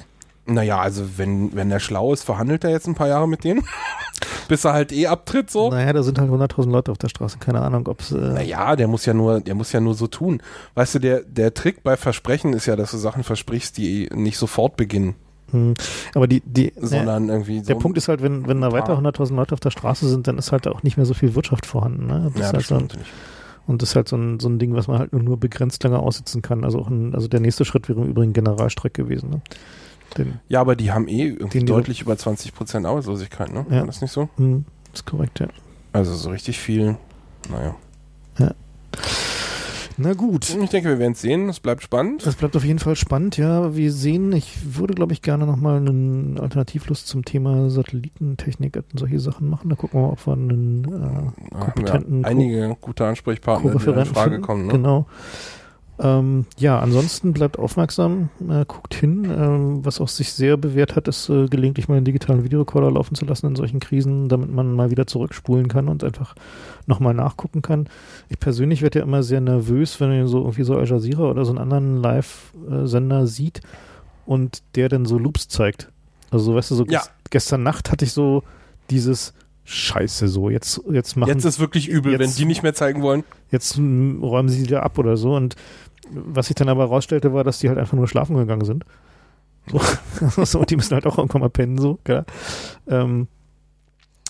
Naja, also wenn, wenn er schlau ist, verhandelt er jetzt ein paar Jahre mit denen, bis er halt eh abtritt so. naja, da sind halt 100.000 Leute auf der Straße, keine Ahnung, ob es äh, Naja, der muss ja nur, der muss ja nur so tun. Weißt du, der, der Trick bei Versprechen ist ja, dass du Sachen versprichst, die nicht sofort beginnen, hm. aber die, die sondern irgendwie so. Der Punkt ist halt, wenn, wenn da weiter paar. 100.000 Leute auf der Straße sind, dann ist halt auch nicht mehr so viel Wirtschaft vorhanden. Ne? Das ja, ist das halt so ein, natürlich. und das ist halt so ein, so ein Ding, was man halt nur, nur begrenzt lange aussitzen kann. Also auch ein, also der nächste Schritt wäre im Übrigen Generalstreik gewesen. Ne? Den, Ja, aber die haben eh irgendwie Den deutlich über 20 Prozent Arbeitslosigkeit, ne? Ja. War das nicht so? hm, ist korrekt, ja. Also so richtig viel. Naja. Na gut. Ich denke, wir werden es sehen. Es bleibt spannend. Das bleibt auf jeden Fall spannend, ja. Wir sehen, ich würde, glaube ich, gerne nochmal einen Alternativlust zum Thema Satellitentechnik und solche Sachen machen. Da gucken wir mal, ob wir einen äh, kompetenten wir einige gute Ansprechpartner, die in Frage finden. kommen. Ne? Genau. Ähm, ja, ansonsten bleibt aufmerksam, äh, guckt hin. Ähm, was auch sich sehr bewährt hat, ist äh, gelegentlich mal einen digitalen Videorekorder laufen zu lassen in solchen Krisen, damit man mal wieder zurückspulen kann und einfach nochmal nachgucken kann. Ich persönlich werde ja immer sehr nervös, wenn man so irgendwie so Al Jazeera oder so einen anderen Live-Sender sieht und der dann so Loops zeigt. Also, so, weißt du, so Ja. ges- gestern Nacht hatte ich so dieses Scheiße so, jetzt, jetzt machen Jetzt ist wirklich übel, Jetzt- wenn die nicht mehr zeigen wollen. jetzt räumen sie wieder ab oder so. Und was sich dann aber herausstellte, war, dass die halt einfach nur schlafen gegangen sind. So, so die müssen halt auch irgendwann mal pennen, so, klar. Ähm,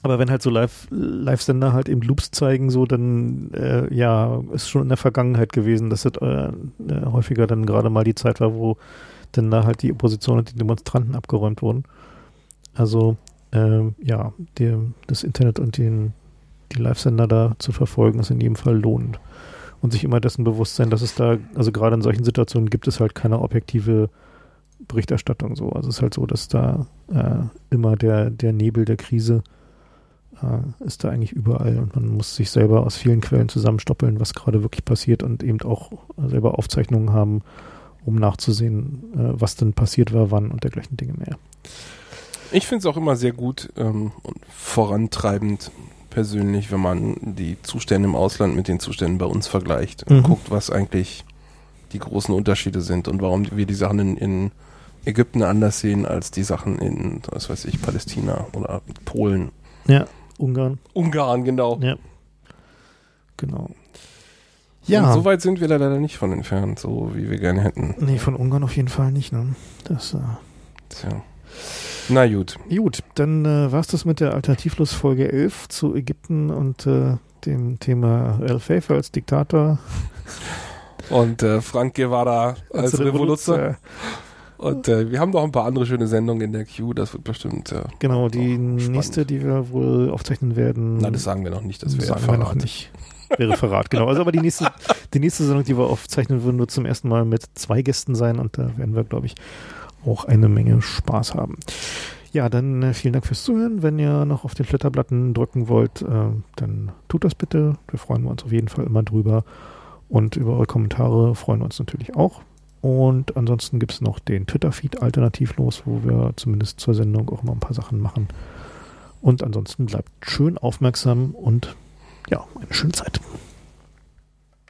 aber wenn halt so Live- Live-Sender halt eben Loops zeigen, so, dann, äh, ja, ist schon in der Vergangenheit gewesen, dass das äh, äh, häufiger dann gerade mal die Zeit war, wo dann da halt die Opposition und die Demonstranten abgeräumt wurden. Also, ähm, ja, die, das Internet und den, die Live-Sender da zu verfolgen, ist in jedem Fall lohnend. Und sich immer dessen bewusst sein, dass es da, also gerade in solchen Situationen gibt es halt keine objektive Berichterstattung so. Also es ist halt so, dass da äh, immer der, der Nebel der Krise äh, ist da eigentlich überall und man muss sich selber aus vielen Quellen zusammenstoppeln, was gerade wirklich passiert und eben auch selber Aufzeichnungen haben, um nachzusehen, äh, was denn passiert war, wann und dergleichen Dinge mehr. Ich finde es auch immer sehr gut ähm, und vorantreibend persönlich, wenn man die Zustände im Ausland mit den Zuständen bei uns vergleicht und Mhm. guckt, was eigentlich die großen Unterschiede sind und warum wir die Sachen in, in Ägypten anders sehen als die Sachen in, was weiß ich, Palästina oder Polen. Ja, Ungarn, Ungarn, genau. ja. Genau. Ja. Und so weit sind wir leider nicht von entfernt, so wie wir gerne hätten. Nee, von Ungarn auf jeden Fall nicht, ne? Das, äh Tja. Na gut. Gut, dann äh, war es das mit der Alternativlos Folge 11 zu Ägypten und äh, dem Thema El Fefe als Diktator. Und äh, Frank Guevara als, Revoluzer. Und äh, wir haben noch ein paar andere schöne Sendungen in der Queue. Das wird bestimmt. Äh, Genau, die nächste, die wir wohl aufzeichnen werden. na, das sagen wir noch nicht. Das wäre sagen wir noch nicht. Wäre Verrat, genau. Also aber die nächste, die nächste Sendung, die wir aufzeichnen würden, wird zum ersten Mal mit zwei Gästen sein und da werden wir, glaube ich, auch eine Menge Spaß haben. Ja, dann äh, vielen Dank fürs Zuhören. Wenn ihr noch auf den Flitterblatten drücken wollt, äh, dann tut das bitte. Wir freuen uns auf jeden Fall immer drüber. Und über eure Kommentare freuen wir uns natürlich auch. Und ansonsten gibt es noch den Twitter-Feed alternativlos, wo wir zumindest zur Sendung auch mal ein paar Sachen machen. Und ansonsten bleibt schön aufmerksam und ja, eine schöne Zeit.